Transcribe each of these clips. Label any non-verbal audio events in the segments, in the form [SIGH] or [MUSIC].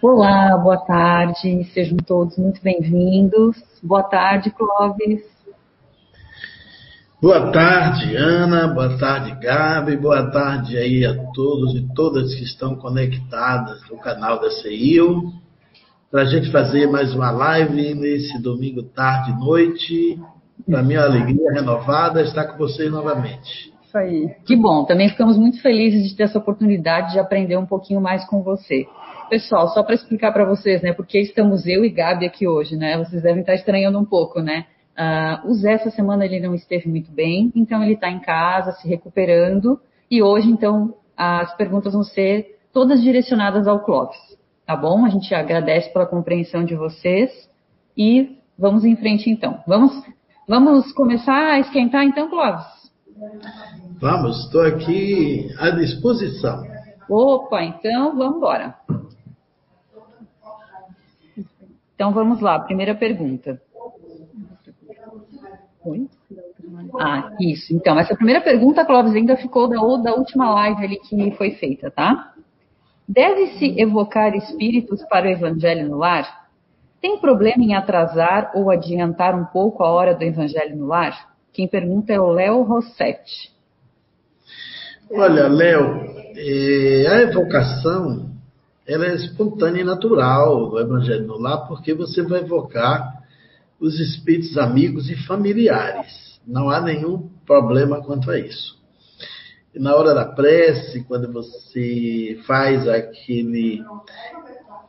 Olá, boa tarde, sejam todos muito bem-vindos. Boa tarde, Clóvis. Boa tarde, Ana, boa tarde, Gabi, boa tarde aí a todos e todas que estão conectadas no canal da CIO, para a gente fazer mais uma live nesse domingo tarde e noite. Para mim é uma alegria renovada estar com vocês novamente. Isso aí. Que bom, também ficamos muito felizes de ter essa oportunidade de aprender um pouquinho mais com você. Pessoal, só para explicar para vocês, né, porque estamos eu e Gabi aqui hoje, né? Vocês devem estar estranhando um pouco, né? Uh, o Zé essa semana ele não esteve muito bem, então ele está em casa se recuperando e hoje então as perguntas vão ser todas direcionadas ao Clóvis, tá bom? A gente agradece pela compreensão de vocês e vamos em frente então. Vamos, vamos começar a esquentar então, Clóvis? Vamos, estou aqui à disposição. Opa, então vamos embora. Então vamos lá, primeira pergunta. Oi? Ah, isso. Então, essa primeira pergunta, Clóvis, ainda ficou da, da última live ali que foi feita, tá? Deve-se evocar espíritos para o evangelho no lar? Tem problema em atrasar ou adiantar um pouco a hora do evangelho no lar? Quem pergunta é o Léo Rossetti. Olha, Léo, é, a evocação ela é espontânea e natural do Evangelho no Lar, porque você vai evocar os espíritos amigos e familiares. Não há nenhum problema quanto a isso. E na hora da prece, quando você faz aquele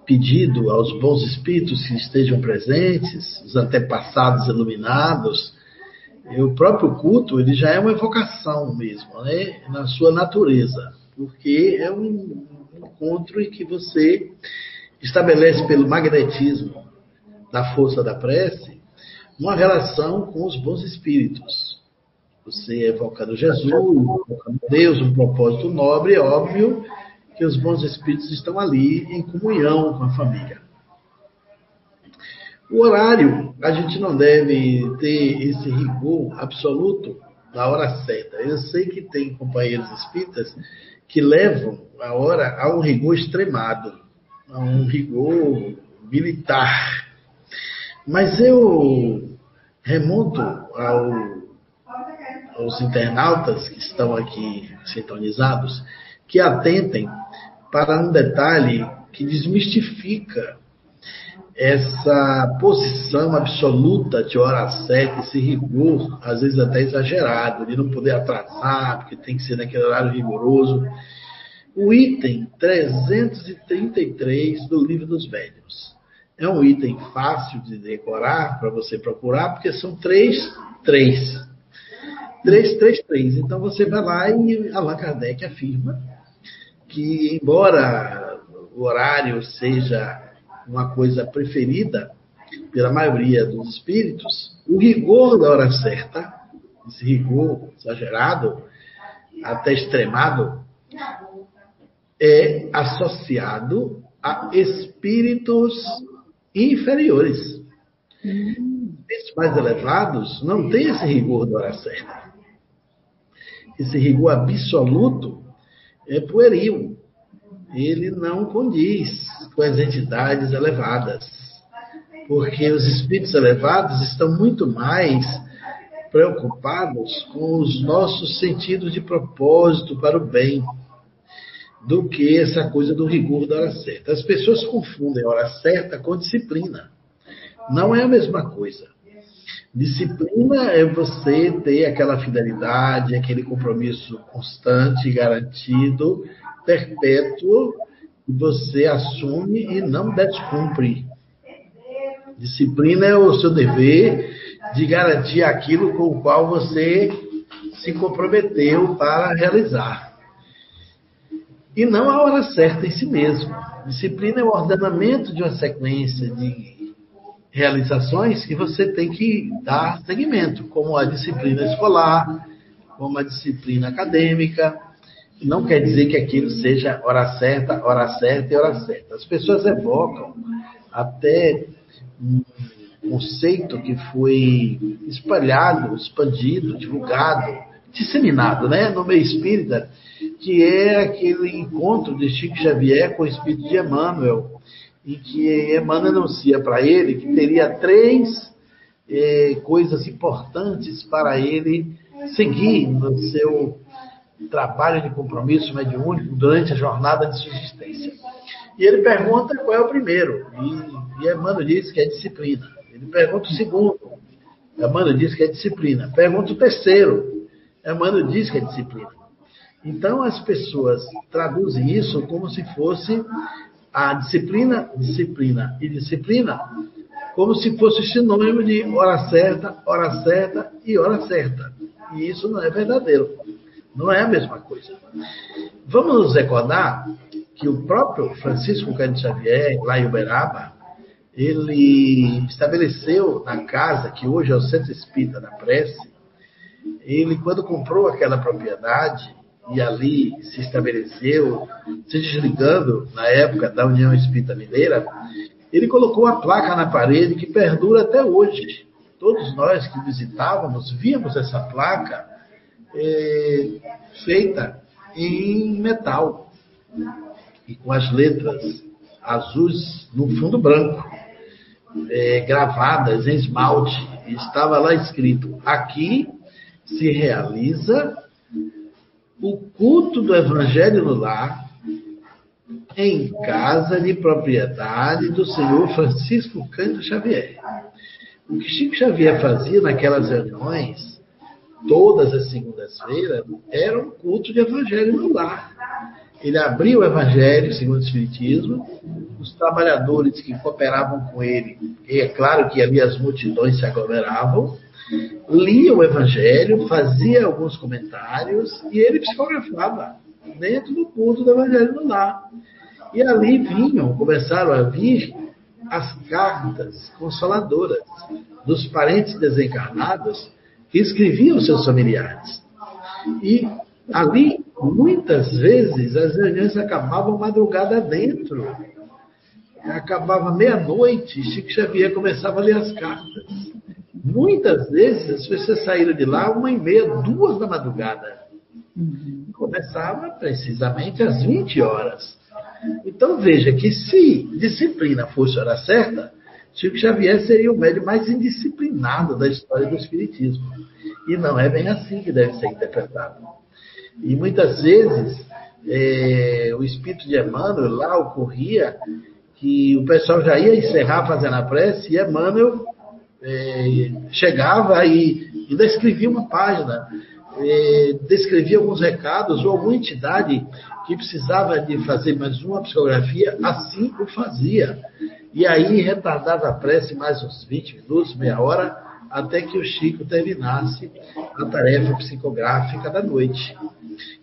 pedido aos bons espíritos que estejam presentes, os antepassados iluminados, o próprio culto ele já é uma evocação mesmo, né? na sua natureza, porque é um encontro em que você estabelece pelo magnetismo da força da prece uma relação com os bons espíritos. Você evocando Jesus, evocando Deus, um propósito nobre, é óbvio que os bons espíritos estão ali em comunhão com a família. O horário, a gente não deve ter esse rigor absoluto na hora certa. Eu sei que tem companheiros espíritas que levam a hora a um rigor extremado, a um rigor militar. Mas eu remonto ao, aos internautas que estão aqui sintonizados, que atentem para um detalhe que desmistifica essa posição absoluta de hora certa, esse rigor, às vezes até exagerado, de não poder atrasar, porque tem que ser naquele horário rigoroso. O item 333 do Livro dos Médiuns. É um item fácil de decorar para você procurar, porque são três, três. Três, três, três. Então você vai lá e Allan Kardec afirma que, embora o horário seja uma coisa preferida pela maioria dos espíritos, o rigor da hora certa, esse rigor exagerado, até extremado, é associado a espíritos inferiores. Espíritos mais elevados não têm esse rigor da hora certa. Esse rigor absoluto é pueril ele não condiz com as entidades elevadas. Porque os espíritos elevados estão muito mais preocupados com os nossos sentidos de propósito para o bem do que essa coisa do rigor da hora certa. As pessoas confundem hora certa com disciplina. Não é a mesma coisa. Disciplina é você ter aquela fidelidade, aquele compromisso constante, garantido perpétuo você assume e não descumpre. Disciplina é o seu dever de garantir aquilo com o qual você se comprometeu para realizar. E não a hora certa em si mesmo. Disciplina é o ordenamento de uma sequência de realizações que você tem que dar seguimento, como a disciplina escolar, como a disciplina acadêmica, não quer dizer que aquilo seja hora certa, hora certa e hora certa. As pessoas evocam até um conceito que foi espalhado, expandido, divulgado, disseminado né, no meio espírita, que é aquele encontro de Chico Xavier com o espírito de Emmanuel, em que Emmanuel anuncia para ele que teria três eh, coisas importantes para ele seguir no seu trabalho de compromisso mediúnico durante a jornada de sua existência. E ele pergunta qual é o primeiro, e, e Emmanuel diz que é disciplina. Ele pergunta o segundo, Emmanuel diz que é disciplina. Pergunta o terceiro, Emmanuel diz que é disciplina. Então as pessoas traduzem isso como se fosse a disciplina, disciplina e disciplina, como se fosse sinônimo de hora certa, hora certa e hora certa. E isso não é verdadeiro. Não é a mesma coisa. Vamos nos recordar que o próprio Francisco Cândido Xavier, lá em Uberaba, ele estabeleceu na casa, que hoje é o Centro Espírita da Prece, ele, quando comprou aquela propriedade, e ali se estabeleceu, se desligando na época da União Espírita Mineira, ele colocou a placa na parede que perdura até hoje. Todos nós que visitávamos víamos essa placa é, feita em metal e com as letras azuis no fundo branco, é, gravadas em esmalte. Estava lá escrito: aqui se realiza o culto do Evangelho no lar em casa de propriedade do senhor Francisco Cândido Xavier. O que Chico Xavier fazia naquelas reuniões, todas as segundas-feiras, era um culto de Evangelho no lar. Ele abria o Evangelho segundo o Espiritismo, os trabalhadores que cooperavam com ele, e é claro que ali as multidões se aglomeravam, lia o Evangelho, fazia alguns comentários e ele psicografava dentro do culto do Evangelho no lar. E ali vinham, começaram a vir as cartas consoladoras dos parentes desencarnados que escreviam seus familiares. E ali, muitas vezes, as reuniões acabavam madrugada dentro. Acabava meia-noite, Chico Xavier começava a ler as cartas. Muitas vezes as pessoas saíram de lá uma e meia, duas da madrugada. Uhum. Começava precisamente às 20 horas. Então veja que se disciplina fosse a hora certa, Chico Xavier seria o médium mais indisciplinado da história do Espiritismo. E não é bem assim que deve ser interpretado. E muitas vezes é, o espírito de Emmanuel lá ocorria que o pessoal já ia encerrar fazendo a prece e Emmanuel é, chegava e ainda escrevia uma página, é, descrevia alguns recados ou alguma entidade que precisava de fazer mais uma psicografia, assim o fazia. E aí retardava a prece mais uns 20 minutos, meia hora, até que o Chico terminasse a tarefa psicográfica da noite.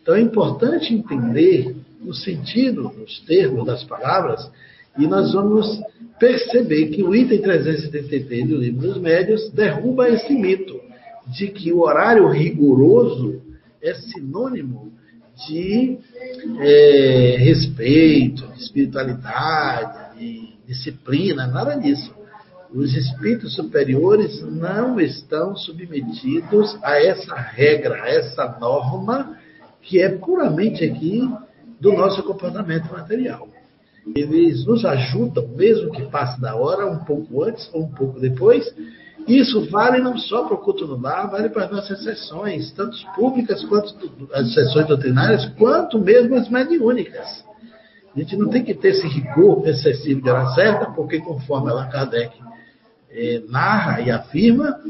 Então é importante entender o sentido, os termos das palavras, e nós vamos perceber que o item 373 do Livro dos Médios derruba esse mito de que o horário rigoroso é sinônimo de é, respeito, de espiritualidade, de disciplina, nada disso. Os espíritos superiores não estão submetidos a essa regra, a essa norma que é puramente aqui do nosso comportamento material eles nos ajudam, mesmo que passe da hora, um pouco antes ou um pouco depois. Isso vale não só para o culto no lar, vale para as nossas sessões, tanto públicas quanto as sessões doutrinárias, quanto mesmo as mediúnicas. A gente não tem que ter esse rigor excessivo de hora certa, porque conforme Allan Kardec é, narra e afirma,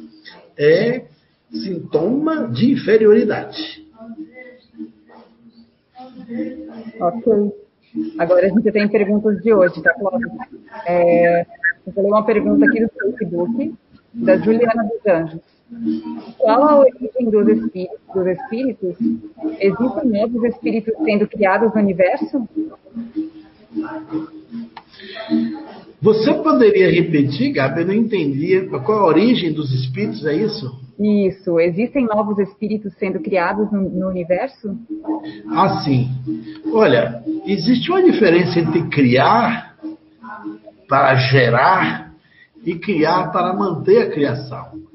é sintoma de inferioridade. Ok. Agora a gente tem perguntas de hoje, tá, Cláudia? É, ler uma pergunta aqui do Facebook, da Juliana dos Anjos. Qual a origem dos espíritos, dos espíritos? Existem novos espíritos sendo criados no universo? Você poderia repetir, Gabi? Eu não entendi. Qual a origem dos espíritos, é isso? Isso. Existem novos espíritos sendo criados no, no universo? Ah, sim. Olha, existe uma diferença entre criar para gerar e criar para manter a criação.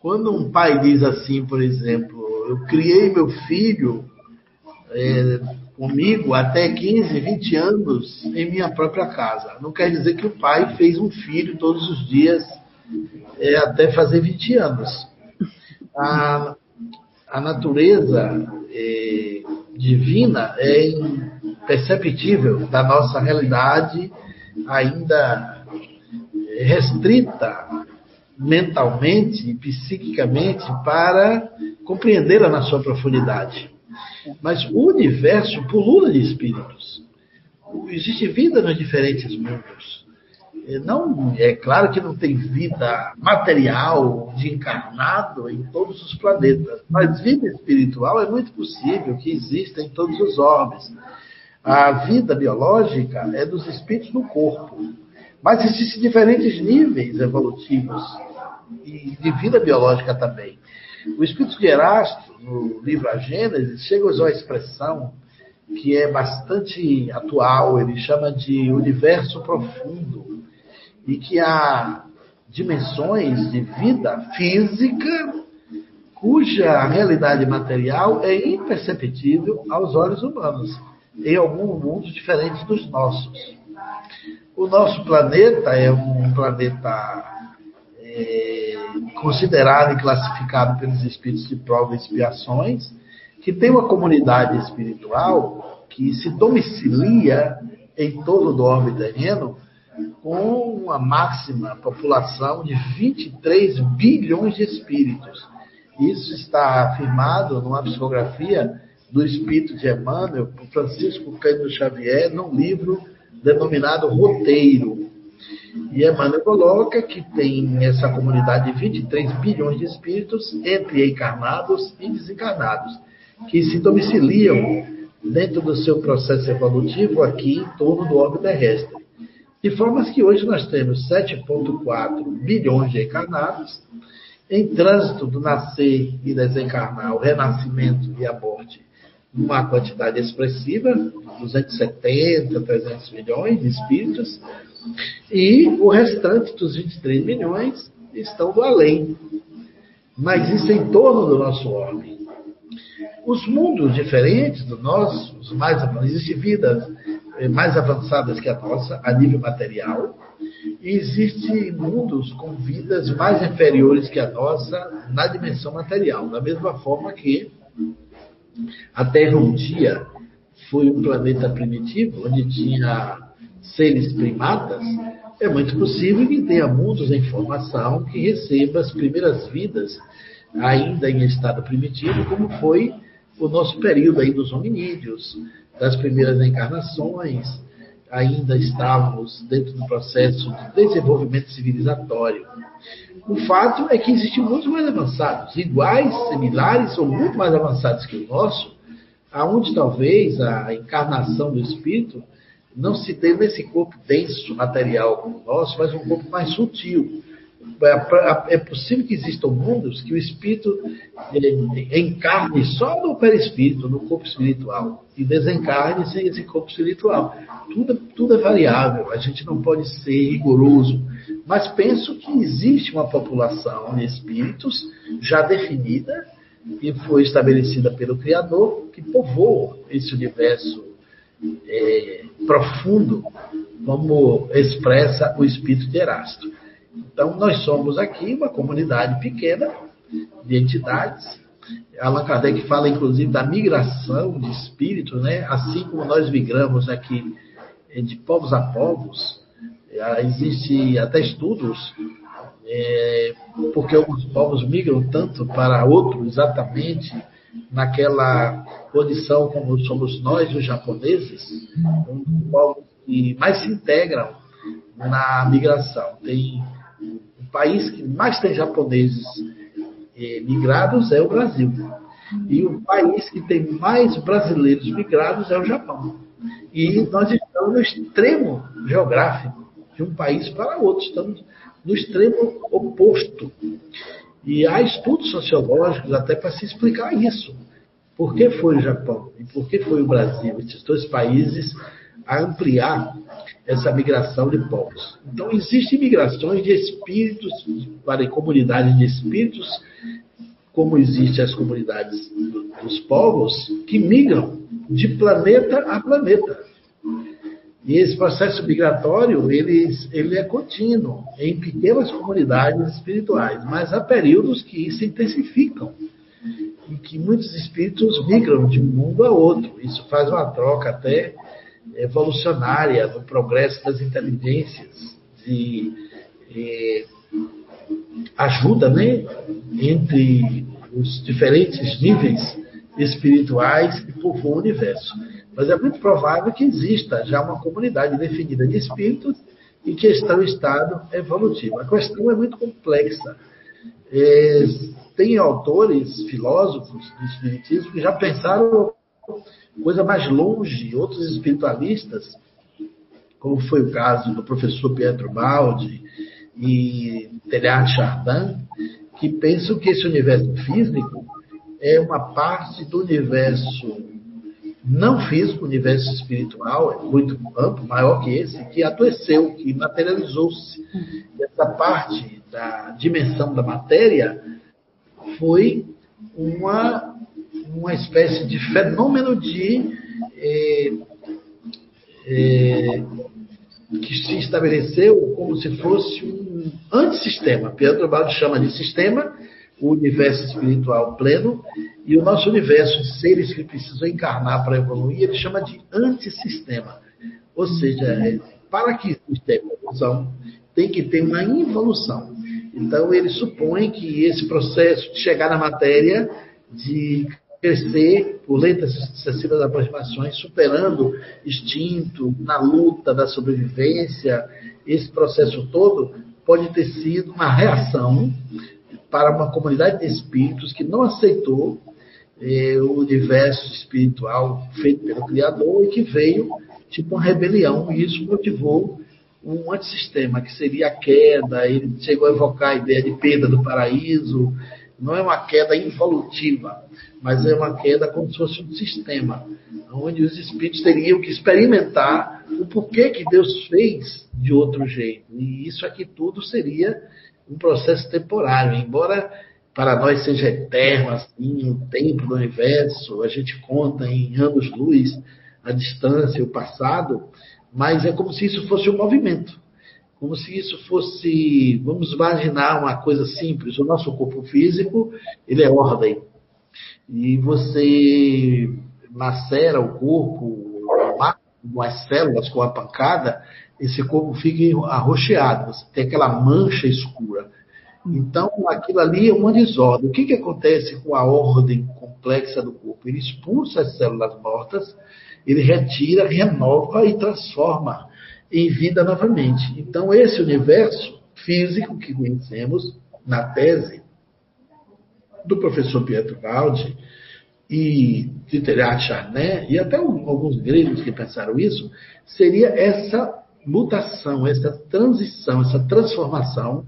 Quando um pai diz assim, por exemplo, eu criei meu filho é, comigo até 15, 20 anos em minha própria casa. Não quer dizer que o pai fez um filho todos os dias é, até fazer 20 anos. A, a natureza é, divina é imperceptível da nossa realidade ainda restrita mentalmente e psiquicamente para compreendê-la na sua profundidade. Mas o universo pulula de espíritos. Existe vida nos diferentes mundos. Não, é claro que não tem vida material de encarnado em todos os planetas, mas vida espiritual é muito possível que exista em todos os orbes. A vida biológica é dos espíritos no corpo, mas existem diferentes níveis evolutivos e de vida biológica também. O espírito de Erasto, no livro A Gênesis, chega a usar uma expressão que é bastante atual, ele chama de universo profundo, e que há dimensões de vida física cuja realidade material é imperceptível aos olhos humanos, em alguns mundos diferentes dos nossos. O nosso planeta é um planeta é, considerado e classificado pelos espíritos de prova e expiações, que tem uma comunidade espiritual que se domicilia em torno do orbe terreno com uma máxima população de 23 bilhões de espíritos. Isso está afirmado numa psicografia do espírito de Emmanuel, Francisco Cândido Xavier, num livro denominado Roteiro, e Emmanuel coloca que tem essa comunidade de 23 bilhões de espíritos, entre encarnados e desencarnados, que se domiciliam dentro do seu processo evolutivo aqui em torno do orbe terrestre. De forma que hoje nós temos 7,4 bilhões de encarnados, em trânsito do nascer e desencarnar, o renascimento e a morte, uma quantidade expressiva, 270, 300 milhões de espíritos, e o restante dos 23 milhões estão do além. Mas isso em torno do nosso orbe. Os mundos diferentes do nosso, os mais existem vidas eh, mais avançadas que a nossa, a nível material, e existem mundos com vidas mais inferiores que a nossa na dimensão material. Da mesma forma que a Terra um dia foi um planeta primitivo, onde tinha seres primatas, é muito possível que tenha mundos em formação que receba as primeiras vidas ainda em estado primitivo, como foi o nosso período aí dos hominídeos, das primeiras encarnações, ainda estávamos dentro do processo de desenvolvimento civilizatório. O fato é que existem mundos mais avançados, iguais, similares ou muito mais avançados que o nosso, aonde talvez a encarnação do espírito não se dê nesse corpo denso, material como o nosso, mas um corpo mais sutil. É, é possível que existam mundos que o espírito encarne só no perispírito, no corpo espiritual, e desencarne sem esse corpo espiritual. Tudo, tudo é variável, a gente não pode ser rigoroso. Mas penso que existe uma população de espíritos já definida, e foi estabelecida pelo Criador, que povoa esse universo é, profundo, como expressa o espírito de Erasto. Então, nós somos aqui uma comunidade pequena de entidades. Allan Kardec fala, inclusive, da migração de espíritos, né? assim como nós migramos aqui de povos a povos. É, existe até estudos é, porque alguns povos migram tanto para outros exatamente naquela condição como somos nós, os japoneses, um dos povos que mais se integram na migração. Tem país que mais tem japoneses eh, migrados é o Brasil. E o país que tem mais brasileiros migrados é o Japão. E nós estamos no extremo geográfico de um país para outro, estamos no extremo oposto. E há estudos sociológicos até para se explicar isso. Por que foi o Japão e por que foi o Brasil, esses dois países, a ampliar essa migração de povos? Então, existem migrações de espíritos para comunidades de espíritos como existem as comunidades dos povos que migram de planeta a planeta. E esse processo migratório, ele, ele é contínuo em pequenas comunidades espirituais, mas há períodos que se intensificam e que muitos espíritos migram de um mundo a outro. Isso faz uma troca até evolucionária no progresso das inteligências, de eh, ajuda né, entre os diferentes níveis espirituais que povoam o universo. Mas é muito provável que exista já uma comunidade definida de espíritos e que estão em estado evolutivo. A questão é muito complexa. É, tem autores, filósofos do espiritismo que já pensaram coisa mais longe, outros espiritualistas, como foi o caso do professor Pietro Baldi e Teilhard Chardin, que pensam que esse universo físico é uma parte do universo não físico, universo espiritual, é muito amplo, maior que esse, que adoeceu, que materializou-se. Essa parte da dimensão da matéria foi uma, uma espécie de fenômeno de. É, é, que se estabeleceu como se fosse um antissistema. Pietro Baldi chama de sistema o universo espiritual pleno e o nosso universo de seres que precisam encarnar para evoluir, ele chama de antissistema. Ou seja, é, para que exista evolução, tem que ter uma involução. Então, ele supõe que esse processo de chegar na matéria, de crescer por lentas e sucessivas aproximações, superando instinto, na luta da sobrevivência, esse processo todo pode ter sido uma reação para uma comunidade de espíritos que não aceitou eh, o universo espiritual feito pelo Criador e que veio tipo uma rebelião, e isso motivou um antissistema, que seria a queda. Ele chegou a evocar a ideia de perda do paraíso. Não é uma queda involutiva, mas é uma queda como se fosse um sistema, onde os espíritos teriam que experimentar o porquê que Deus fez de outro jeito. E isso aqui tudo seria um processo temporário, embora para nós seja eterno, assim, o tempo do universo, a gente conta em anos-luz a distância, o passado, mas é como se isso fosse um movimento, como se isso fosse, vamos imaginar uma coisa simples, o nosso corpo físico, ele é ordem, e você macera o corpo, com as células, com a pancada, esse corpo fica arroxeado, você tem aquela mancha escura. Então, aquilo ali é uma desordem. O que, que acontece com a ordem complexa do corpo? Ele expulsa as células mortas, ele retira, renova e transforma em vida novamente. Então, esse universo físico que conhecemos na tese do professor Pietro Baldi e de Teilhard Charnet, e até alguns gregos que pensaram isso, seria essa mutação, essa transição, essa transformação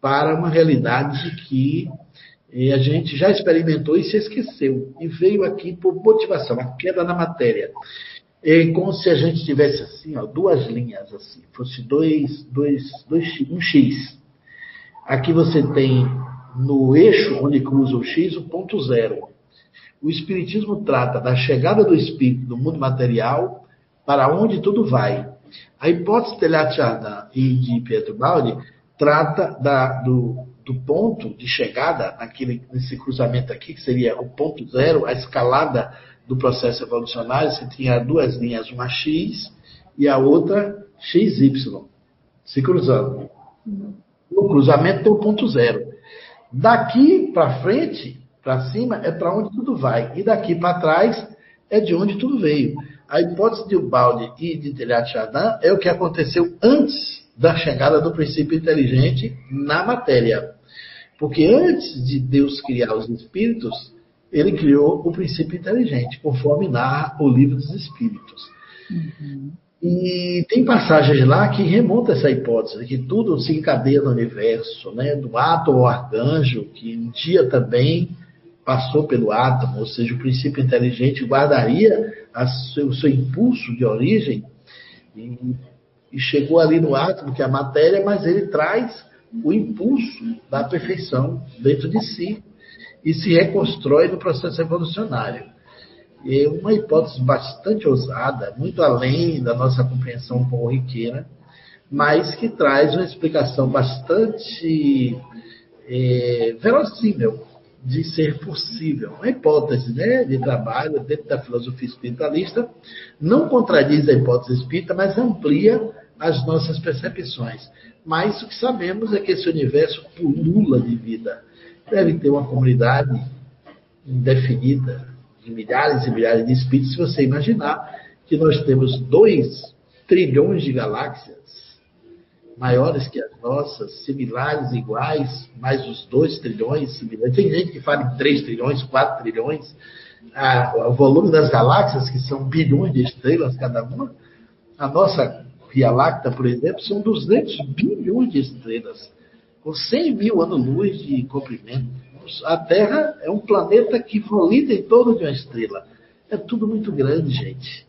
para uma realidade que eh, a gente já experimentou e se esqueceu. E veio aqui por motivação, a queda na matéria. É como se a gente tivesse assim, ó, duas linhas, assim, fosse dois, dois, dois, um X. Aqui você tem no eixo onde cruza o X o ponto zero. O Espiritismo trata da chegada do espírito do mundo material para onde tudo vai. A hipótese de Teilhard e de Pietro Baldi trata da, do, do, ponto de chegada naquele, nesse cruzamento aqui, que seria o ponto zero, a escalada do processo evolucionário, você tinha duas linhas, uma X e a outra XY, se cruzando. No cruzamento tem o ponto zero. Daqui para frente, para cima, é para onde tudo vai. E daqui para trás é de onde tudo veio. A hipótese de Ubaldi e de Telhado Chardin é o que aconteceu antes da chegada do princípio inteligente na matéria. Porque antes de Deus criar os espíritos, ele criou o princípio inteligente, conforme narra o livro dos espíritos. Uhum. E tem passagens lá que remontam essa hipótese, que tudo se encadeia no universo, né? do átomo ao arcanjo, que um dia também passou pelo átomo, ou seja, o princípio inteligente guardaria seu, o seu impulso de origem e e chegou ali no átomo, que é a matéria, mas ele traz o impulso da perfeição dentro de si. E se reconstrói no processo evolucionário. É uma hipótese bastante ousada, muito além da nossa compreensão corriqueira, mas que traz uma explicação bastante é, verossímil de ser possível. Uma hipótese né, de trabalho dentro da filosofia espiritualista não contradiz a hipótese espírita, mas amplia as nossas percepções. Mas o que sabemos é que esse universo pulula de vida. Deve ter uma comunidade indefinida de milhares e milhares de espíritos, se você imaginar que nós temos dois trilhões de galáxias maiores que as nossas, similares, iguais, mais os 2 trilhões. Tem gente que fala em 3 trilhões, 4 trilhões. Ah, o volume das galáxias, que são bilhões de estrelas cada uma, a nossa Via Láctea, por exemplo, são 200 bilhões de estrelas, com 100 mil anos-luz de comprimento. A Terra é um planeta que volita em torno de uma estrela. É tudo muito grande, gente.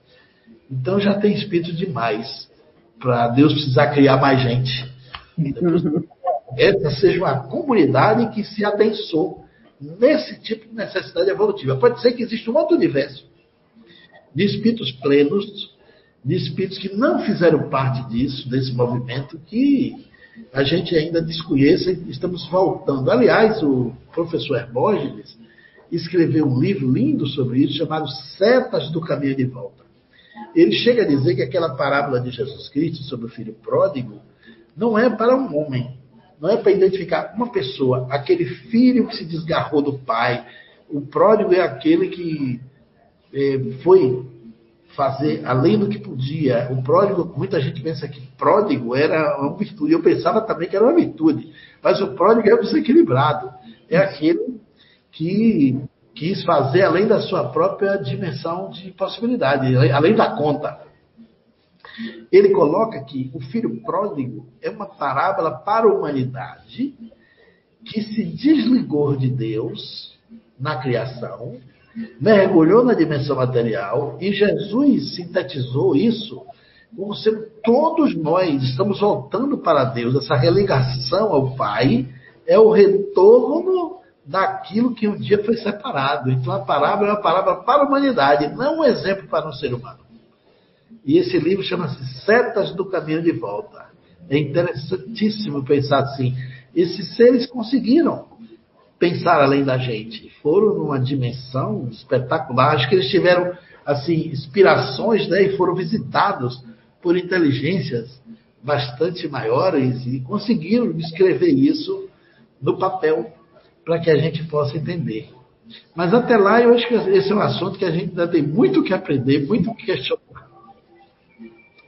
Então já tem espírito demais para Deus precisar criar mais gente. [LAUGHS] Essa seja uma comunidade que se adensou nesse tipo de necessidade evolutiva. Pode ser que exista um outro universo de espíritos plenos, de espíritos que não fizeram parte disso, desse movimento, que a gente ainda desconheça e estamos voltando. Aliás, o professor Hermógenes escreveu um livro lindo sobre isso, chamado Setas do Caminho de Volta. Ele chega a dizer que aquela parábola de Jesus Cristo sobre o filho pródigo não é para um homem, não é para identificar uma pessoa, aquele filho que se desgarrou do pai. O pródigo é aquele que é, foi fazer além do que podia. O pródigo, muita gente pensa que pródigo era uma virtude. Eu pensava também que era uma virtude. Mas o pródigo é o desequilibrado. É aquele que quis fazer além da sua própria dimensão de possibilidade, além da conta. Ele coloca que o filho pródigo é uma parábola para a humanidade que se desligou de Deus na criação, mergulhou na dimensão material e Jesus sintetizou isso como se todos nós estamos voltando para Deus. Essa religação ao Pai é o retorno daquilo que um dia foi separado. Então a palavra é uma palavra para a humanidade, não um exemplo para um ser humano. E esse livro chama-se Setas do Caminho de Volta. É interessantíssimo pensar assim. Esses seres conseguiram pensar além da gente. Foram numa dimensão espetacular. Acho que eles tiveram assim inspirações, né, e foram visitados por inteligências bastante maiores e conseguiram escrever isso no papel para que a gente possa entender. Mas até lá, eu acho que esse é um assunto que a gente ainda tem muito que aprender, muito que questionar.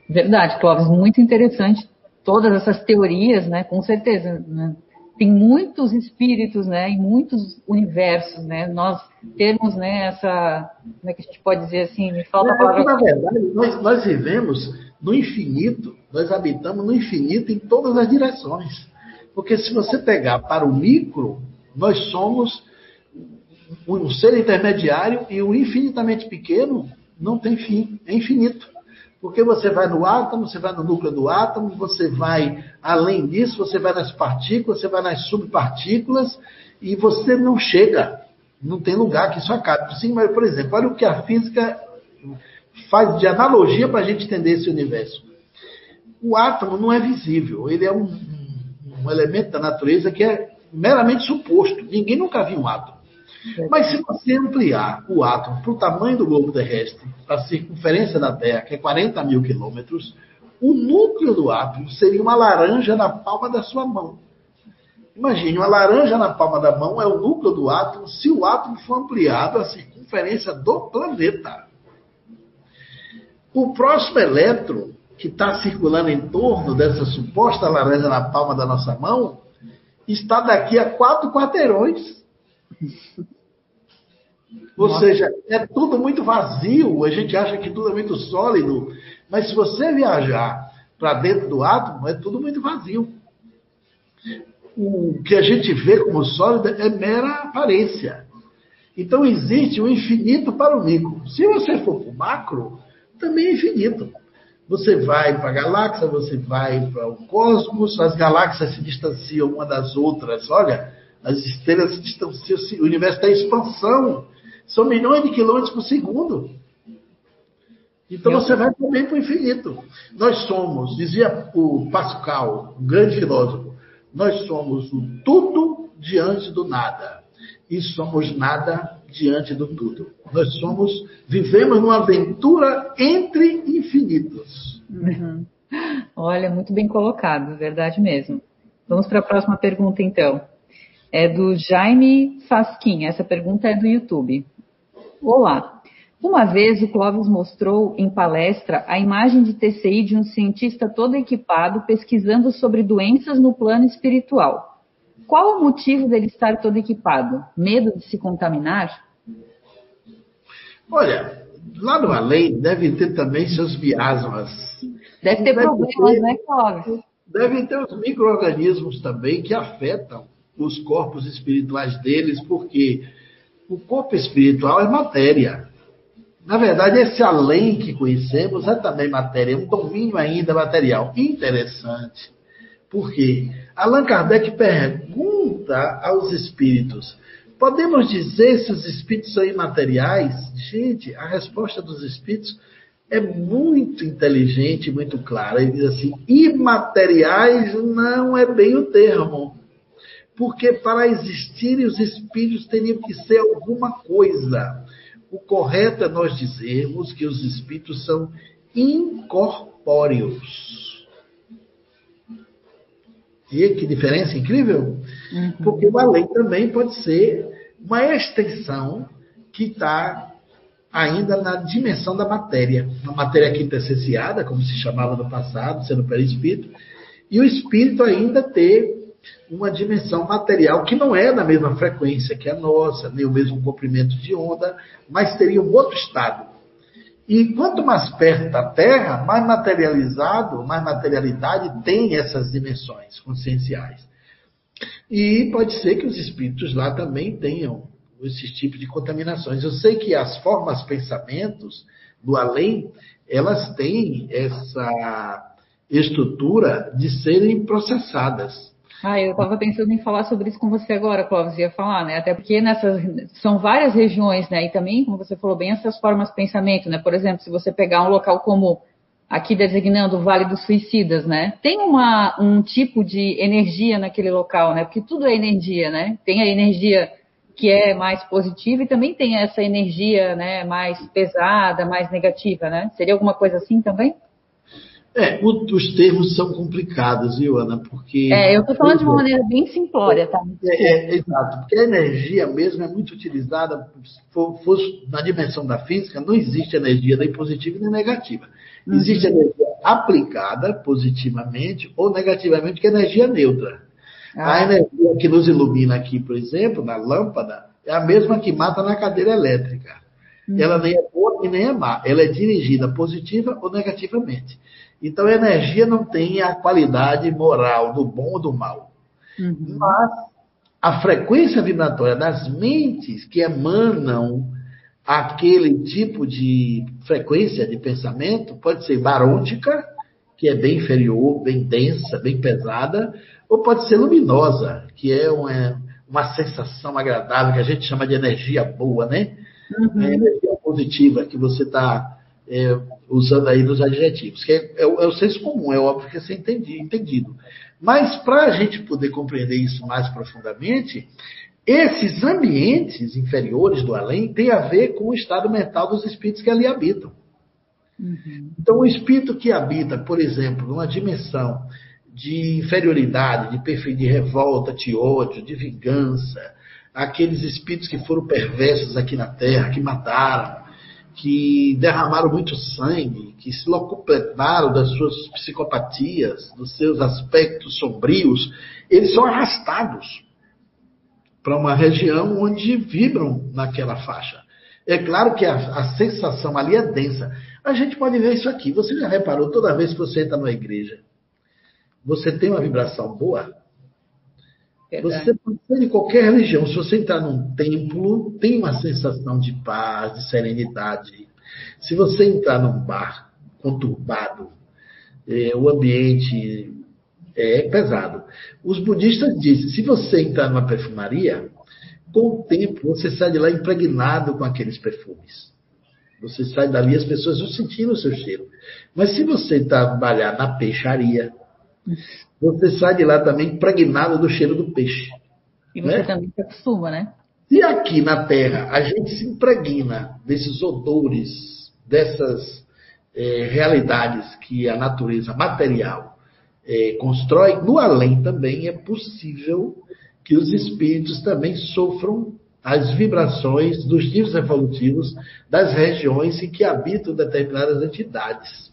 Verdade, Clóvis, muito interessante todas essas teorias, né? Com certeza, né? Tem muitos espíritos, né? E muitos universos, né? Nós temos, né? Essa, como é que a gente pode dizer assim? Me falta a palavra. Na verdade, nós, nós vivemos no infinito, nós habitamos no infinito em todas as direções. Porque se você pegar para o micro, nós somos um ser intermediário e o infinitamente pequeno não tem fim, é infinito. Porque você vai no átomo, você vai no núcleo do átomo, você vai além disso, você vai nas partículas, você vai nas subpartículas e você não chega, não tem lugar que isso acabe. Sim, mas, por exemplo, olha o que a física faz de analogia para a gente entender esse universo. O átomo não é visível, ele é um, um elemento da natureza que é meramente suposto. Ninguém nunca viu um átomo. Mas se você ampliar o átomo para o tamanho do globo terrestre, para a circunferência da Terra, que é 40 mil quilômetros, o núcleo do átomo seria uma laranja na palma da sua mão. Imagine, uma laranja na palma da mão é o núcleo do átomo se o átomo for ampliado à circunferência do planeta. O próximo elétron, que está circulando em torno dessa suposta laranja na palma da nossa mão, está daqui a quatro quarteirões. Ou Nossa. seja, é tudo muito vazio, a gente acha que tudo é muito sólido, mas se você viajar para dentro do átomo, é tudo muito vazio. O que a gente vê como sólido é mera aparência. Então existe um infinito para o micro. Se você for para o macro, também é infinito. Você vai para a galáxia, você vai para o cosmos, as galáxias se distanciam uma das outras. Olha, As estrelas estão, o universo está em expansão. São milhões de quilômetros por segundo. Então você vai também para o infinito. Nós somos, dizia o Pascal, um grande filósofo, nós somos o tudo diante do nada. E somos nada diante do tudo. Nós somos, vivemos numa aventura entre infinitos. Uhum. Olha, muito bem colocado, verdade mesmo. Vamos para a próxima pergunta, então. É do Jaime Fasquim. Essa pergunta é do YouTube. Olá. Uma vez o Clóvis mostrou em palestra a imagem de TCI de um cientista todo equipado pesquisando sobre doenças no plano espiritual. Qual o motivo dele estar todo equipado? Medo de se contaminar? Olha, lá no além deve ter também seus miasmas. Deve ter deve problemas, ter, né, Clóvis? Devem ter os micro-organismos também que afetam os corpos espirituais deles, porque o corpo espiritual é matéria. Na verdade, esse além que conhecemos é também matéria, um domínio ainda material. Interessante. Por quê? Allan Kardec pergunta aos espíritos: podemos dizer se os espíritos são imateriais? Gente, a resposta dos espíritos é muito inteligente, muito clara. Ele diz assim: imateriais não é bem o termo. Porque para existirem os espíritos teriam que ser alguma coisa. O correto é nós dizermos que os espíritos são incorpóreos. E que diferença incrível! Uhum. Porque o além também pode ser uma extensão que está ainda na dimensão da matéria, na matéria quintessenciada, como se chamava no passado, sendo perispírito, e o espírito ainda ter uma dimensão material que não é da mesma frequência que a nossa, nem o mesmo comprimento de onda, mas teria um outro estado. E quanto mais perto da Terra, mais materializado, mais materialidade tem essas dimensões conscienciais. E pode ser que os espíritos lá também tenham esses tipos de contaminações. Eu sei que as formas pensamentos do além, elas têm essa estrutura de serem processadas. Ah, eu estava pensando em falar sobre isso com você agora, Clóvis, ia falar, né? Até porque nessas são várias regiões, né? E também, como você falou bem, essas formas de pensamento, né? Por exemplo, se você pegar um local como aqui designando o Vale dos Suicidas, né? Tem uma, um tipo de energia naquele local, né? Porque tudo é energia, né? Tem a energia que é mais positiva e também tem essa energia, né, mais pesada, mais negativa, né? Seria alguma coisa assim também? É, o, os termos são complicados, viu, Ana? Porque. É, eu estou falando de uma maneira bem simplória, tá? É, é, exato, porque a energia mesmo é muito utilizada, for, for, na dimensão da física, não existe energia nem positiva nem negativa. Uhum. Existe energia aplicada positivamente ou negativamente, que é energia neutra. Ah. A energia que nos ilumina aqui, por exemplo, na lâmpada, é a mesma que mata na cadeira elétrica. Uhum. Ela nem é boa e nem é má. Ela é dirigida positiva ou negativamente. Então, a energia não tem a qualidade moral do bom ou do mal. Uhum. Mas a frequência vibratória das mentes que emanam aquele tipo de frequência de pensamento pode ser barôntica, que é bem inferior, bem densa, bem pesada, ou pode ser luminosa, que é uma, uma sensação agradável, que a gente chama de energia boa, né? Uhum. É energia positiva que você está é, usando aí nos adjetivos, que é, é, é, o senso comum, é óbvio que é ser entendi, entendido. Mas para a gente poder compreender isso mais profundamente, esses ambientes inferiores do além têm a ver com o estado mental dos espíritos que ali habitam. Uhum. Então, o espírito que habita, por exemplo, numa dimensão de inferioridade, de, de revolta, de ódio, de vingança, aqueles espíritos que foram perversos aqui na Terra, que mataram, que derramaram muito sangue, que se locupletaram das suas psicopatias, dos seus aspectos sombrios, eles são arrastados para uma região onde vibram naquela faixa. É claro que a, a, sensação ali é densa. A gente pode ver isso aqui. Você já reparou toda vez que você entra numa igreja? Você tem uma vibração boa? Você pode ser de qualquer religião. Se você entrar num templo, tem uma sensação de paz, de serenidade. Se você entrar num bar conturbado, é, o ambiente É pesado. Os budistas dizem: se você entrar numa perfumaria, com o tempo você sai de lá impregnado com aqueles perfumes. Você sai dali, as pessoas vão sentindo o seu cheiro. Mas se você trabalhar na peixaria, você sai de lá também impregnado do cheiro do peixe. E você né? também se acostuma, né? Se aqui na Terra a gente se impregna desses odores, dessas é, realidades que a natureza material é, constrói, no além também é possível que os espíritos também sofram as vibrações dos níveis evolutivos das regiões em que habitam determinadas entidades.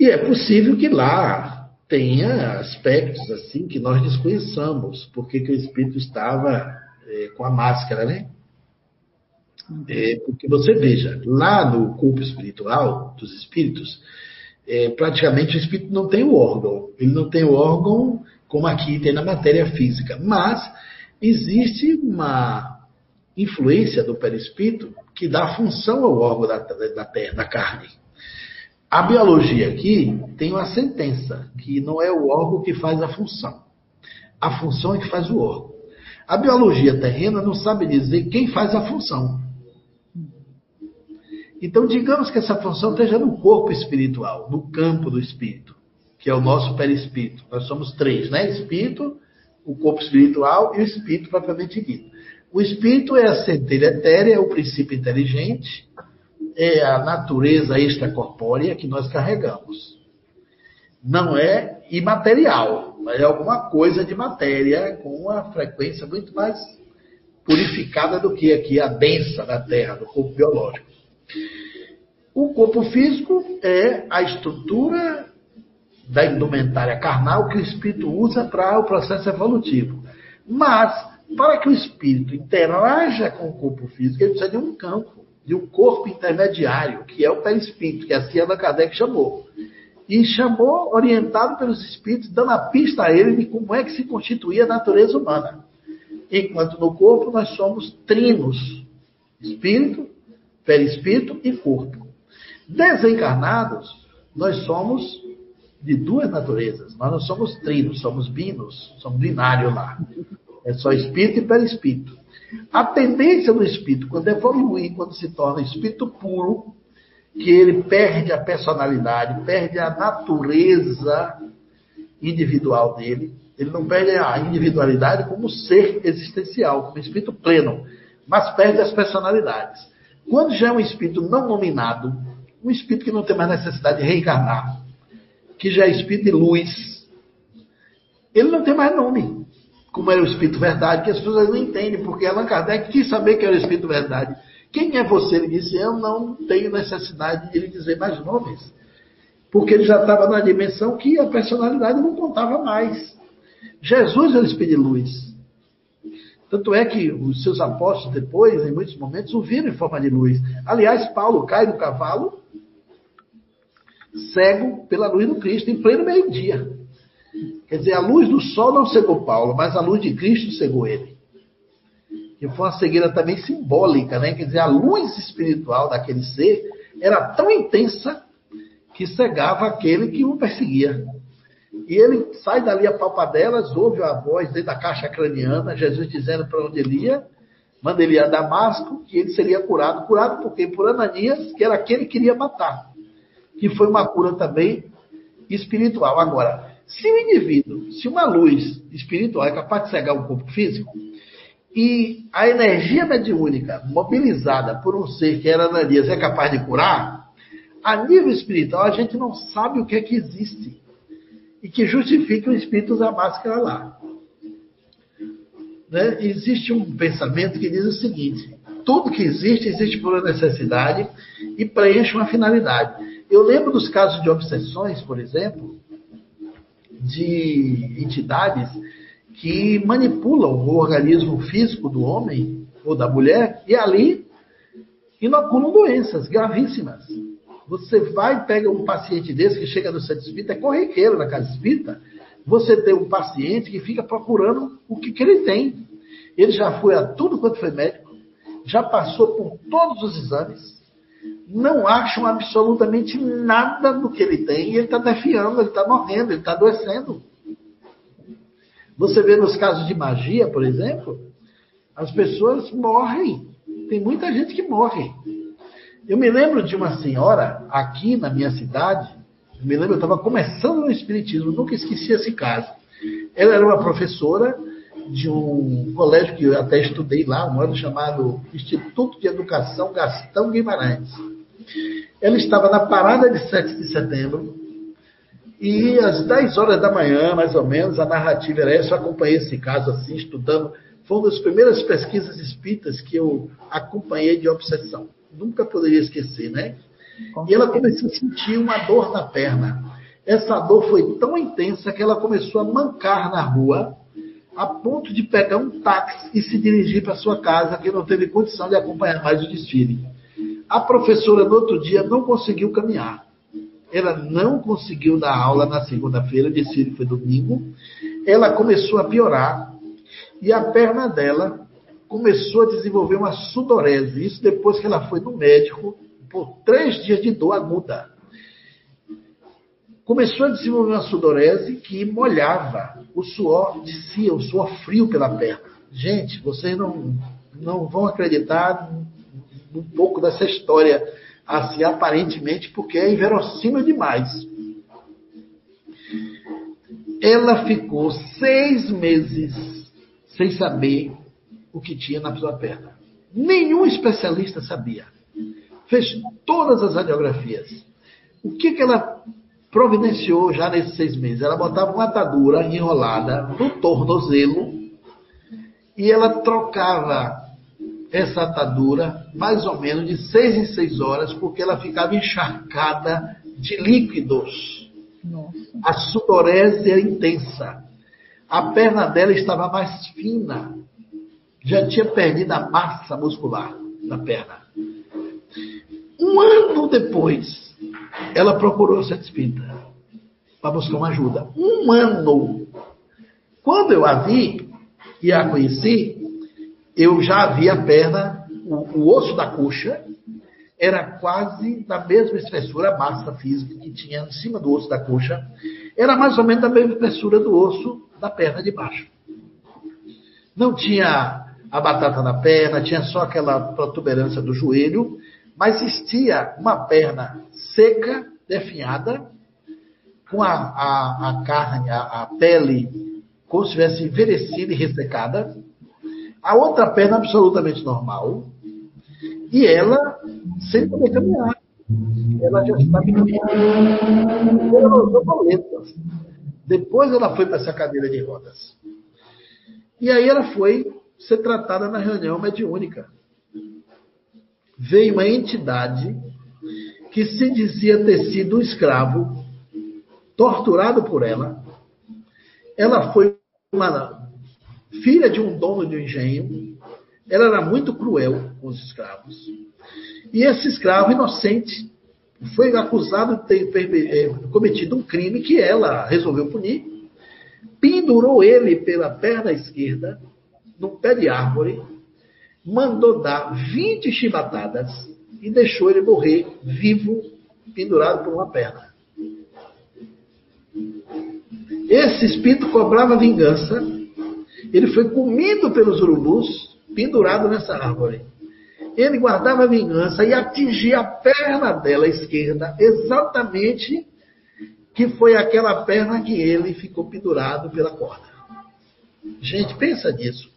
E é possível que lá tenha aspectos assim que nós desconheçamos, porque que o espírito estava é, com a máscara, né? É, porque você veja, lá no corpo espiritual dos espíritos, é, praticamente o espírito não tem o órgão. Ele não tem o órgão como aqui tem na matéria física. Mas existe uma influência do perispírito que dá função ao órgão da, da, terra, da carne. A biologia aqui tem uma sentença, que não é o órgão que faz a função. A função é que faz o órgão. A biologia terrena não sabe dizer quem faz a função. Então, digamos que essa função esteja no corpo espiritual, no campo do espírito, que é o nosso perispírito. Nós somos três, né? Espírito, o corpo espiritual e o espírito propriamente dito. O espírito é a centelha etérea, é o princípio inteligente, é a natureza extracorpórea que nós carregamos. Não é imaterial, mas é alguma coisa de matéria com uma frequência muito mais purificada do que aqui a densa da Terra, do corpo biológico. O corpo físico é a estrutura da indumentária carnal que o espírito usa para o processo evolutivo. Mas, para que o espírito interaja com o corpo físico, ele precisa de um campo, de um corpo intermediário, que é o perispírito, que assim Allan Kardec chamou. E chamou orientado pelos espíritos, dando a pista a ele de como é que se constituía a natureza humana. Enquanto no corpo nós somos trinos: espírito, perispírito e corpo. Desencarnados, nós somos de duas naturezas. Nós não somos trinos, somos binos, somos binários lá. É só espírito e perispírito. A tendência do espírito, quando evolui, quando se torna espírito puro, que ele perde a personalidade, perde a natureza individual dele, ele não perde a individualidade como ser existencial, como espírito pleno, mas perde as personalidades. Quando já é um espírito não nominado, um espírito que não tem mais necessidade de reencarnar, que já é espírito de luz, ele não tem mais nome, como era o espírito verdade, que as pessoas não entendem, porque Allan Kardec quis saber que era o espírito verdade. Quem é você? Ele disse: Eu não tenho necessidade de ele dizer mais nomes. Porque ele já estava na dimensão que a personalidade não contava mais. Jesus o espírito de luz. Tanto é que os seus apóstolos, depois, em muitos momentos, o viram em forma de luz. Aliás, Paulo cai do cavalo, cego pela luz do Cristo, em pleno meio-dia. Quer dizer, a luz do sol não cegou Paulo, mas a luz de Cristo cegou ele. Que foi uma cegueira também simbólica, né? Quer dizer, a luz espiritual daquele ser era tão intensa que cegava aquele que o perseguia. E ele sai dali a palpadelas, ouve a voz dentro da caixa craniana, Jesus dizendo para onde ele ia, manda ele a Damasco, que ele seria curado. Curado por quê? Por Ananias, que era aquele que queria matar. Que foi uma cura também espiritual. Agora, se o indivíduo, se uma luz espiritual é capaz de cegar o corpo físico, e a energia mediúnica mobilizada por um ser que era Ananias é capaz de curar, a nível espiritual a gente não sabe o que é que existe e que justifica o espírito usar máscara lá. Né? Existe um pensamento que diz o seguinte: tudo que existe, existe por necessidade e preenche uma finalidade. Eu lembro dos casos de obsessões, por exemplo, de entidades que manipulam o organismo físico do homem ou da mulher e ali inoculam doenças gravíssimas. Você vai pega um paciente desse que chega no centro espírita, é corriqueiro na casa espírita, você tem um paciente que fica procurando o que, que ele tem. Ele já foi a tudo quanto foi médico, já passou por todos os exames, não acham absolutamente nada do que ele tem e ele está defiando, ele está morrendo, ele está adoecendo. Você vê nos casos de magia, por exemplo, as pessoas morrem. Tem muita gente que morre. Eu me lembro de uma senhora aqui na minha cidade, eu me lembro, eu estava começando no Espiritismo, nunca esqueci esse caso. Ela era uma professora de um colégio que eu até estudei lá, um ano chamado Instituto de Educação Gastão Guimarães. Ela estava na parada de 7 de setembro, e às 10 horas da manhã, mais ou menos, a narrativa era essa. Eu acompanhei esse caso assim, estudando. Foi uma das primeiras pesquisas espíritas que eu acompanhei de obsessão. Nunca poderia esquecer, né? e ela começou a sentir uma dor na perna. Essa dor foi tão intensa que ela começou a mancar na rua, a ponto de pegar um táxi e se dirigir para sua casa, que não teve condição de acompanhar mais o desfile. A professora, no outro dia, não conseguiu caminhar. Ela não conseguiu dar aula na segunda-feira, o desfile foi domingo. Ela começou a piorar e a perna dela começou a desenvolver uma sudorese. Isso depois que ela foi no médico por três dias de dor aguda. Começou a desenvolver uma sudorese que molhava, o suor descia, o suor frio pela perna. Gente, vocês não, não vão acreditar um pouco dessa história, assim, aparentemente, porque é inverossímil demais. Ela ficou seis meses sem saber o que tinha na sua perna. Nenhum especialista sabia. Fez todas as radiografias. O que, que ela providenciou já nesses seis meses? Ela botava uma atadura enrolada no tornozelo e ela trocava essa atadura mais ou menos de seis em seis horas, porque ela ficava encharcada de líquidos. Nossa. A sudorese era intensa. A perna dela estava mais fina. Já tinha perdido a massa muscular da perna. Um ano depois, ela procurou o centro espírita para buscar uma ajuda. Um ano. Quando eu a vi e a conheci, eu já vi a perna, o, o osso da coxa era quase da mesma espessura, a massa física que tinha em cima do osso da coxa, era mais ou menos da mesma espessura do osso da perna de baixo. Não tinha a batata na perna, tinha só aquela protuberância do joelho, mas existia uma perna seca, definhada, com a, a, a carne, a, a pele, como se tivesse envelhecida e ressecada, a outra perna absolutamente normal, e ela sem poder caminhar. Ela já está caminhando. Ela usou boletas. Depois ela foi para essa cadeira de rodas. E aí ela foi ser tratada na reunião mediúnica. Veio uma entidade que se dizia ter sido um escravo, torturado por ela. Ela foi uma filha de um dono de um engenho, ela era muito cruel com os escravos. E esse escravo inocente foi acusado de ter eh, cometido um crime que ela resolveu punir, pendurou ele pela perna esquerda, num pé de árvore, mandou dar 20 chibatadas e deixou ele morrer vivo, pendurado por uma perna. Esse espírito cobrava vingança ele foi comido pelos urubus, pendurado nessa árvore. Ele guardava vingança e atingia a perna dela esquerda, exatamente que foi aquela perna que ele ficou pendurado pela corda. Gente, pensa nisso.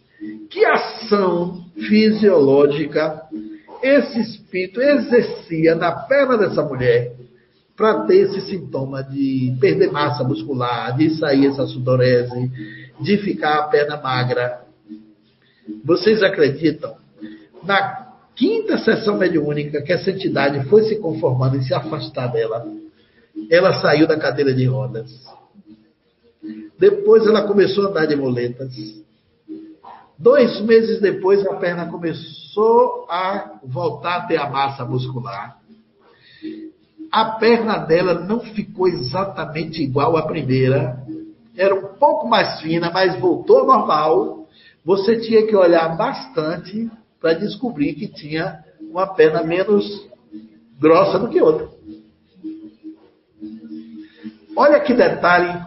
Que ação fisiológica esse espírito exercia na perna dessa mulher para ter esse sintoma de perder massa muscular, de sair essa sudorese, de ficar a perna magra. Vocês acreditam? Na quinta sessão mediúnica que essa entidade foi se conformando e se afastar dela, ela saiu da cadeira de rodas. Depois ela começou a andar de moletas. Dois meses depois, a perna começou a voltar a ter a massa muscular. A perna dela não ficou exatamente igual à primeira, era um pouco mais fina, mas voltou ao normal, você tinha que olhar bastante para descobrir que tinha uma perna menos grossa do que outra. Olha que detalhe.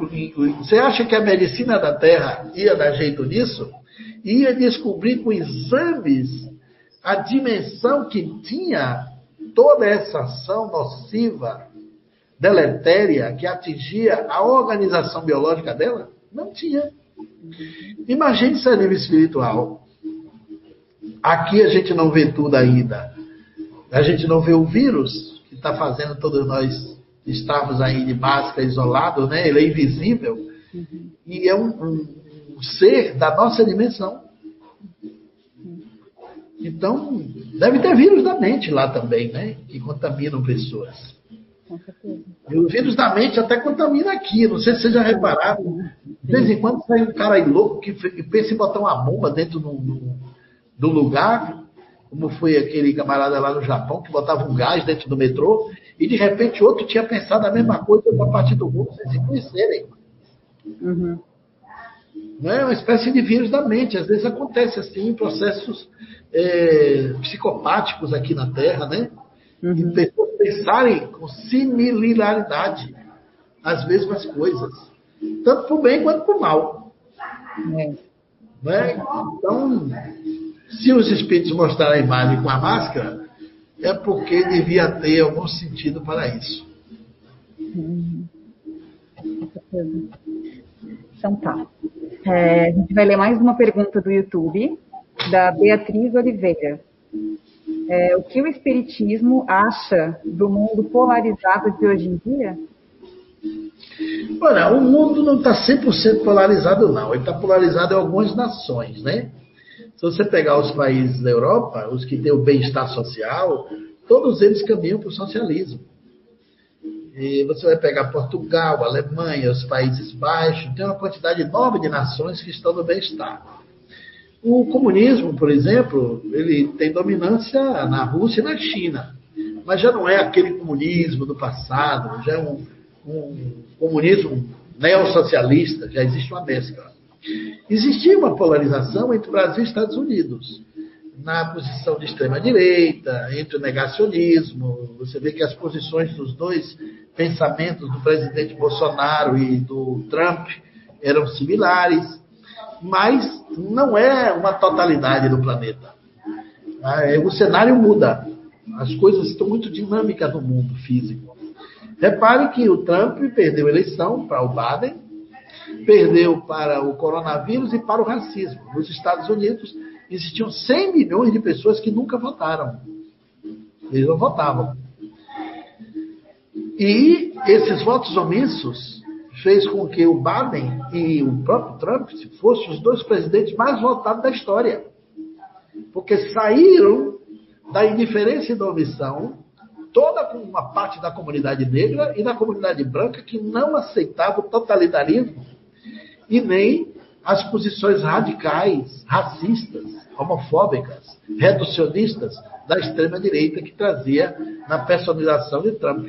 Você acha que a medicina da Terra ia dar jeito nisso? Ia descobrir com exames a dimensão que tinha toda essa ação nociva, deletéria, que atingia a organização biológica dela? Não tinha. Imagine se a nível espiritual. Aqui a gente não vê tudo ainda. A gente não vê o vírus que está fazendo todos nós estarmos aí de máscara, isolado, né? Ele é invisível. Uhum. E é um, um, um, ser da nossa dimensão. Então, deve ter vírus da mente lá também, né? Que contaminam pessoas. E o vírus da mente até contamina aqui. Não sei se vocês já repararam. De vez em quando sai um cara aí louco que pensa em botar uma bomba dentro do, do, lugar, como foi aquele camarada lá no Japão que botava um gás dentro do metrô e de repente outro tinha pensado a mesma coisa a partir do mundo sem se conhecerem. Uhum. Não é uma espécie de vírus da mente. Às vezes acontece assim em processos é, psicopáticos aqui na Terra, né? Uhum. E pessoas pensarem com similaridade as mesmas coisas, tanto para o bem quanto para o mal. É. Né? Então, se os espíritos mostraram a imagem com a máscara, é porque devia ter algum sentido para isso. Então tá. É, a gente vai ler mais uma pergunta do YouTube, da Beatriz Oliveira. É, o que o Espiritismo acha do mundo polarizado de hoje em dia? Olha, o mundo não está 100% polarizado, não. Ele está polarizado em algumas nações, né? Se você pegar os países da Europa, os que têm o bem-estar social, todos eles caminham para o socialismo. E você vai pegar Portugal, Alemanha, os Países Baixos, tem uma quantidade enorme de nações que estão no bem-estar. O comunismo, por exemplo, ele tem dominância na Rússia e na China, mas já não é aquele comunismo do passado, já é um, um comunismo neossocialista, já existe uma mescla. Existia uma polarização entre Brasil e Estados Unidos, na posição de extrema-direita, entre o negacionismo. Você vê que as posições dos dois pensamentos, do presidente Bolsonaro e do Trump, eram similares, mas não é uma totalidade do planeta. Ah, é, o cenário muda. As coisas estão muito dinâmicas no mundo físico. Repare que o Trump perdeu a eleição para o Biden, perdeu para o coronavírus e para o racismo. Nos Estados Unidos, existiam 100 milhões de pessoas que nunca votaram. Eles não votavam. E esses votos omissos fez com que o Biden e o próprio Trump fossem os dois presidentes mais votados da história. Porque saíram da indiferença e da omissão toda uma parte da comunidade negra e da comunidade branca que não aceitava o totalitarismo e nem as posições radicais, racistas, homofóbicas, reducionistas da extrema-direita que trazia na personalização de Trump.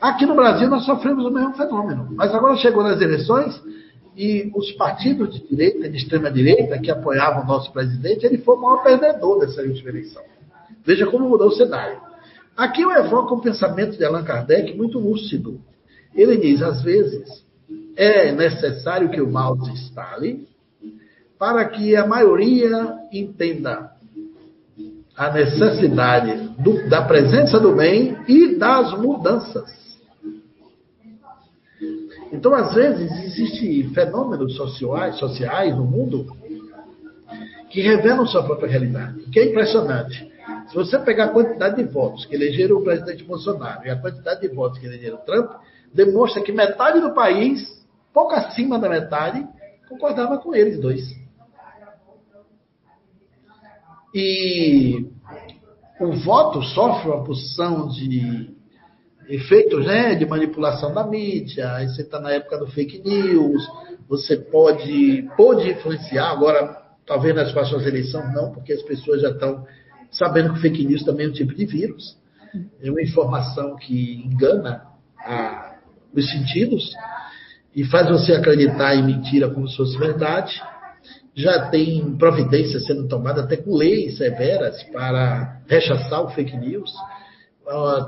Aqui no Brasil nós sofremos o mesmo fenômeno, mas agora chegou nas eleições e os partidos de direita de extrema-direita que apoiavam o nosso presidente, ele foi o maior perdedor dessa última eleição. Veja como mudou o cenário. Aqui eu evoco um pensamento de Allan Kardec muito lúcido. Ele diz, às vezes, é necessário que o mal se instale para que a maioria entenda a necessidade do, da presença do bem e das mudanças. Então, às vezes, existem fenômenos sociais, sociais no mundo que revelam sua própria realidade, o que é impressionante. Se você pegar a quantidade de votos que elegeram o presidente Bolsonaro e a quantidade de votos que elegeram Trump, demonstra que metade do país pouco acima da metade, concordava com eles dois. E o voto sofre uma posição de efeitos né, de manipulação da mídia, aí você está na época do fake news, você pode, pode influenciar, agora talvez nas próximas eleições não, porque as pessoas já estão sabendo que fake news também é um tipo de vírus, é uma informação que engana a, os sentidos, e faz você acreditar em mentira como se fosse verdade. Já tem providência sendo tomada até com leis severas para rechaçar o fake news.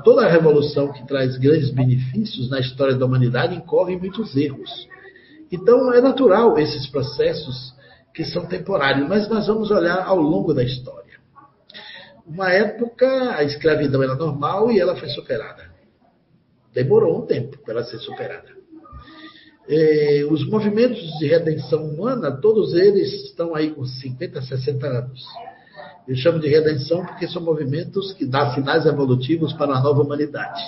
Toda a revolução que traz grandes benefícios na história da humanidade incorre em muitos erros. Então, é natural esses processos que são temporários, mas nós vamos olhar ao longo da história. Uma época, a escravidão era normal e ela foi superada. Demorou um tempo para ela ser superada. É, os movimentos de redenção humana, todos eles estão aí com 50, 60 anos. Eu chamo de redenção porque são movimentos que dão sinais evolutivos para uma nova humanidade.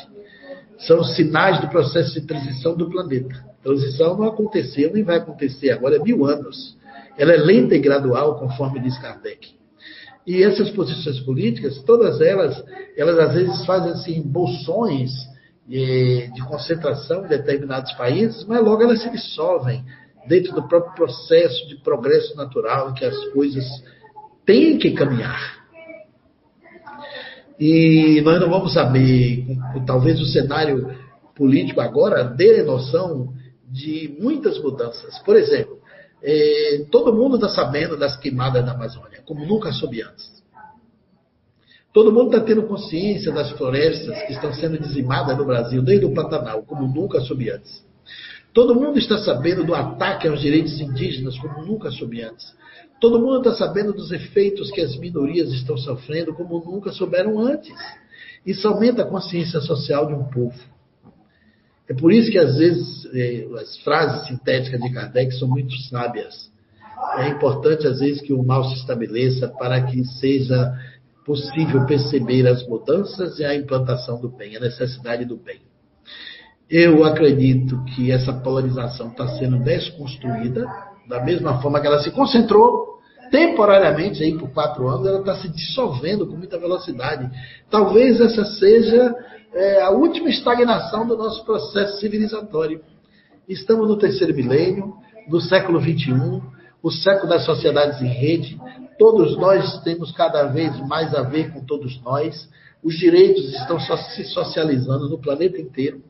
São sinais do processo de transição do planeta. Transição não aconteceu nem vai acontecer agora, é mil anos. Ela é lenta e gradual, conforme diz Kardec. E essas posições políticas, todas elas, elas às vezes fazem assim, bolsões de, de concentração em determinados países, mas logo elas se dissolvem dentro do próprio processo de progresso natural em que as coisas tem que caminhar. E nós não vamos saber, talvez o cenário político agora dê noção de muitas mudanças. Por exemplo, é, todo mundo está sabendo das queimadas da Amazônia, como nunca soube antes. Todo mundo está tendo consciência das florestas que estão sendo dizimadas no Brasil, desde o Pantanal, como nunca soube antes. Todo mundo está sabendo do ataque aos direitos indígenas, como nunca soube antes. Todo mundo está sabendo dos efeitos que as minorias estão sofrendo como nunca souberam antes. Isso aumenta a consciência social de um povo. É por isso que, às vezes, eh, as frases sintéticas de Kardec são muito sábias. É importante, às vezes, que o mal se estabeleça para que seja possível perceber as mudanças e a implantação do bem, a necessidade do bem. Eu acredito que essa polarização está sendo desconstruída, da mesma forma que ela se concentrou temporariamente, aí por quatro anos, ela está se dissolvendo com muita velocidade. Talvez essa seja é, a última estagnação do nosso processo civilizatório. Estamos no terceiro milênio, no século XXI, o século das sociedades em rede. Todos nós temos cada vez mais a ver com todos nós. Os direitos estão se socializando no planeta inteiro.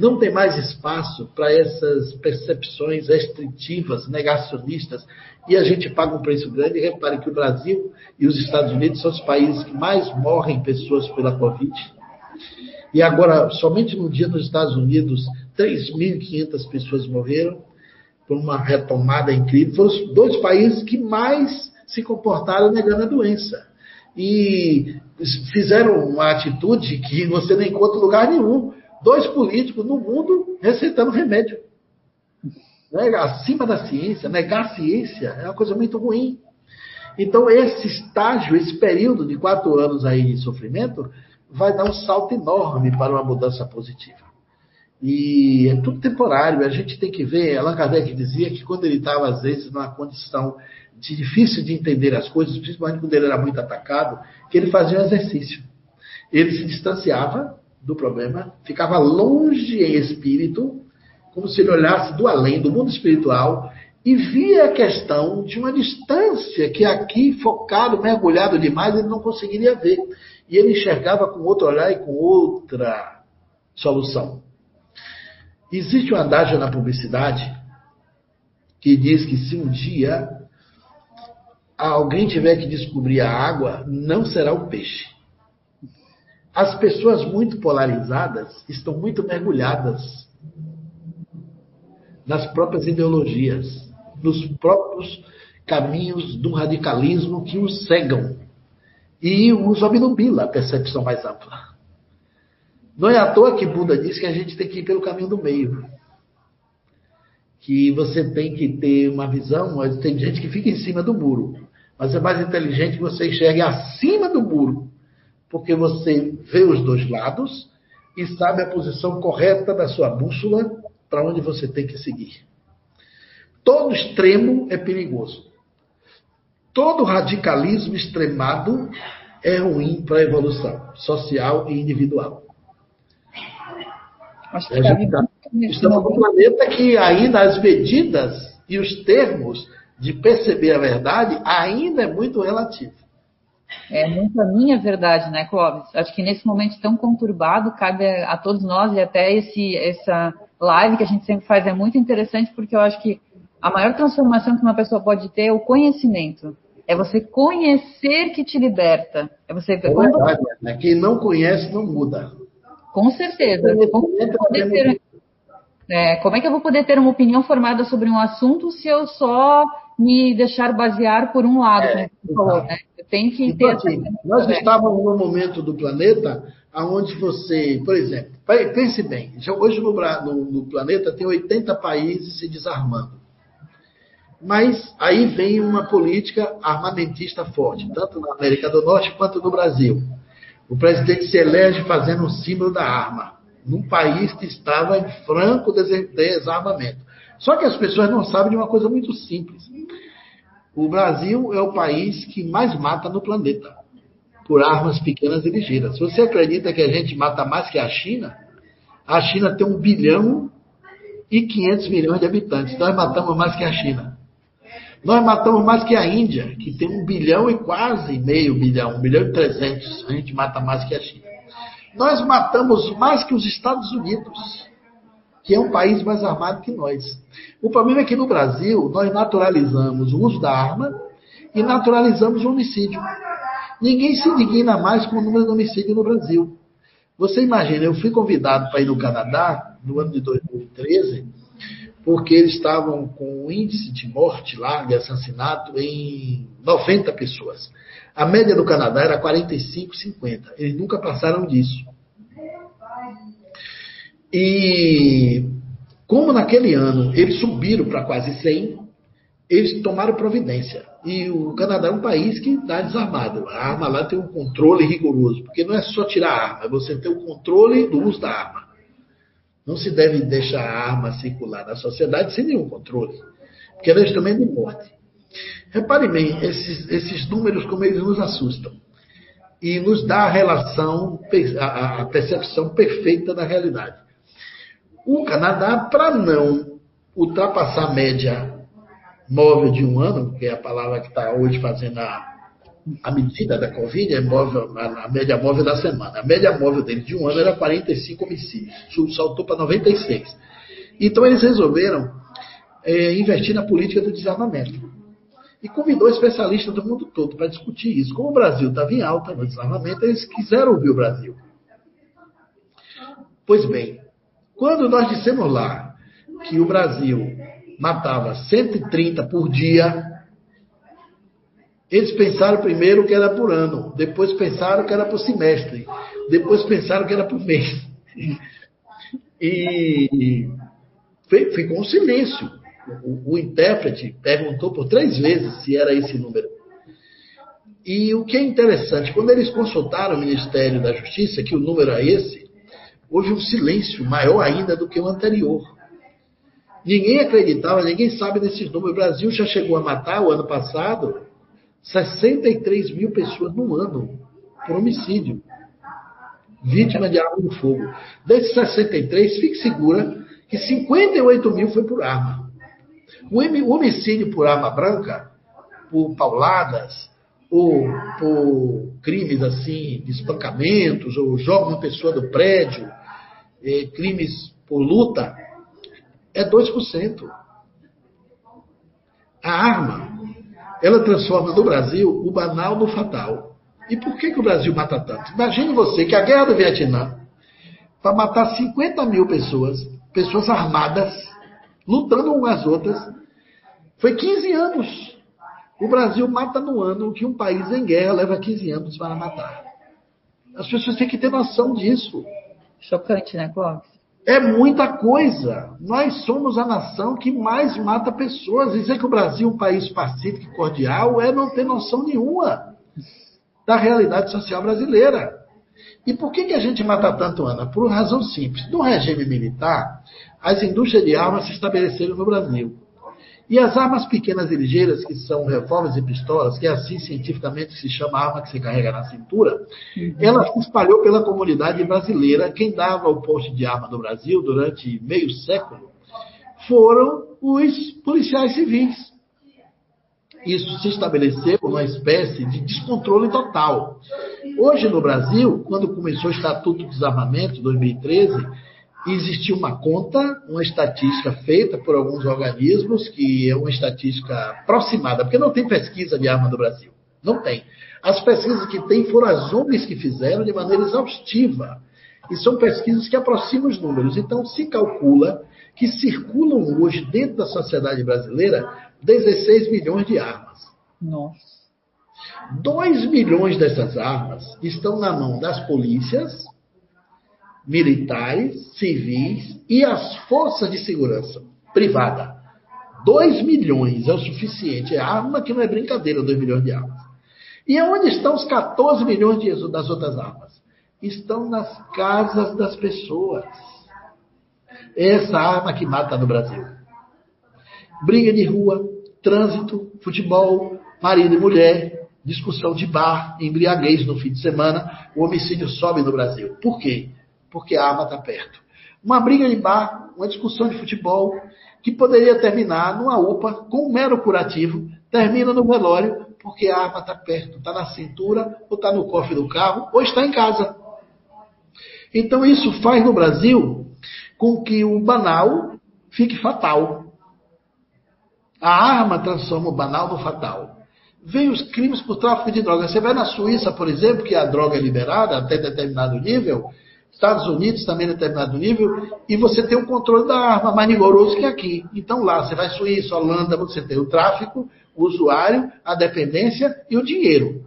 Não tem mais espaço para essas percepções restritivas, negacionistas, e a gente paga um preço grande. Repare que o Brasil e os Estados Unidos são os países que mais morrem pessoas pela Covid. E agora, somente no dia nos Estados Unidos, 3.500 pessoas morreram por uma retomada incrível. Foram os dois países que mais se comportaram negando a doença. E fizeram uma atitude que você não encontra lugar nenhum. Dois políticos no mundo receitando remédio né, acima da ciência, negar a ciência é uma coisa muito ruim. Então, esse estágio, esse período de quatro anos aí de sofrimento, vai dar um salto enorme para uma mudança positiva. E é tudo temporário. A gente tem que ver, Allan Kardec dizia que quando ele estava, às vezes, numa condição de difícil de entender as coisas, principalmente quando ele era muito atacado, que ele fazia um exercício. Ele se distanciava do problema, ficava longe em espírito, como se ele olhasse do além, do mundo espiritual, e via a questão de uma distância que aqui, focado, mergulhado demais, ele não conseguiria ver. E ele enxergava com outro olhar e com outra solução. Existe uma adágio na publicidade que diz que se um dia alguém tiver que descobrir a água, não será o peixe. As pessoas muito polarizadas estão muito mergulhadas nas próprias ideologias, nos próprios caminhos do radicalismo que os cegam e os obnubila a percepção mais ampla. Não é à toa que Buda diz que a gente tem que ir pelo caminho do meio. Que você tem que ter uma visão, tem gente que fica em cima do muro. Mas é mais inteligente que você enxergue acima do muro. Porque você vê os dois lados e sabe a posição correta da sua bússola para onde você tem que seguir. Todo extremo é perigoso. Todo radicalismo extremado é ruim para a evolução social e individual. Tá, estamos num planeta que ainda as medidas e os termos de perceber a verdade ainda é muito relativo. É muito a minha verdade, né, Clóvis? Acho que nesse momento tão conturbado, cabe a, a todos nós e até esse, essa live que a gente sempre faz é muito interessante porque eu acho que a maior transformação que uma pessoa pode ter é o conhecimento. É você conhecer que te liberta. É você. É verdade, né? Quem não conhece não muda. Com certeza. Como, ter, é, como é que eu vou poder ter uma opinião formada sobre um assunto se eu só me deixar basear por um lado, é, como você falou, né? Eu tenho que então, ter. Assim, nós estávamos num momento do planeta onde você, por exemplo, pense bem, hoje no, no, no planeta tem 80 países se desarmando. Mas aí vem uma política armamentista forte, tanto na América do Norte quanto no Brasil. O presidente se elege fazendo um símbolo da arma, num país que estava em franco desarmamento. Só que as pessoas não sabem de uma coisa muito simples. O Brasil é o país que mais mata no planeta, por armas pequenas e ligeiras. Você acredita que a gente mata mais que a China, a China tem um bilhão e 500 milhões de habitantes. Nós matamos mais que a China. Nós matamos mais que a Índia, que tem um bilhão e quase meio bilhão, um bilhão e trezentos. A gente mata mais que a China. Nós matamos mais que os Estados Unidos, que é um país mais armado que nós. O problema é que no Brasil nós naturalizamos o uso da arma e naturalizamos o homicídio. Ninguém se indigna mais com o número de homicídio no Brasil. Você imagina, eu fui convidado para ir no Canadá no ano de 2013 porque eles estavam com um índice de morte lá, de assassinato, em 90 pessoas. A média do Canadá era 45, 50. Eles nunca passaram disso. E como naquele ano eles subiram para quase 100, eles tomaram providência. E o Canadá é um país que está desarmado. A arma lá tem um controle rigoroso, porque não é só tirar a arma, é você ter o controle do uso da arma. Não se deve deixar a arma circular na sociedade sem nenhum controle, porque ela é instrumento de morte. Repare bem, esses, esses números, como eles nos assustam. E nos dá a relação, a percepção perfeita da realidade. O Canadá, para não ultrapassar a média móvel de um ano, que é a palavra que está hoje fazendo a, a medida da Covid é móvel, a, a, média móvel da semana. A média móvel dele de um ano era 45 homicídios, saltou para 96. Então eles resolveram é, investir na política do desarmamento. E convidou especialistas do mundo todo para discutir isso. Como o Brasil estava em alta no desarmamento, eles quiseram ouvir o Brasil. Pois bem, quando nós dissemos lá que o Brasil matava 130 por dia eles pensaram primeiro que era por ano, depois pensaram que era por semestre, depois pensaram que era por mês. E ficou um silêncio. O, o intérprete perguntou por três vezes se era esse número. E o que é interessante, quando eles consultaram o Ministério da Justiça, que o número é esse, houve um silêncio maior ainda do que o anterior. Ninguém acreditava, ninguém sabe desses números. O Brasil já chegou a matar o ano passado 63 mil pessoas no ano por homicídio. Vítima de arma de fogo. Desses 63, fique segura que 58 mil foi por arma. O homicídio por arma branca, por pauladas, ou por crimes assim, de espancamentos, ou joga uma pessoa do prédio, eh, crimes por luta, é 2%. A arma ela transforma no Brasil o banal no fatal. E por que, que o Brasil mata tanto? Imagine você que a guerra do Vietnã, para matar 50 mil pessoas, pessoas armadas, lutando umas às outras, foi 15 anos. O Brasil mata no ano que um país em guerra leva 15 anos para matar. As pessoas têm que ter noção disso. Chocante, né, Clóvis? É muita coisa. Nós somos a nação que mais mata pessoas. Dizer que o Brasil é um país pacífico e cordial é não ter noção nenhuma da realidade social brasileira. E por que, que a gente mata tanto, Ana? Por uma razão simples. No regime militar, as indústrias de armas se estabeleceram no Brasil. E as armas pequenas e ligeiras, que são revólveres e pistolas, que é assim cientificamente se chama a arma que se carrega na cintura, uhum. ela se espalhou pela comunidade brasileira. Quem dava o poste de arma no Brasil durante meio século foram os policiais civis. Isso se estabeleceu uma espécie de descontrole total. Hoje no Brasil, quando começou o Estatuto de Desarmamento, 2013, existiu uma conta, uma estatística feita por alguns organismos, que é uma estatística aproximada, porque não tem pesquisa de arma no Brasil. Não tem. As pesquisas que tem foram as ONGs que fizeram de maneira exaustiva. E são pesquisas que aproximam os números. Então, se calcula que circulam hoje dentro da sociedade brasileira 16 milhões de armas. Nossa. 2 milhões dessas armas estão na mão das polícias, militares, civis e as forças de segurança privada. 2 milhões é o suficiente. É arma que não é brincadeira, 2 milhões de armas. E onde estão os 14 milhões de, das outras armas? Estão nas casas das pessoas. Essa arma que mata no Brasil. Briga de rua, trânsito, futebol, marido e mulher, discussão de bar, embriaguez no fim de semana, o homicídio sobe no Brasil. Por quê? Porque a arma está perto. Uma briga de bar, uma discussão de futebol, que poderia terminar numa UPA com um mero curativo, termina no velório, porque a arma está perto, está na cintura, ou está no cofre do carro, ou está em casa. Então isso faz no Brasil com que o banal fique fatal. A arma transforma o banal no fatal. Vem os crimes por tráfico de drogas. Você vai na Suíça, por exemplo, que a droga é liberada até determinado nível, Estados Unidos também a determinado nível, e você tem o controle da arma mais rigoroso que aqui. Então lá, você vai Suíça, Holanda, você tem o tráfico, o usuário, a dependência e o dinheiro.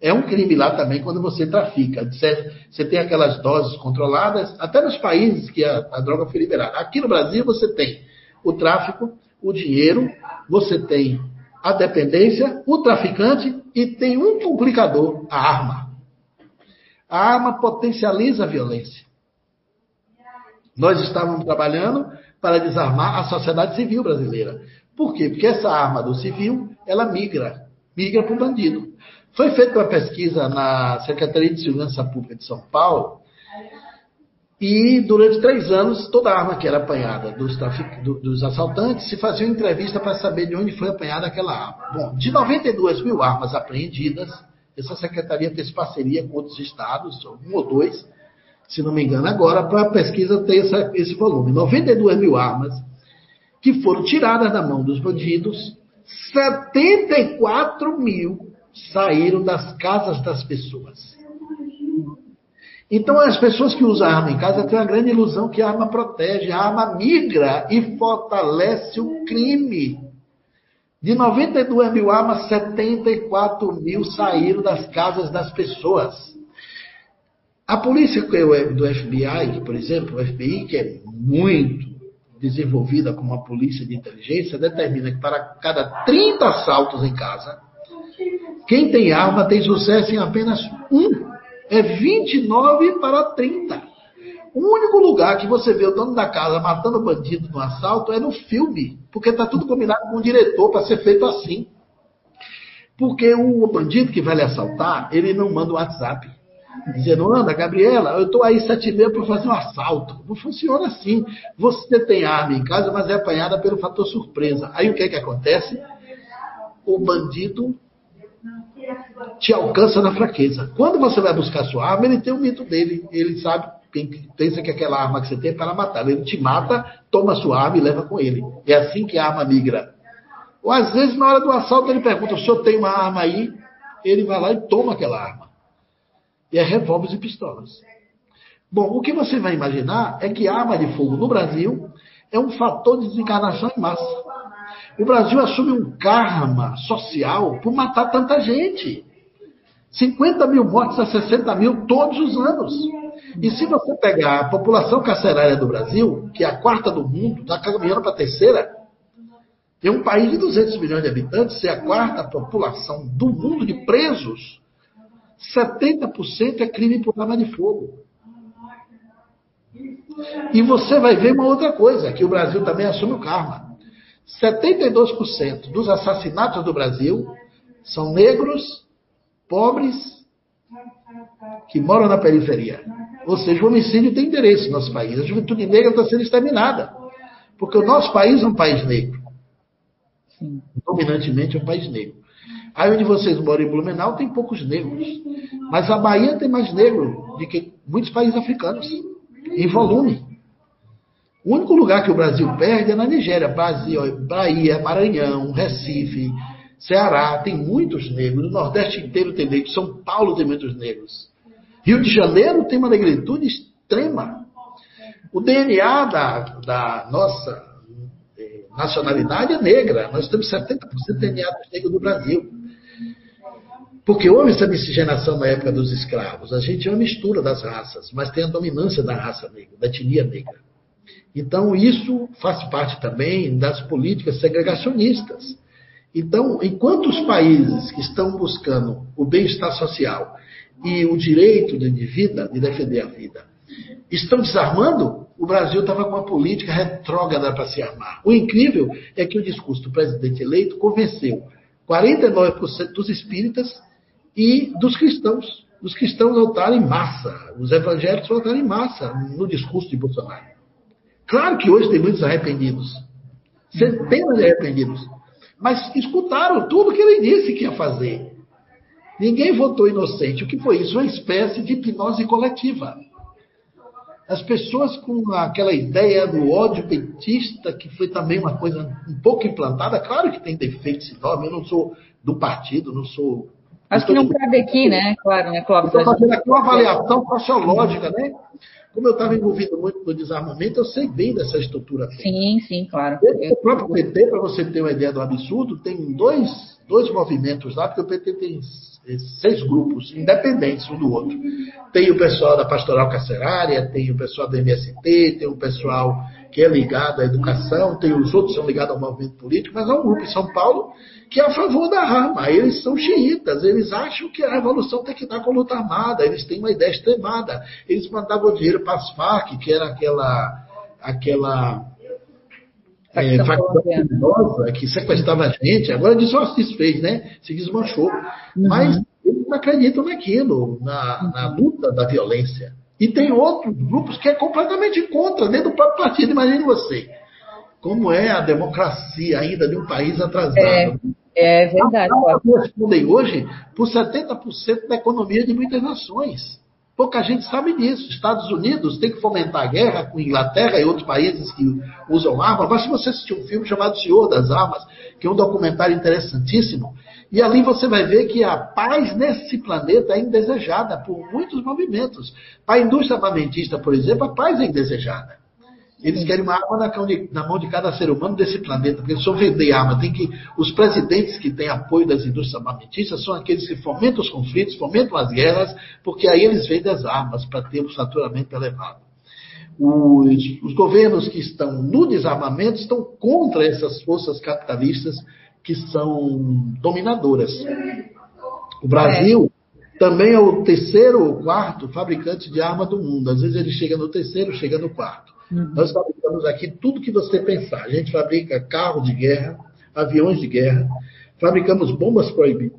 É um crime lá também quando você trafica. Você tem aquelas doses controladas, até nos países que a, a droga foi liberada. Aqui no Brasil você tem o tráfico, o dinheiro, você tem a dependência, o traficante e tem um complicador, a arma. A arma potencializa a violência. Nós estávamos trabalhando para desarmar a sociedade civil brasileira. Por quê? Porque essa arma do civil, ela migra, migra para o bandido. Foi feita uma pesquisa na Secretaria de Segurança Pública de São Paulo e durante três anos toda arma que era apanhada dos, trafic... dos assaltantes se fazia uma entrevista para saber de onde foi apanhada aquela arma. Bom, de 92 mil armas apreendidas, essa secretaria fez parceria com outros estados, um ou dois, se não me engano, agora para a pesquisa ter essa, esse volume. 92 mil armas que foram tiradas da mão dos bandidos, 74 mil saíram das casas das pessoas. Então, as pessoas que usam arma em casa têm a grande ilusão que a arma protege, a arma migra e fortalece o crime. De 92 mil armas, 74 mil saíram das casas das pessoas. A polícia do FBI, por exemplo, o FBI, que é muito desenvolvida como uma polícia de inteligência, determina que para cada 30 assaltos em casa, quem tem arma tem sucesso em apenas um. É 29 para 30. O único lugar que você vê o dono da casa matando bandido no assalto é no filme, porque está tudo combinado com o diretor para ser feito assim. Porque o bandido que vai lhe assaltar, ele não manda o um WhatsApp. Dizendo, anda, Gabriela, eu estou aí sete e meia para fazer um assalto. Não funciona assim. Você tem arma em casa, mas é apanhada pelo fator surpresa. Aí o que é que acontece? O bandido te alcança na fraqueza. Quando você vai buscar sua arma, ele tem o mito dele. Ele sabe, pensa que aquela arma que você tem é para matar. Ele te mata, toma sua arma e leva com ele. É assim que a arma migra. Ou às vezes, na hora do assalto, ele pergunta: o senhor tem uma arma aí? Ele vai lá e toma aquela arma. E é revólveres e pistolas. Bom, o que você vai imaginar é que a arma de fogo no Brasil é um fator de desencarnação em massa. O Brasil assume um karma social por matar tanta gente. 50 mil mortes a 60 mil todos os anos. E se você pegar a população carcerária do Brasil, que é a quarta do mundo, está caminhando para a terceira, tem um país de 200 milhões de habitantes, é a quarta população do mundo de presos, 70% é crime por arma de fogo. E você vai ver uma outra coisa, que o Brasil também assume o karma. 72% dos assassinatos do Brasil são negros, pobres, que moram na periferia. Ou seja, o homicídio tem interesse no nosso país. A juventude negra está sendo exterminada. Porque o nosso país é um país negro. Sim. Dominantemente é um país negro. Aí onde vocês moram em Blumenau tem poucos negros. Mas a Bahia tem mais negro do que muitos países africanos. Em volume. O único lugar que o Brasil perde é na Nigéria. Brasil, Bahia, Maranhão, Recife, Ceará, tem muitos negros. O Nordeste inteiro tem negros. São Paulo tem muitos negros. Rio de Janeiro tem uma negritude extrema. O DNA da, da nossa eh, nacionalidade é negra. Nós temos 70% de DNA dos negros do Brasil. Porque houve essa miscigenação na época dos escravos. A gente é uma mistura das raças, mas tem a dominância da raça negra, da etnia negra. Então, isso faz parte também das políticas segregacionistas. Então, enquanto os países que estão buscando o bem-estar social e o direito de vida, de defender a vida, estão desarmando, o Brasil estava com uma política retrógrada para se armar. O incrível é que o discurso do presidente eleito convenceu 49% dos espíritas e dos cristãos. Os cristãos votaram em massa, os evangélicos votaram em massa no discurso de Bolsonaro. Claro que hoje tem muitos arrependidos, centenas de arrependidos, mas escutaram tudo que ele disse que ia fazer. Ninguém votou inocente. O que foi isso? Uma espécie de hipnose coletiva. As pessoas com aquela ideia do ódio petista, que foi também uma coisa um pouco implantada, claro que tem defeitos enormes, eu não sou do partido, não sou. Acho que não cabe aqui, né? Claro, né, Clóvis? Estou fazendo aqui uma avaliação sociológica, né? Como eu estava envolvido muito no desarmamento, eu sei bem dessa estrutura. Sim, sim, claro. O próprio PT, para você ter uma ideia do absurdo, tem dois, dois movimentos lá, porque o PT tem seis grupos independentes um do outro. Tem o pessoal da Pastoral Carcerária, tem o pessoal do MST, tem o pessoal que é ligado à educação, tem os outros que são ligados ao movimento político, mas há um grupo em São Paulo que é a favor da arma. Eles são xiitas, eles acham que a revolução tem que dar com a luta armada, eles têm uma ideia extremada. Eles mandavam dinheiro para as Farc, que era aquela, aquela é, facção criminosa que sequestrava a gente, agora se fez, né? Se desmanchou. Uhum. Mas eles não acreditam naquilo, na, na luta da violência. E tem outros grupos que é completamente contra, dentro do próprio partido. Imagine você. Como é a democracia ainda de um país atrasado. É, é verdade. Respondem hoje por 70% da economia de muitas nações. Pouca gente sabe disso. Estados Unidos tem que fomentar a guerra com Inglaterra e outros países que usam armas. Basta você assistir um filme chamado Senhor das Armas, que é um documentário interessantíssimo. E ali você vai ver que a paz nesse planeta é indesejada por muitos movimentos. Para a indústria armamentista, por exemplo, a paz é indesejada. Eles querem uma arma na, mão de cada ser humano desse planeta, porque eles só vender arma. Tem que, os presidentes que têm apoio das indústrias armamentistas são aqueles que fomentam os conflitos, fomentam as guerras, porque aí eles vendem as armas para ter um faturamento elevado. Os, os, governos que estão no desarmamento estão contra essas forças capitalistas que são dominadoras. O Brasil também é o terceiro ou quarto fabricante de arma do mundo. Às vezes ele chega no terceiro, chega no quarto. Uhum. Nós fabricamos aqui tudo que você pensar. A gente fabrica carro de guerra, aviões de guerra, fabricamos bombas proibidas,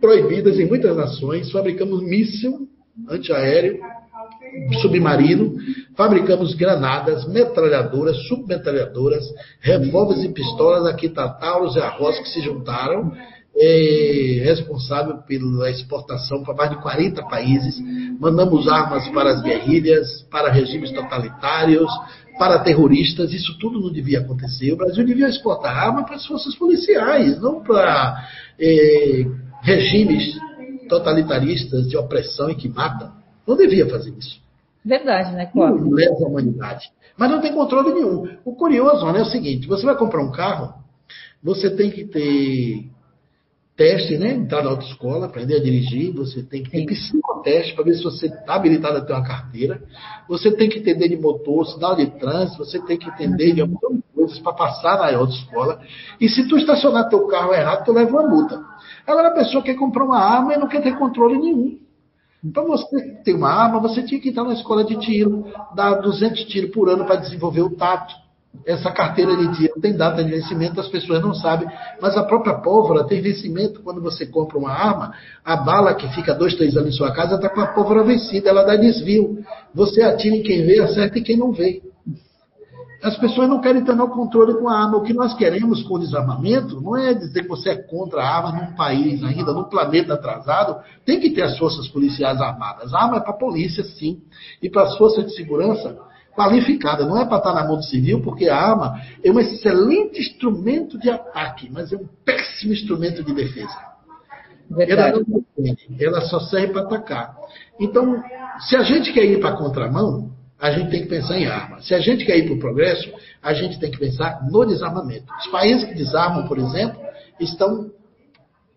proibidas em muitas nações, fabricamos míssil antiaéreo, submarino, fabricamos granadas, metralhadoras, submetralhadoras, revólveres e pistolas, aqui Tatauros e Arroz que se juntaram é responsável pela exportação para mais de 40 países. Mandamos armas para as guerrilhas, para regimes totalitários, para terroristas. Isso tudo não devia acontecer. O Brasil devia exportar armas para as forças policiais, não para é, regimes totalitaristas de opressão e que matam. Não devia fazer isso. Verdade, né, Cláudio? Não leva a humanidade. Mas não tem controle nenhum. O curioso né, é o seguinte: você vai comprar um carro, você tem que ter teste, né? Entrar na autoescola, aprender a dirigir, você tem que ter psicoteste para ver se você está habilitado a ter uma carteira. Você tem que entender de motor, sinal de trânsito, você tem que entender de algumas coisas para passar na autoescola. E se tu estacionar teu carro errado, tu leva uma multa. Agora a pessoa quer comprar uma arma e não quer ter controle nenhum. Para você ter uma arma, você tinha que entrar na escola de tiro, dar 200 tiros por ano para desenvolver o tato essa carteira de dia tem data de vencimento, as pessoas não sabem, mas a própria pólvora tem vencimento quando você compra uma arma, a bala que fica dois, três anos em sua casa está com a pólvora vencida, ela dá desvio. Você atira em quem vê, acerta em quem não vê. As pessoas não querem ter o controle com a arma. O que nós queremos com o desarmamento não é dizer que você é contra a arma num país ainda, num planeta atrasado. Tem que ter as forças policiais armadas. A arma é para a polícia, sim. E para as forças de segurança qualificada. Não é para estar na mão do civil, porque a arma é um excelente instrumento de ataque, mas é um péssimo instrumento de defesa. Ela, ela só serve para atacar. Então, se a gente quer ir para a contramão, a gente tem que pensar em arma. Se a gente quer ir para o progresso, a gente tem que pensar no desarmamento. Os países que desarmam, por exemplo, estão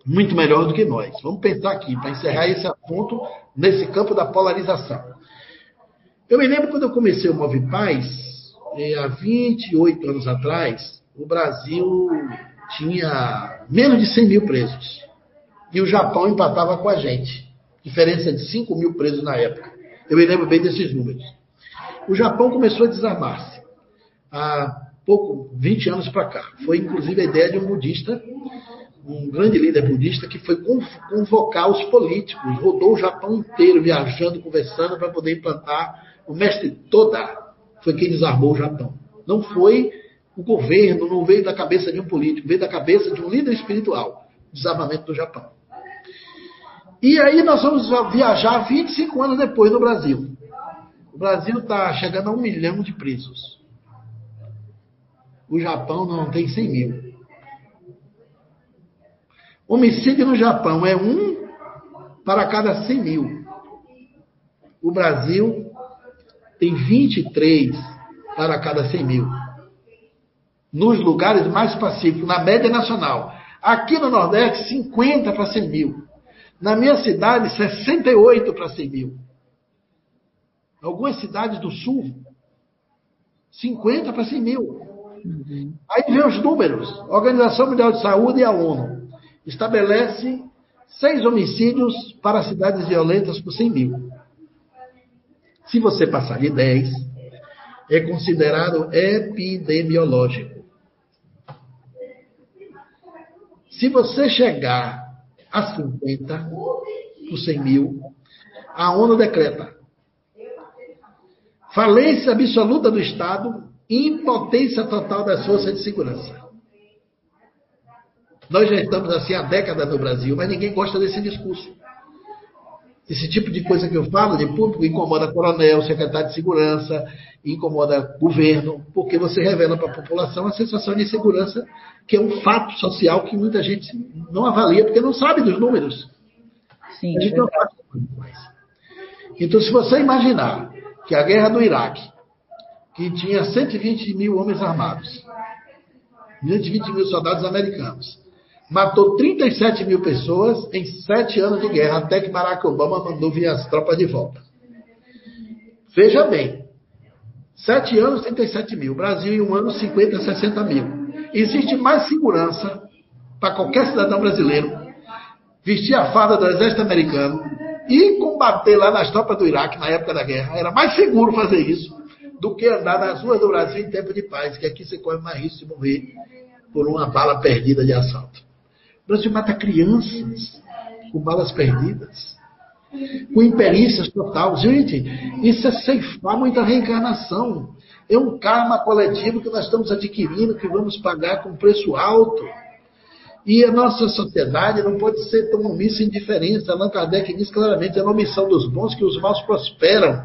muito melhor do que nós. Vamos pensar aqui, para encerrar esse assunto, nesse campo da polarização. Eu me lembro quando eu comecei o Move Paz, eh, há 28 anos atrás, o Brasil tinha menos de 100 mil presos. E o Japão empatava com a gente. Diferença de 5 mil presos na época. Eu me lembro bem desses números. O Japão começou a desarmar-se há pouco, 20 anos para cá. Foi inclusive a ideia de um budista, um grande líder budista, que foi convocar os políticos, rodou o Japão inteiro, viajando, conversando, para poder implantar o mestre Toda foi quem desarmou o Japão. Não foi o governo, não veio da cabeça de um político, veio da cabeça de um líder espiritual. Desarmamento do Japão. E aí nós vamos viajar 25 anos depois no Brasil. O Brasil está chegando a um milhão de presos. O Japão não tem 100 mil. Homicídio no Japão é um para cada 100 mil. O Brasil tem 23 para cada 100 mil. Nos lugares mais pacíficos, na média nacional. Aqui no Nordeste, 50 para 100 mil. Na minha cidade, 68 para 100 mil. Algumas cidades do Sul, 50 para 100 mil. Uhum. Aí vem os números. A Organização Mundial de Saúde e a ONU estabelece seis homicídios para cidades violentas por 100 mil. Se você passar de 10, é considerado epidemiológico. Se você chegar a 50 por 100 mil, a ONU decreta falência absoluta do Estado e impotência total das forças de segurança. Nós já estamos assim há décadas no Brasil, mas ninguém gosta desse discurso. Esse tipo de coisa que eu falo de público incomoda coronel, secretário de segurança, incomoda governo, porque você revela para a população a sensação de insegurança, que é um fato social que muita gente não avalia, porque não sabe dos números. Sim, a gente não faz mais. Então, se você imaginar que a guerra do Iraque, que tinha 120 mil homens armados, 120 mil soldados americanos, matou 37 mil pessoas em sete anos de guerra, até que Barack Obama mandou vir as tropas de volta. Veja bem, sete anos, 37 mil. Brasil, em um ano, 50, 60 mil. Existe mais segurança para qualquer cidadão brasileiro vestir a farda do exército americano e combater lá nas tropas do Iraque na época da guerra. Era mais seguro fazer isso do que andar nas ruas do Brasil em tempo de paz, que aqui você corre mais risco de morrer por uma bala perdida de assalto. Brasil mata crianças com balas perdidas, com imperícias total. Gente, isso é ceifar muita reencarnação. É um karma coletivo que nós estamos adquirindo, que vamos pagar com preço alto. E a nossa sociedade não pode ser tão omissa em diferença. Allan Kardec diz claramente: é na omissão dos bons que os maus prosperam.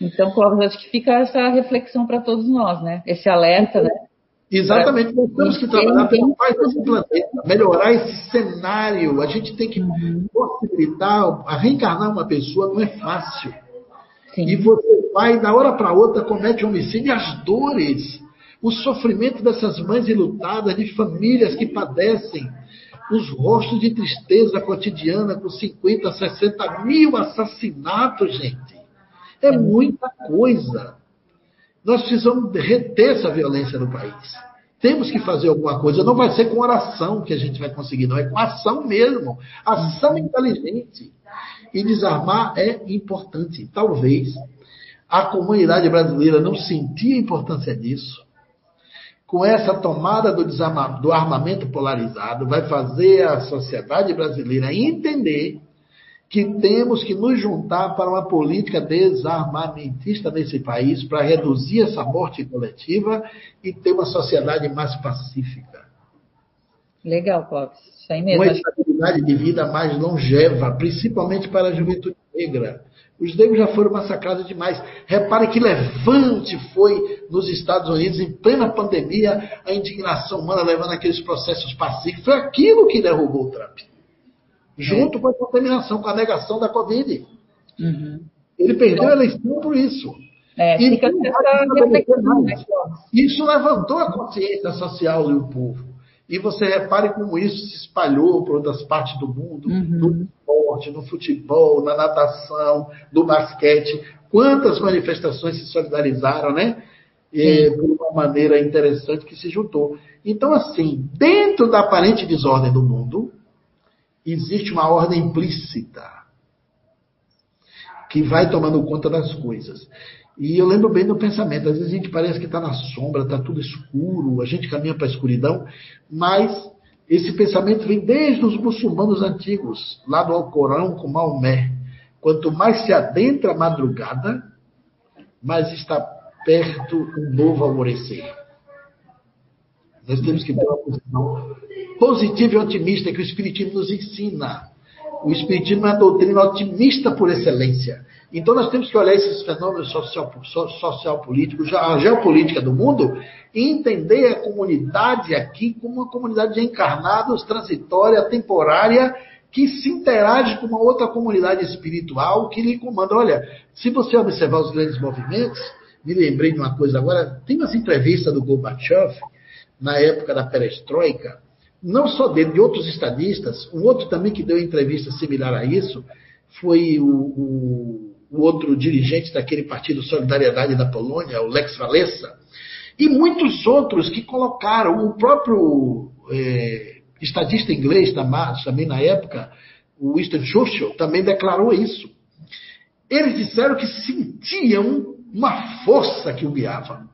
Então, Cláudio, acho que fica essa reflexão para todos nós, né? Esse alerta, né? Exatamente, nós temos que trabalhar pela paz desse planeta, melhorar esse cenário. A gente tem que uhum. possibilitar, a reencarnar uma pessoa não é fácil. Sim. E você vai, da hora para outra, comete homicídio e as dores, o sofrimento dessas mães ilutadas, de famílias que padecem, os rostos de tristeza cotidiana com 50, 60 mil assassinatos, gente. É muita coisa. Nós precisamos reter essa violência no país. Temos que fazer alguma coisa. Não vai ser com oração que a gente vai conseguir, não. É com ação mesmo. Ação inteligente. E desarmar é importante. Talvez a comunidade brasileira não sentia a importância disso. Com essa tomada do, do armamento polarizado, vai fazer a sociedade brasileira entender que temos que nos juntar para uma política desarmamentista nesse país para reduzir essa morte coletiva e ter uma sociedade mais pacífica. Legal, Clóvis. Isso aí mesmo. Uma estabilidade de vida mais longeva, principalmente para a juventude negra. Os negros já foram massacrados demais. Repare que levante foi nos Estados Unidos, em plena pandemia, a indignação humana levando aqueles processos pacíficos. Foi aquilo que derrubou o Trump. Junto é. com a contaminação, com a negação da Covid. Uhum. Ele perdeu a eleição por isso. É, fica isso levantou a consciência social do povo. E você repare como isso se espalhou por outras partes do mundo, uhum. no esporte, no futebol, na natação, no basquete. Quantas manifestações se solidarizaram, né? E, por uma maneira interessante que se juntou. Então, assim, dentro da aparente desordem do mundo, existe uma ordem implícita que vai tomando conta das coisas. E eu lembro bem do pensamento. Às vezes a gente parece que está na sombra, está tudo escuro, a gente caminha para a escuridão, mas esse pensamento vem desde os muçulmanos antigos, lá do Alcorão com Maomé. Quanto mais se adentra a madrugada, mais está perto um novo alvorecer. Nós temos que ter uma posição positiva e otimista que o Espiritismo nos ensina. O Espiritismo é uma doutrina otimista por excelência. Então nós temos que olhar esses fenômenos social, social políticos, a geopolítica do mundo, e entender a comunidade aqui como uma comunidade de encarnados, transitória, temporária, que se interage com uma outra comunidade espiritual que lhe comanda. Olha, se você observar os grandes movimentos, me lembrei de uma coisa agora, tem umas entrevistas do Gorbachev, na época da perestroika, não só dele, de outros estadistas, um outro também que deu entrevista similar a isso, foi o, o o outro dirigente daquele partido Solidariedade da Polônia, o Lex Walesa, e muitos outros que colocaram, o próprio é, estadista inglês também na época, o Winston Churchill, também declarou isso. Eles disseram que sentiam uma força que o guiava.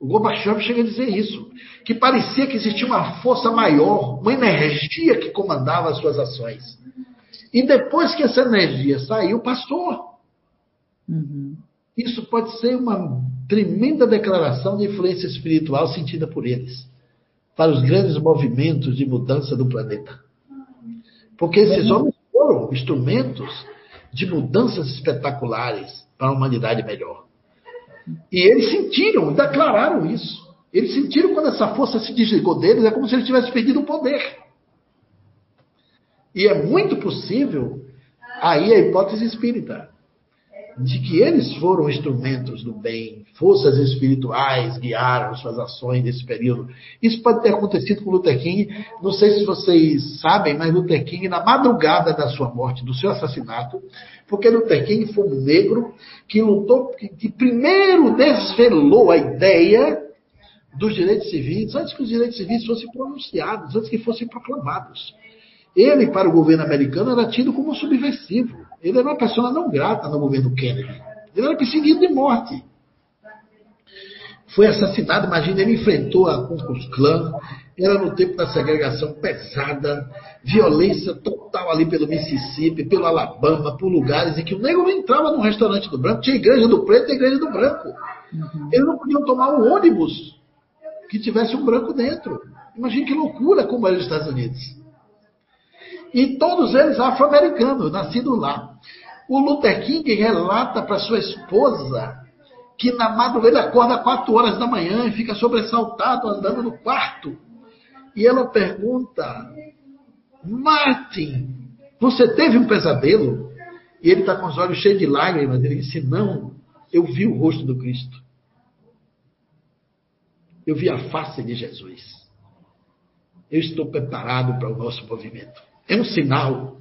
O Gorbachev chega a dizer isso, que parecia que existia uma força maior, uma energia que comandava as suas ações. E depois que essa energia saiu, passou. Uhum. Isso pode ser uma tremenda declaração de influência espiritual sentida por eles para os grandes movimentos de mudança do planeta. Porque esses homens foram instrumentos de mudanças espetaculares para a humanidade melhor. E eles sentiram, declararam isso. Eles sentiram quando essa força se desligou deles, é como se eles tivessem perdido o poder. E é muito possível, aí a hipótese espírita, de que eles foram instrumentos do bem, forças espirituais guiaram suas ações nesse período. Isso pode ter acontecido com Luther King. Não sei se vocês sabem, mas Luther King, na madrugada da sua morte, do seu assassinato, porque Luther King foi um negro que lutou, que primeiro desvelou a ideia dos direitos civis, antes que os direitos civis fossem pronunciados, antes que fossem proclamados. Ele, para o governo americano, era tido como subversivo. Ele era uma pessoa não grata no governo Kennedy. Ele era perseguido de morte. Foi assassinado, imagina, ele enfrentou a Ku Klux Klan, era no tempo da segregação pesada, violência total ali pelo Mississippi, pelo Alabama, por lugares em que o negro não entrava no restaurante do branco, tinha igreja do preto e igreja do branco. Uhum. Eles não podiam tomar um ônibus que tivesse um branco dentro. Imagina que loucura como era os Estados Unidos. E todos eles afro-americanos, nascidos lá. O Luther King relata para sua esposa que na madrugada acorda às 4 horas da manhã e fica sobressaltado andando no quarto. E ela pergunta: Martin, você teve um pesadelo? E ele está com os olhos cheios de lágrimas. Ele disse: Não, eu vi o rosto do Cristo. Eu vi a face de Jesus. Eu estou preparado para o nosso movimento. É um sinal.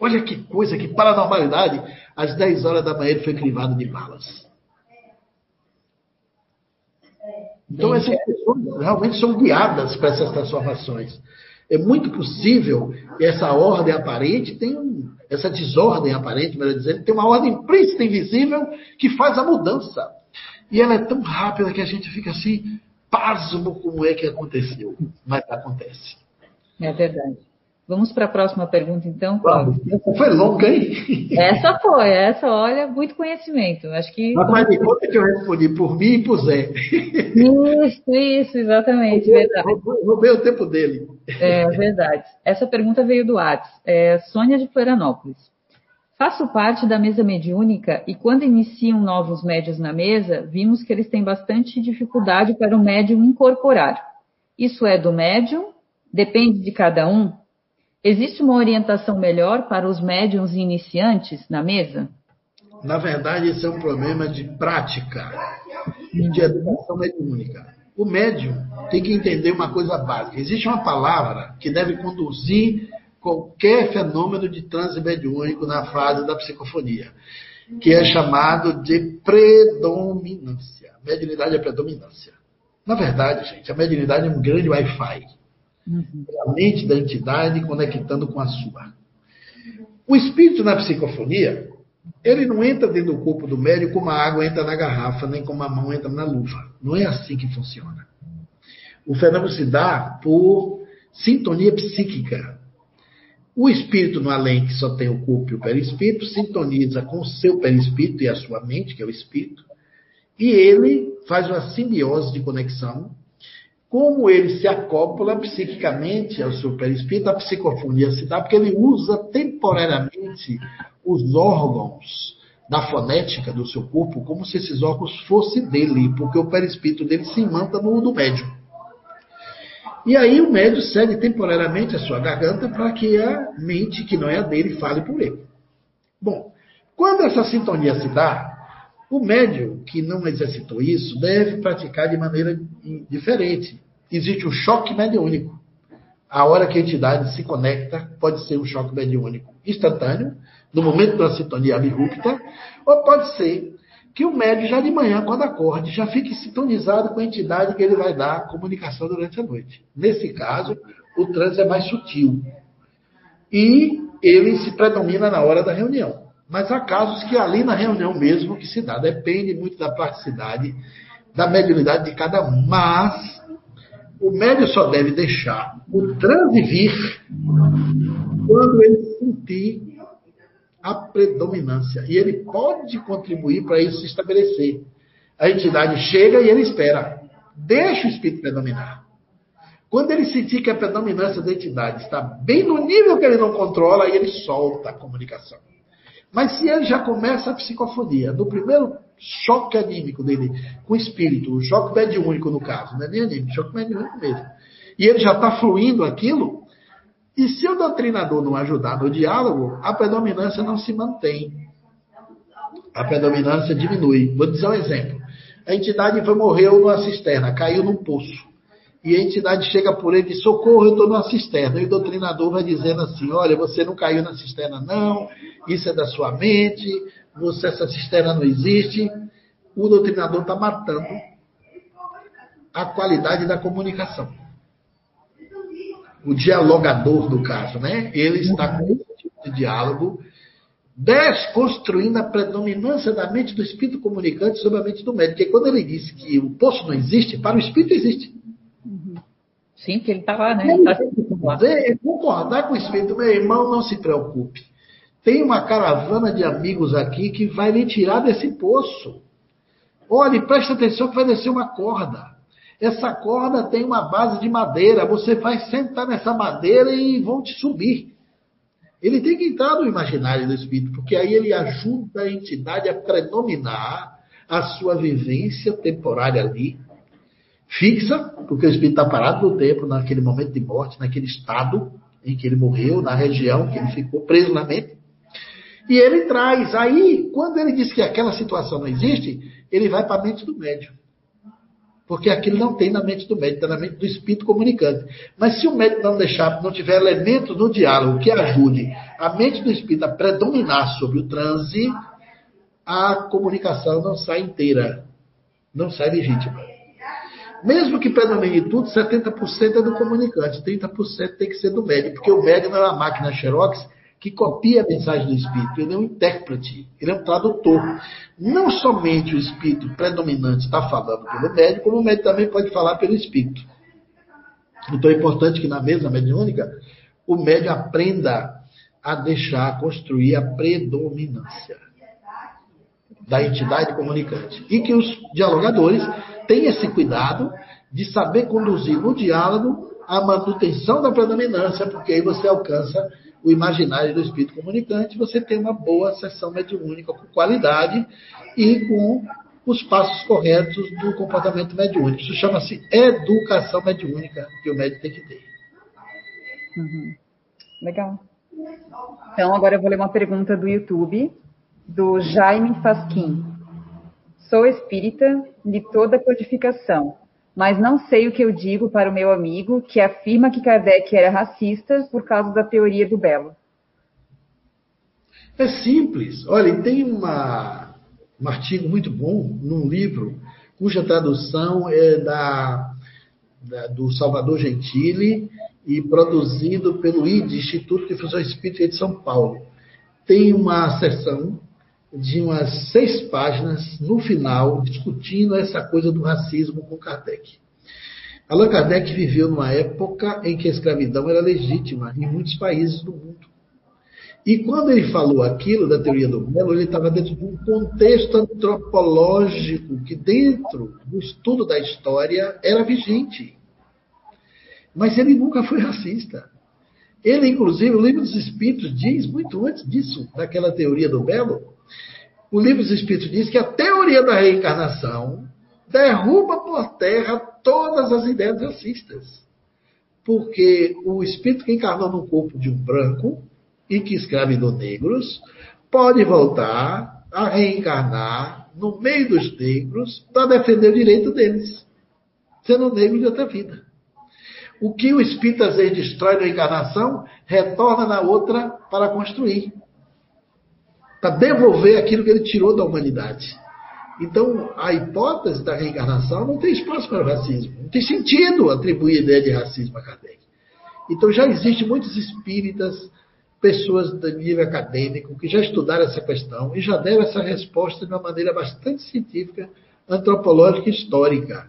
Olha que coisa, que paranormalidade. Às 10 horas da manhã ele foi crivado de balas. Então essas pessoas realmente são guiadas para essas transformações. É muito possível que essa ordem aparente tenha um, essa desordem aparente, melhor dizendo, tem uma ordem implícita invisível que faz a mudança. E ela é tão rápida que a gente fica assim, pasmo como é que aconteceu. Mas acontece. É verdade. Vamos para a próxima pergunta, então, Cláudio. Essa foi longa, hein? [LAUGHS] Essa foi, essa, olha, muito conhecimento. Acho que. Mas faz de conta que eu respondi por mim e por Zé. Isso, isso, exatamente, roubei, verdade. Roubei o tempo dele. É verdade. Essa pergunta veio do Whats. É, Sônia de Florianópolis. Faço parte da mesa mediúnica e quando iniciam novos médios na mesa, vimos que eles têm bastante dificuldade para o médium incorporar. Isso é do médium? Depende de cada um? Existe uma orientação melhor para os médiums iniciantes na mesa? Na verdade, esse é um problema de prática e de educação mediúnica. O médium tem que entender uma coisa básica. Existe uma palavra que deve conduzir qualquer fenômeno de transe mediúnico na fase da psicofonia, que é chamado de predominância. Mediunidade é predominância. Na verdade, gente, a mediunidade é um grande Wi-Fi Uhum. A mente da entidade conectando com a sua. O espírito na psicofonia, ele não entra dentro do corpo do médium como a água entra na garrafa, nem como a mão entra na luva. Não é assim que funciona. O fenômeno se dá por sintonia psíquica. O espírito no além, que só tem o corpo e o perispírito, sintoniza com o seu perispírito e a sua mente, que é o espírito, e ele faz uma simbiose de conexão como ele se acopla psiquicamente ao seu perispírito, a psicofonia se dá porque ele usa temporariamente os órgãos da fonética do seu corpo como se esses órgãos fossem dele, porque o perispírito dele se imanta no do médium. E aí o médium cede temporariamente a sua garganta para que a mente, que não é a dele, fale por ele. Bom, quando essa sintonia se dá, o médium que não exercitou isso deve praticar de maneira diferente. Existe o choque mediúnico. A hora que a entidade se conecta, pode ser um choque mediúnico instantâneo, no momento da sintonia abrupta, ou pode ser que o médium já de manhã, quando acorde, já fique sintonizado com a entidade que ele vai dar comunicação durante a noite. Nesse caso, o transe é mais sutil. E ele se predomina na hora da reunião. Mas há casos que ali na reunião mesmo que se dá, depende muito da praticidade, da mediunidade de cada um. Mas o médium só deve deixar o transe vir quando ele sentir a predominância. E ele pode contribuir para isso se estabelecer. A entidade chega e ele espera. Deixa o espírito predominar. Quando ele sentir que a predominância da entidade está bem no nível que ele não controla, aí ele solta a comunicação. Mas se ele já começa a psicofonia, no primeiro choque anímico dele com o espírito, o choque mediúnico no caso, não é nem anímico, choque mediúnico mesmo, e ele já está fluindo aquilo, e se o doutrinador não ajudar no diálogo, a predominância não se mantém. A predominância diminui. Vou dizer um exemplo. A entidade foi, morreu numa cisterna, caiu num poço e a entidade chega por ele e diz: socorro, eu estou numa cisterna. E o doutrinador vai dizendo assim: olha, você não caiu na cisterna, não, isso é da sua mente, você, essa cisterna não existe. O doutrinador está matando a qualidade da comunicação. O dialogador, do caso, né? Ele está com esse tipo de diálogo, desconstruindo a predominância da mente do espírito comunicante sobre a mente do médico. Porque quando ele diz que o poço não existe, para o espírito existe. Sim, porque ele está lá, né? Tá concordar com o Espírito, meu irmão, não se preocupe. Tem uma caravana de amigos aqui que vai lhe tirar desse poço. Olhe, preste atenção que vai descer uma corda. Essa corda tem uma base de madeira. Você vai sentar nessa madeira e vão te subir. Ele tem que entrar no imaginário do espírito, porque aí ele ajuda a entidade a predominar a sua vivência temporária ali fixa, porque o espírito está parado no tempo, naquele momento de morte, naquele estado em que ele morreu, na região que ele ficou preso na mente. E ele traz. Aí, quando ele diz que aquela situação não existe, ele vai para a mente do médium. Porque aquilo não tem na mente do médium, está na mente do espírito comunicante. Mas se o médium não deixar, não tiver elementos no diálogo que ajude a mente do espírito a predominar sobre o transe, a comunicação não sai inteira, não sai legítima. Mesmo que predomine tudo, 70% é do comunicante, 30% tem que ser do médium, porque o médium é uma máquina Xerox que copia a mensagem do espírito, ele é um intérprete, ele é um tradutor. Não somente o espírito predominante está falando pelo médium, como o médium também pode falar pelo espírito. Então é importante que na mesa mediúnica o médium aprenda a deixar construir a predominância da entidade comunicante. E que os dialogadores tenham esse cuidado de saber conduzir no diálogo a manutenção da predominância, porque aí você alcança o imaginário do espírito comunicante, você tem uma boa sessão mediúnica com qualidade e com os passos corretos do comportamento mediúnico. Isso chama-se educação mediúnica que o médico tem que ter. Uhum. Legal. Então, agora eu vou ler uma pergunta do YouTube, do Jaime Fasquim. Sou espírita de toda codificação, mas não sei o que eu digo para o meu amigo que afirma que Kardec era racista por causa da teoria do belo. É simples. Olha, tem uma, um artigo muito bom num livro cuja tradução é da, da do Salvador Gentili e produzido pelo ID, Instituto de Difusão Espírita de São Paulo. Tem uma sessão de umas seis páginas no final discutindo essa coisa do racismo com Kardec. Allan Kardec viveu numa época em que a escravidão era legítima em muitos países do mundo. E quando ele falou aquilo da teoria do Melo, ele estava dentro de um contexto antropológico que, dentro do estudo da história, era vigente. Mas ele nunca foi racista. Ele, inclusive, o Livro dos Espíritos diz, muito antes disso, daquela teoria do Belo, o Livro dos Espíritos diz que a teoria da reencarnação derruba por terra todas as ideias racistas. Porque o espírito que encarnou no corpo de um branco e que escravidou negros pode voltar a reencarnar no meio dos negros para defender o direito deles, sendo negro de outra vida. O que o espírito às vezes destrói na encarnação, retorna na outra para construir. Para devolver aquilo que ele tirou da humanidade. Então, a hipótese da reencarnação não tem espaço para racismo. Não tem sentido atribuir ideia de racismo a Kardec. Então, já existem muitos espíritas, pessoas de nível acadêmico, que já estudaram essa questão e já deram essa resposta de uma maneira bastante científica, antropológica e histórica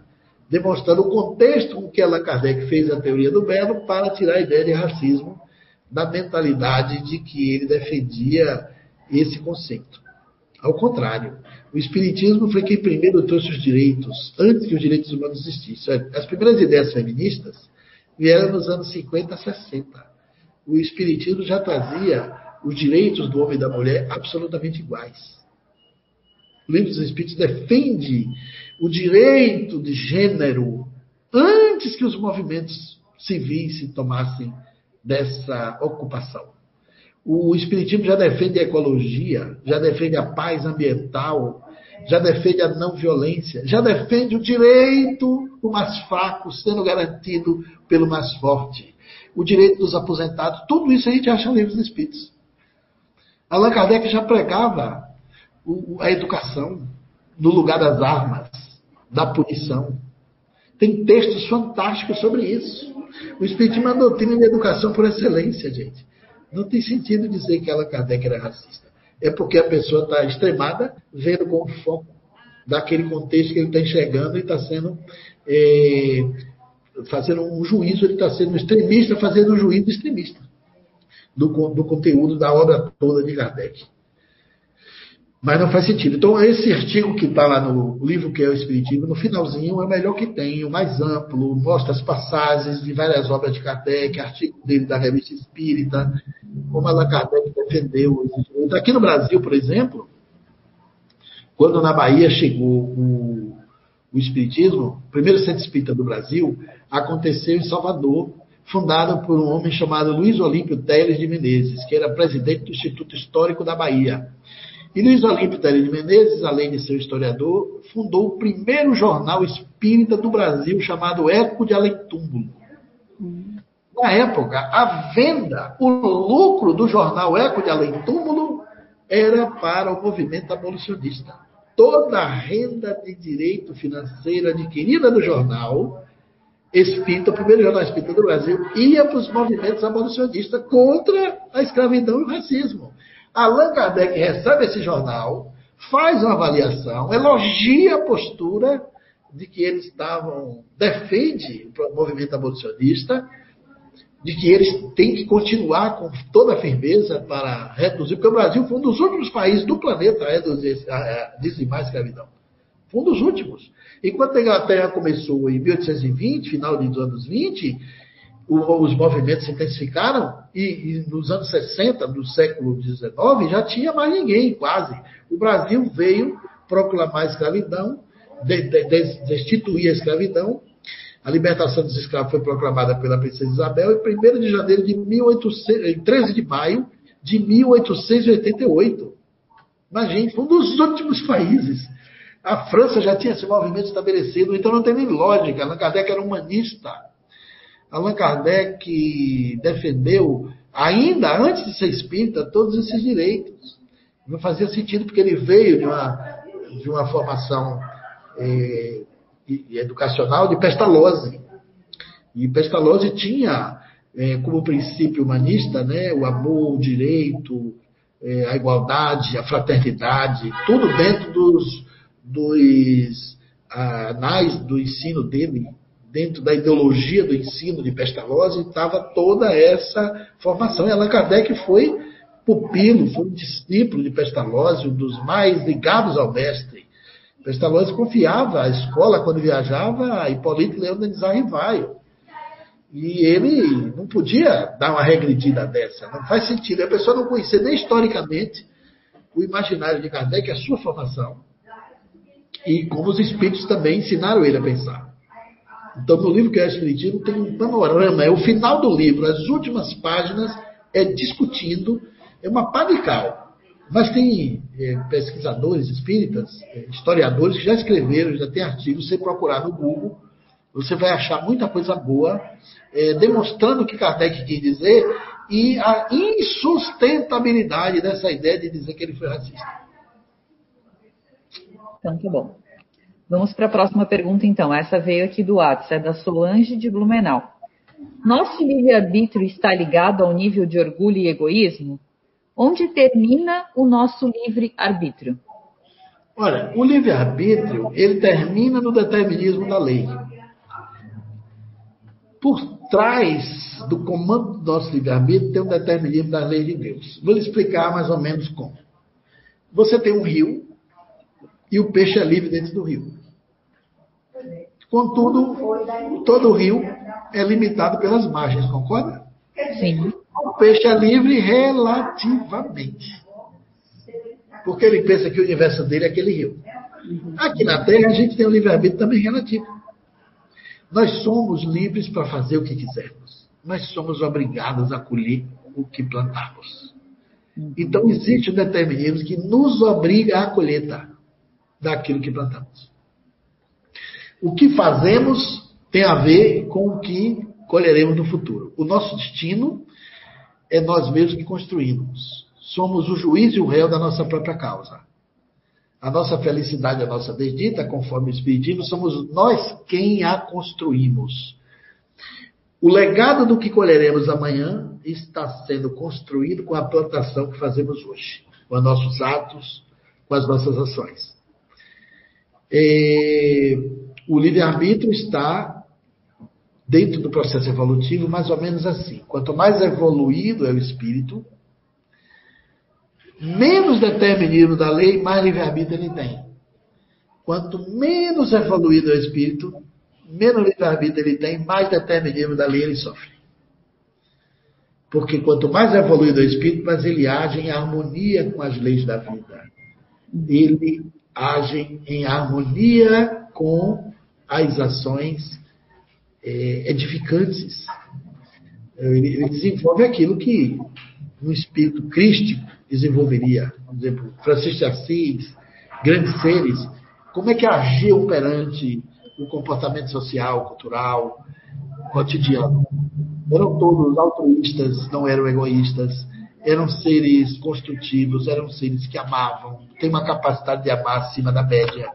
demonstrando o contexto com que Allan Kardec fez a teoria do belo para tirar a ideia de racismo da mentalidade de que ele defendia esse conceito. Ao contrário, o Espiritismo foi quem primeiro trouxe os direitos, antes que os direitos humanos existissem. As primeiras ideias feministas vieram nos anos 50 a 60. O Espiritismo já trazia os direitos do homem e da mulher absolutamente iguais. O livro dos Espíritos defende o direito de gênero antes que os movimentos civis se tomassem dessa ocupação. O Espiritismo já defende a ecologia, já defende a paz ambiental, já defende a não violência, já defende o direito do mais fraco sendo garantido pelo mais forte, o direito dos aposentados, tudo isso a gente acha no livro dos Espíritos. Allan Kardec já pregava a educação no lugar das armas da punição. Tem textos fantásticos sobre isso. O Espiritismo é uma doutrina de educação por excelência, gente. Não tem sentido dizer que ela Kardec era racista. É porque a pessoa está extremada, vendo com foco daquele contexto que ele está enxergando e está sendo é, fazendo um juízo, ele está sendo extremista, fazendo um juízo extremista do, do conteúdo da obra toda de Kardec. Mas não faz sentido. Então, esse artigo que está lá no livro que é o Espiritismo, no finalzinho, é o melhor que tem, o mais amplo, mostra as passagens de várias obras de Kardec, artigo dele da revista Espírita, como Allan Kardec defendeu. Aqui no Brasil, por exemplo, quando na Bahia chegou o, o Espiritismo, o primeiro centro espírita do Brasil, aconteceu em Salvador, fundado por um homem chamado Luiz Olímpio Teles de Menezes, que era presidente do Instituto Histórico da Bahia. E Luiz Olímpio de Menezes, além de ser historiador, fundou o primeiro jornal espírita do Brasil, chamado Eco de Além Túmulo. Na época, a venda, o lucro do jornal Eco de Além Túmulo era para o movimento abolicionista. Toda a renda de direito financeiro adquirida do jornal espírita, o primeiro jornal espírita do Brasil, ia para os movimentos abolicionistas contra a escravidão e o racismo. Allan Kardec recebe esse jornal, faz uma avaliação, elogia a postura de que eles estavam, defende o movimento abolicionista, de que eles têm que continuar com toda a firmeza para reduzir, porque o Brasil foi um dos últimos países do planeta a reduzir, a dizimar a escravidão. Foi um dos últimos. Enquanto a Inglaterra começou em 1820, final dos anos 20, os movimentos se intensificaram e, e, nos anos 60 do século XIX já tinha mais ninguém, quase. O Brasil veio proclamar a escravidão, de, de, de, destituir a escravidão. A libertação dos escravos foi proclamada pela princesa Isabel em 1 de janeiro de 1800, 13 de maio de 1888. Imagine, foi um dos últimos países. A França já tinha esse movimento estabelecido, então não tem nem lógica. Allan Kardec era humanista. Allan Kardec defendeu, ainda antes de ser espírita, todos esses direitos. Não fazia sentido porque ele veio de uma, de uma formação é, educacional de Pestalozzi. E Pestalozzi tinha é, como princípio humanista né, o amor, o direito, é, a igualdade, a fraternidade, tudo dentro dos, dos anais do ensino dele, dentro da ideologia do ensino de Pestalozzi, estava toda essa formação. E Allan Kardec foi pupilo, foi um discípulo de Pestalozzi, um dos mais ligados ao mestre. Pestalozzi confiava a escola, quando viajava, a Hipólito de Rivaio. E ele não podia dar uma regredida dessa, não faz sentido. A pessoa não conhecer nem historicamente o imaginário de Kardec, a sua formação, e como os espíritos também ensinaram ele a pensar. Então, no livro que é Espiritismo tem um panorama, é o final do livro, as últimas páginas é discutindo, é uma panical. Mas tem é, pesquisadores espíritas, é, historiadores que já escreveram, já tem artigos, você procurar no Google, você vai achar muita coisa boa, é, demonstrando o que Kardec quis dizer e a insustentabilidade dessa ideia de dizer que ele foi racista. Então, tá bom. Vamos para a próxima pergunta, então. Essa veio aqui do WhatsApp, é da Solange de Blumenau. Nosso livre-arbítrio está ligado ao nível de orgulho e egoísmo? Onde termina o nosso livre-arbítrio? Olha, o livre-arbítrio, ele termina no determinismo da lei. Por trás do comando do nosso livre-arbítrio tem um determinismo da lei de Deus. Vou lhe explicar mais ou menos como. Você tem um rio, e o peixe é livre dentro do rio. Contudo, todo o rio é limitado pelas margens, concorda? Sim. O peixe é livre relativamente. Porque ele pensa que o universo dele é aquele rio. Aqui na Terra a gente tem um livre-arbítrio também relativo. Nós somos livres para fazer o que quisermos. Nós somos obrigados a colher o que plantamos. Então existe um determinismo que nos obriga à colheita daquilo que plantamos. O que fazemos tem a ver com o que colheremos no futuro. O nosso destino é nós mesmos que construímos. Somos o juiz e o réu da nossa própria causa. A nossa felicidade, a nossa desdita, conforme o Espiritismo, somos nós quem a construímos. O legado do que colheremos amanhã está sendo construído com a plantação que fazemos hoje, com os nossos atos, com as nossas ações. É, o livre-arbítrio está dentro do processo evolutivo mais ou menos assim. Quanto mais evoluído é o espírito, menos determinismo da lei, mais livre-arbítrio ele tem. Quanto menos evoluído é o espírito, menos livre-arbítrio ele tem, mais determinismo da lei ele sofre. Porque quanto mais evoluído é o espírito, mais ele age em harmonia com as leis da vida. Ele agem em harmonia com as ações é, edificantes. Ele, ele, desenvolve aquilo que um espírito crístico desenvolveria. Por exemplo, Francisco de Assis, grandes seres, como é que agiam perante o comportamento social, cultural, cotidiano. Eram todos altruístas, não eram egoístas, eram seres construtivos, eram seres que amavam, têm uma capacidade de amar acima da média.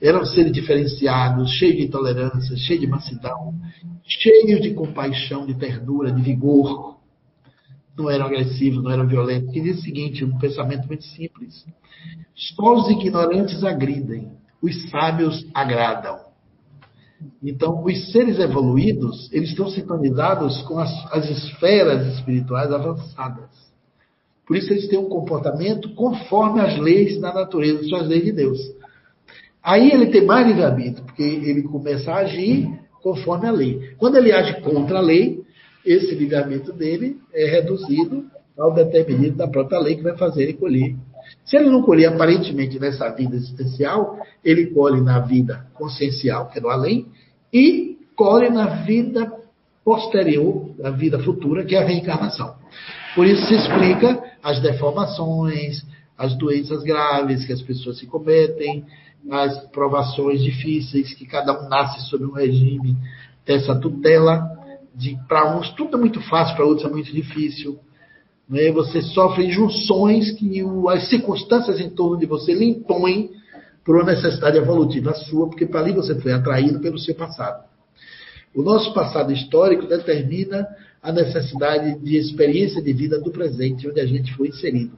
Eram seres diferenciados, cheios de tolerância, cheios de mansidão, cheios de compaixão, de ternura, de vigor. Não eram agressivos, não eram violentos. E diz o seguinte, um pensamento muito simples. Só os ignorantes agridem, os sábios agradam. Então, os seres evoluídos, eles estão sintonizados com as, as esferas espirituais avançadas. Por isso, eles têm um comportamento conforme as leis da natureza, são as leis de Deus. Aí ele tem mais livre-arbítrio, porque ele começa a agir conforme a lei. Quando ele age contra a lei, esse livre-arbítrio dele é reduzido ao determinado da própria lei que vai fazer ele colher. Se ele não colher aparentemente nessa vida existencial, ele colhe na vida consciencial, que é no além, e colhe na vida posterior, na vida futura, que é a reencarnação. Por isso se explica as deformações, as doenças graves que as pessoas se cometem, as provações difíceis, que cada um nasce sob um regime dessa tutela. De, para uns tudo é muito fácil, para outros é muito difícil. Né? Você sofre injunções que o, as circunstâncias em torno de você lhe impõem por uma necessidade evolutiva sua, porque para ali você foi atraído pelo seu passado. O nosso passado histórico determina a necessidade de experiência de vida do presente, onde a gente foi inserido.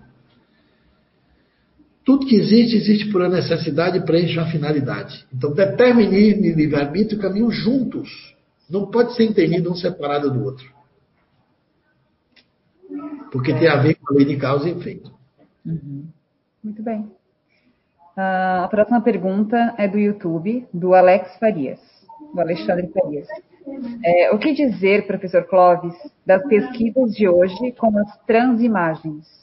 Tudo que existe, existe por uma necessidade e preenche uma finalidade. Então, determinismo e livre-arbítrio caminham juntos. Não pode ser entendido um separado do outro. Porque tem a ver com a lei de causa e efeito. Uhum. Muito bem. Uh, a próxima pergunta é do YouTube, do Alex Farias, do Alexandre Farias. É, o que dizer, professor Clóvis, das pesquisas de hoje com as transimagens?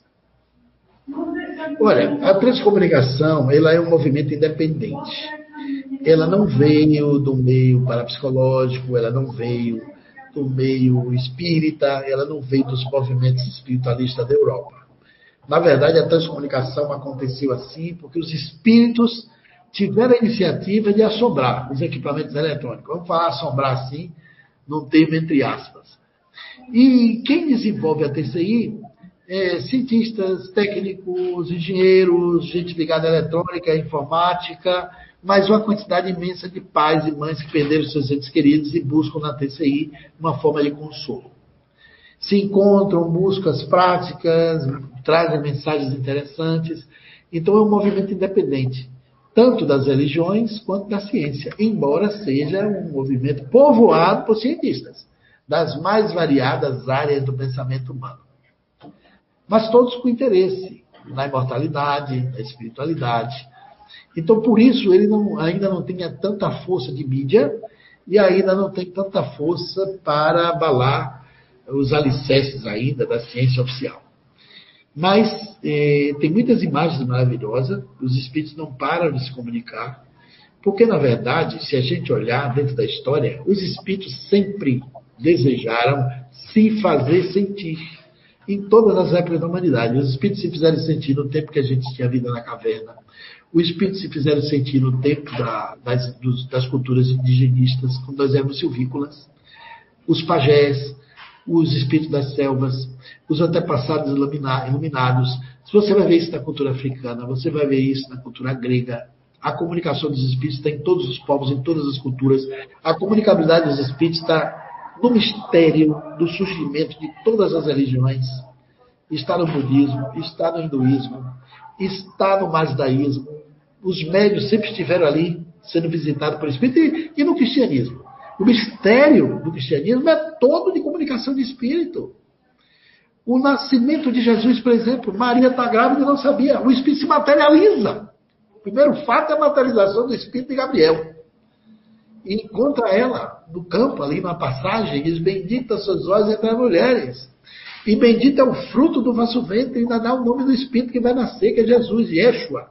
Olha, a transcomunicação ela é um movimento independente. Ela não veio do meio parapsicológico, ela não veio do meio espírita, ela não veio dos movimentos espiritualistas da Europa. Na verdade, a transcomunicação aconteceu assim porque os espíritos tiveram a iniciativa de assombrar os equipamentos eletrônicos. Vamos falar assombrar assim, num termo entre aspas. E quem desenvolve a TCI é cientistas, técnicos, engenheiros, gente ligada à eletrônica, à informática, mas uma quantidade imensa de pais e mães que perderam seus entes queridos e buscam na TCI uma forma de consolo. Se encontram, buscam as práticas, trazem mensagens interessantes. Então é um movimento independente, tanto das religiões quanto da ciência, embora seja um movimento povoado por cientistas, das mais variadas áreas do pensamento humano. Mas todos com interesse na imortalidade, na espiritualidade, então, por isso, ele não, ainda não tem tanta força de mídia e ainda não tem tanta força para abalar os alicerces ainda da ciência oficial. Mas eh, tem muitas imagens maravilhosas, os espíritos não param de se comunicar, porque, na verdade, se a gente olhar dentro da história, os espíritos sempre desejaram se fazer sentir em todas as épocas da humanidade. Os espíritos se fizeram sentir no tempo que a gente tinha vida na caverna, o espírito se fizeram sentir no tempo da, das, dos, das, culturas indigenistas, quando nós éramos silvícolas, os pajés, os espíritos das selvas, os antepassados iluminados. Se você vai ver isso na cultura africana, você vai ver isso na cultura grega. A comunicação dos espíritos está em todos os povos, em todas as culturas. A comunicabilidade dos espíritos está no mistério do surgimento de todas as religiões. Está no budismo, está no hinduísmo, está no mazdaísmo, os médios sempre estiveram ali sendo visitados por espírito e, e no cristianismo. O mistério do cristianismo é todo de comunicação de espírito. O nascimento de Jesus, por exemplo, Maria está grávida e não sabia. O espírito se materializa. O primeiro fato é a materialização do espírito de Gabriel. E encontra ela no campo, ali na passagem, e diz: Bendita sois vós entre as mulheres. E bendito é o fruto do vosso ventre, e ainda dá o nome do Espírito que vai nascer, que é Jesus, Yeshua.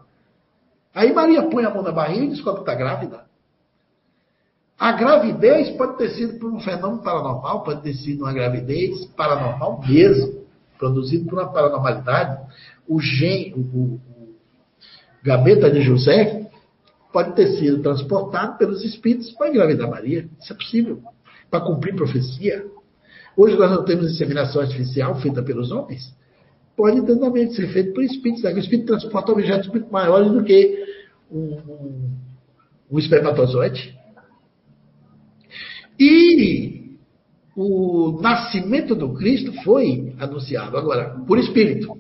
Aí Maria põe a mão na barriga e descobre que está grávida. A gravidez pode ter sido por um fenômeno paranormal, pode ter sido uma gravidez paranormal mesmo, produzido por uma paranormalidade. O gene, o, o, o gaveta de José, pode ter sido transportado pelos espíritos para engravidar Maria. Isso é possível. Para cumprir profecia. Hoje nós não temos inseminação artificial feita pelos homens. Pode também ser feito por espíritos. O espírito transporta objetos muito maiores do que um, um, um espermatozoide. E o nascimento do Cristo foi anunciado agora por espírito.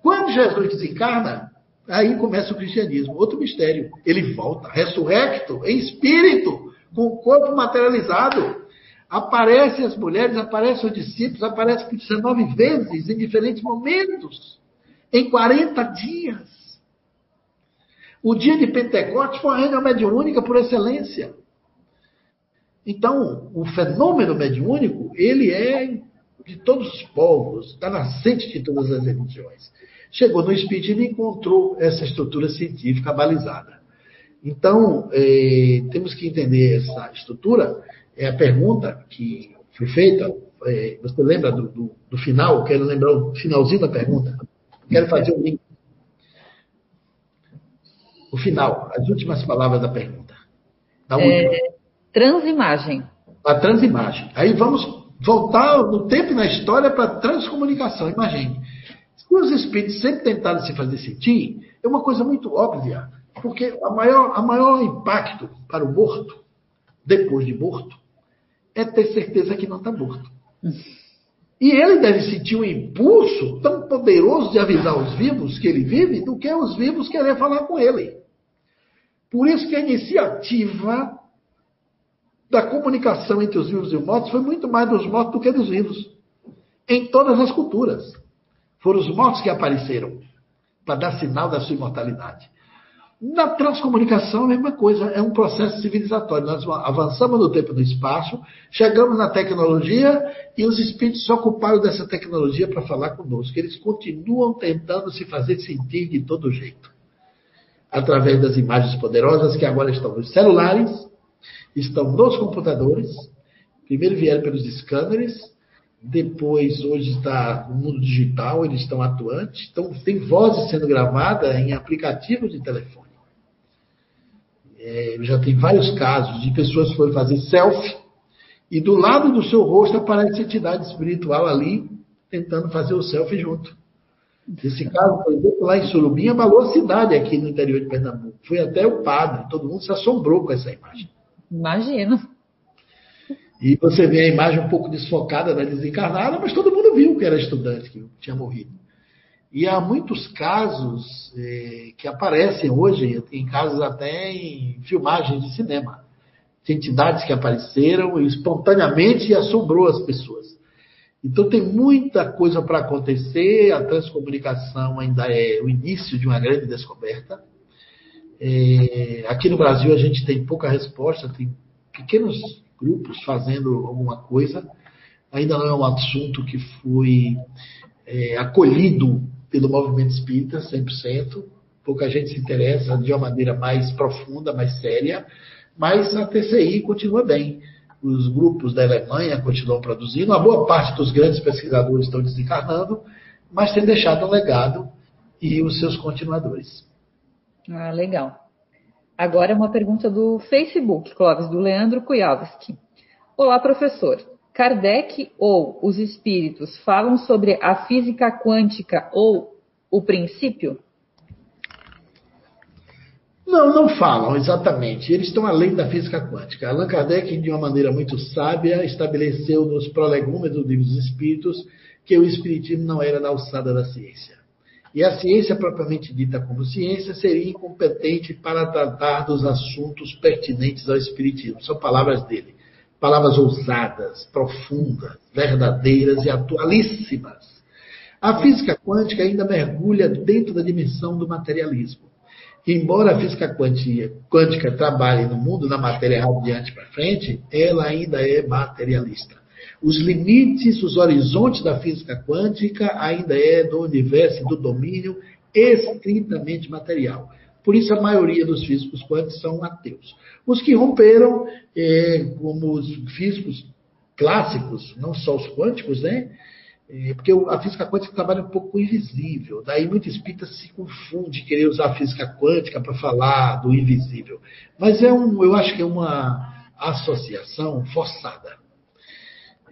Quando Jesus desencarna, aí começa o cristianismo, outro mistério. Ele volta, ressurrecto, em espírito, com o corpo materializado. Aparecem as mulheres, aparecem os discípulos, aparecem por 19 vezes em diferentes momentos, em 40 dias. O dia de Pentecostes foi a reunião mediúnica por excelência. Então, o fenômeno mediúnico, ele é de todos os povos, está nascente de todas as religiões. Chegou no Espírito e encontrou essa estrutura científica balizada. Então, eh, temos que entender essa estrutura. É a pergunta que foi feita. Eh, você lembra do, do, do, final? Quero lembrar o finalzinho da pergunta. Quero fazer o um link. O final, as últimas palavras da pergunta. Da é, transimagem. A transimagem. Aí vamos voltar no tempo e na história para a transcomunicação. Imagine. Se os espíritos sempre tentaram se fazer sentir, é uma coisa muito óbvia. Porque a maior, a maior impacto para o morto, depois de morto, é ter certeza que não está morto. E ele deve sentir um impulso tão poderoso de avisar os vivos que ele vive, do que os vivos querer falar com ele. Por isso que a iniciativa da comunicação entre os vivos e os mortos foi muito mais dos mortos do que dos vivos. Em todas as culturas. Foram os mortos que apareceram para dar sinal da sua imortalidade. Na transcomunicação, a mesma coisa, é um processo civilizatório. Nós avançamos no tempo e no espaço, chegamos na tecnologia e os espíritos se ocuparam dessa tecnologia para falar conosco. Eles continuam tentando se fazer sentir de todo jeito. Através das imagens poderosas que agora estão nos celulares, estão nos computadores, primeiro vieram pelos scanners, depois hoje está no mundo digital, eles estão atuantes, então tem vozes sendo gravadas em aplicativos de telefone. É, já tem vários casos de pessoas que foram fazer selfie e do lado do seu rosto aparece a entidade espiritual ali tentando fazer o selfie junto. Esse caso, por exemplo, lá em Surubim, abalou a cidade aqui no interior de Pernambuco. Foi até o padre, todo mundo se assombrou com essa imagem. Imagino. E você vê a imagem um pouco desfocada da desencarnada, mas todo mundo viu que era estudante, que tinha morrido. E há muitos casos eh, que aparecem hoje, tem casos até em filmagens de cinema. Tem entidades que apareceram espontaneamente e assombrou as pessoas. Então tem muita coisa para acontecer, a transcomunicação ainda é o início de uma grande descoberta. É, aqui no Brasil a gente tem pouca resposta, tem pequenos grupos fazendo alguma coisa. Ainda não é um assunto que foi é, acolhido pelo movimento espírita 100%. Pouca gente se interessa de uma maneira mais profunda, mais séria, mas a TCI continua bem. Os grupos da Alemanha continuam produzindo, a boa parte dos grandes pesquisadores estão desencarnando, mas tem deixado um legado e os seus continuadores. Ah, legal. Agora uma pergunta do Facebook, Clóvis, do Leandro Kujawski. Olá, professor. Kardec ou os espíritos falam sobre a física quântica ou o princípio? Não, não falam exatamente. Eles estão além da física quântica. Allan Kardec, de uma maneira muito sábia, estabeleceu nos prolegômenos dos espíritos que o espiritismo não era na alçada da ciência. E a ciência propriamente dita como ciência seria incompetente para tratar dos assuntos pertinentes ao espiritismo. São palavras dele. Palavras ousadas, profundas, verdadeiras e atualíssimas. A física quântica ainda mergulha dentro da dimensão do materialismo. Embora a física quântica trabalhe no mundo na matéria radiante para frente, ela ainda é materialista. Os limites, os horizontes da física quântica ainda é do universo, do domínio estritamente material. Por isso, a maioria dos físicos quânticos são ateus. Os que romperam, é, como os físicos clássicos, não só os quânticos, né? É, porque a física quântica trabalha um pouco invisível. Daí muito espírita se confunde querer usar a física quântica para falar do invisível. Mas é um, eu acho que é uma associação forçada.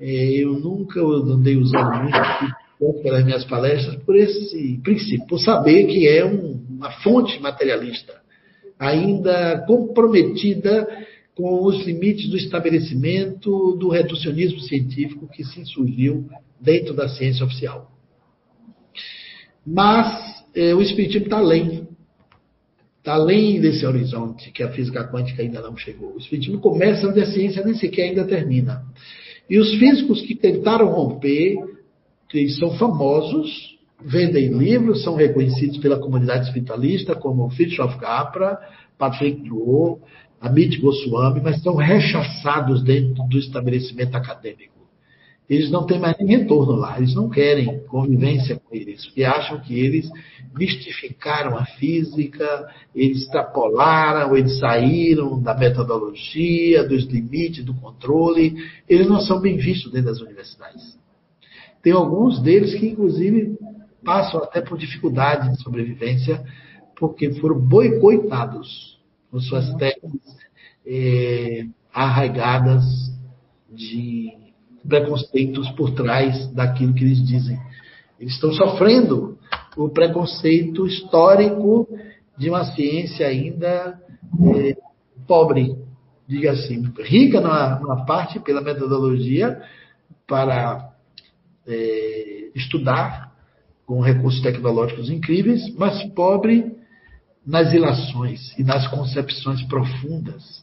É, eu nunca andei usando muito pelas minhas palestras por esse princípio, por saber que é um, uma fonte materialista, ainda comprometida com os limites do estabelecimento do reducionismo científico que se surgiu dentro da ciência oficial. Mas é, o Espiritismo está além. está além desse horizonte que a física quântica ainda não chegou. O espiritismo começa onde a ciência nem sequer ainda termina. E os físicos que tentaram romper, que são famosos, vendem livros, são reconhecidos pela comunidade espiritualista, como Fritjof Capra, Patrick Drouot, Amit Goswami, mas são rechaçados dentro do estabelecimento acadêmico. Eles não têm mais nem retorno lá, eles não querem convivência com eles, porque acham que eles mistificaram a física, eles extrapolaram, eles saíram da metodologia, dos limites, do controle. Eles não são bem vistos dentro das universidades. Tem alguns deles que, inclusive, passam até por dificuldade de sobrevivência, porque foram boicotados com suas técnicas é, arraigadas de preconceitos por trás daquilo que eles dizem. Eles estão sofrendo o preconceito histórico de uma ciência ainda é, pobre, diga assim, rica numa, parte pela metodologia para é, estudar com recursos tecnológicos incríveis, mas pobre nas ilações e nas concepções profundas.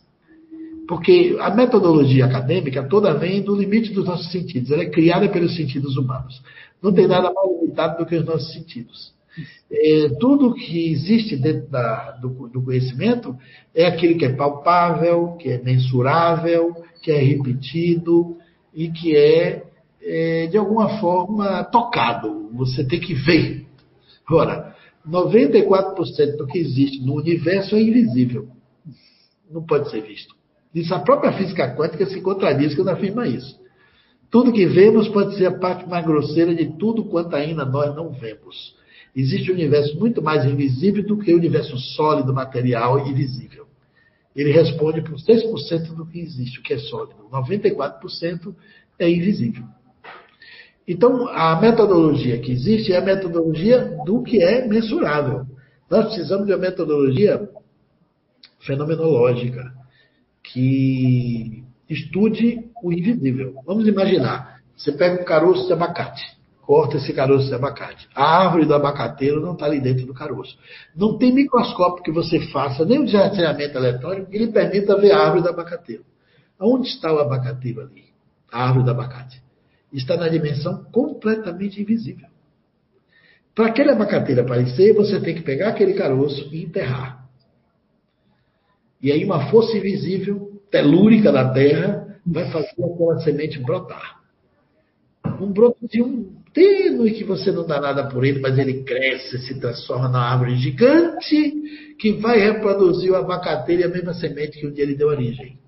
Porque a metodologia acadêmica toda vem do limite dos nossos sentidos. Ela é criada pelos sentidos humanos. Não tem nada mais limitado do que os nossos sentidos. É, tudo que existe dentro da, do, do, conhecimento é aquilo que é palpável, que é mensurável, que é repetido e que é, é de alguma forma tocado. Você tem que ver. Ora, 94% do que existe no universo é invisível. Não pode ser visto. Isso a própria física quântica se contradiz quando afirma isso. Tudo que vemos pode ser a parte mais grosseira de tudo quanto ainda nós não vemos. Existe um universo muito mais invisível do que o universo sólido, material e visível. Ele responde por 6% do que existe, o que é sólido. 94% é invisível. Então, a metodologia que existe é a metodologia do que é mensurável. Nós precisamos de uma metodologia fenomenológica que estude o invisível. Vamos imaginar, você pega um caroço de abacate, corta esse caroço de abacate. A árvore do abacateiro não está ali dentro do caroço. Não tem microscópio que você faça, nem o um eletrônico que lhe permita ver a árvore do abacateiro. Onde está o abacateiro ali? A árvore do abacate está na dimensão completamente invisível. Para aquele abacateiro aparecer, você tem que pegar aquele caroço e enterrar. E aí uma força invisível, telúrica da terra, vai fazer aquela semente brotar. Um brotozinho tênue que você não dá nada por ele, mas ele cresce, se transforma numa árvore gigante que vai reproduzir o abacateiro e a mesma semente que um dia ele deu origem.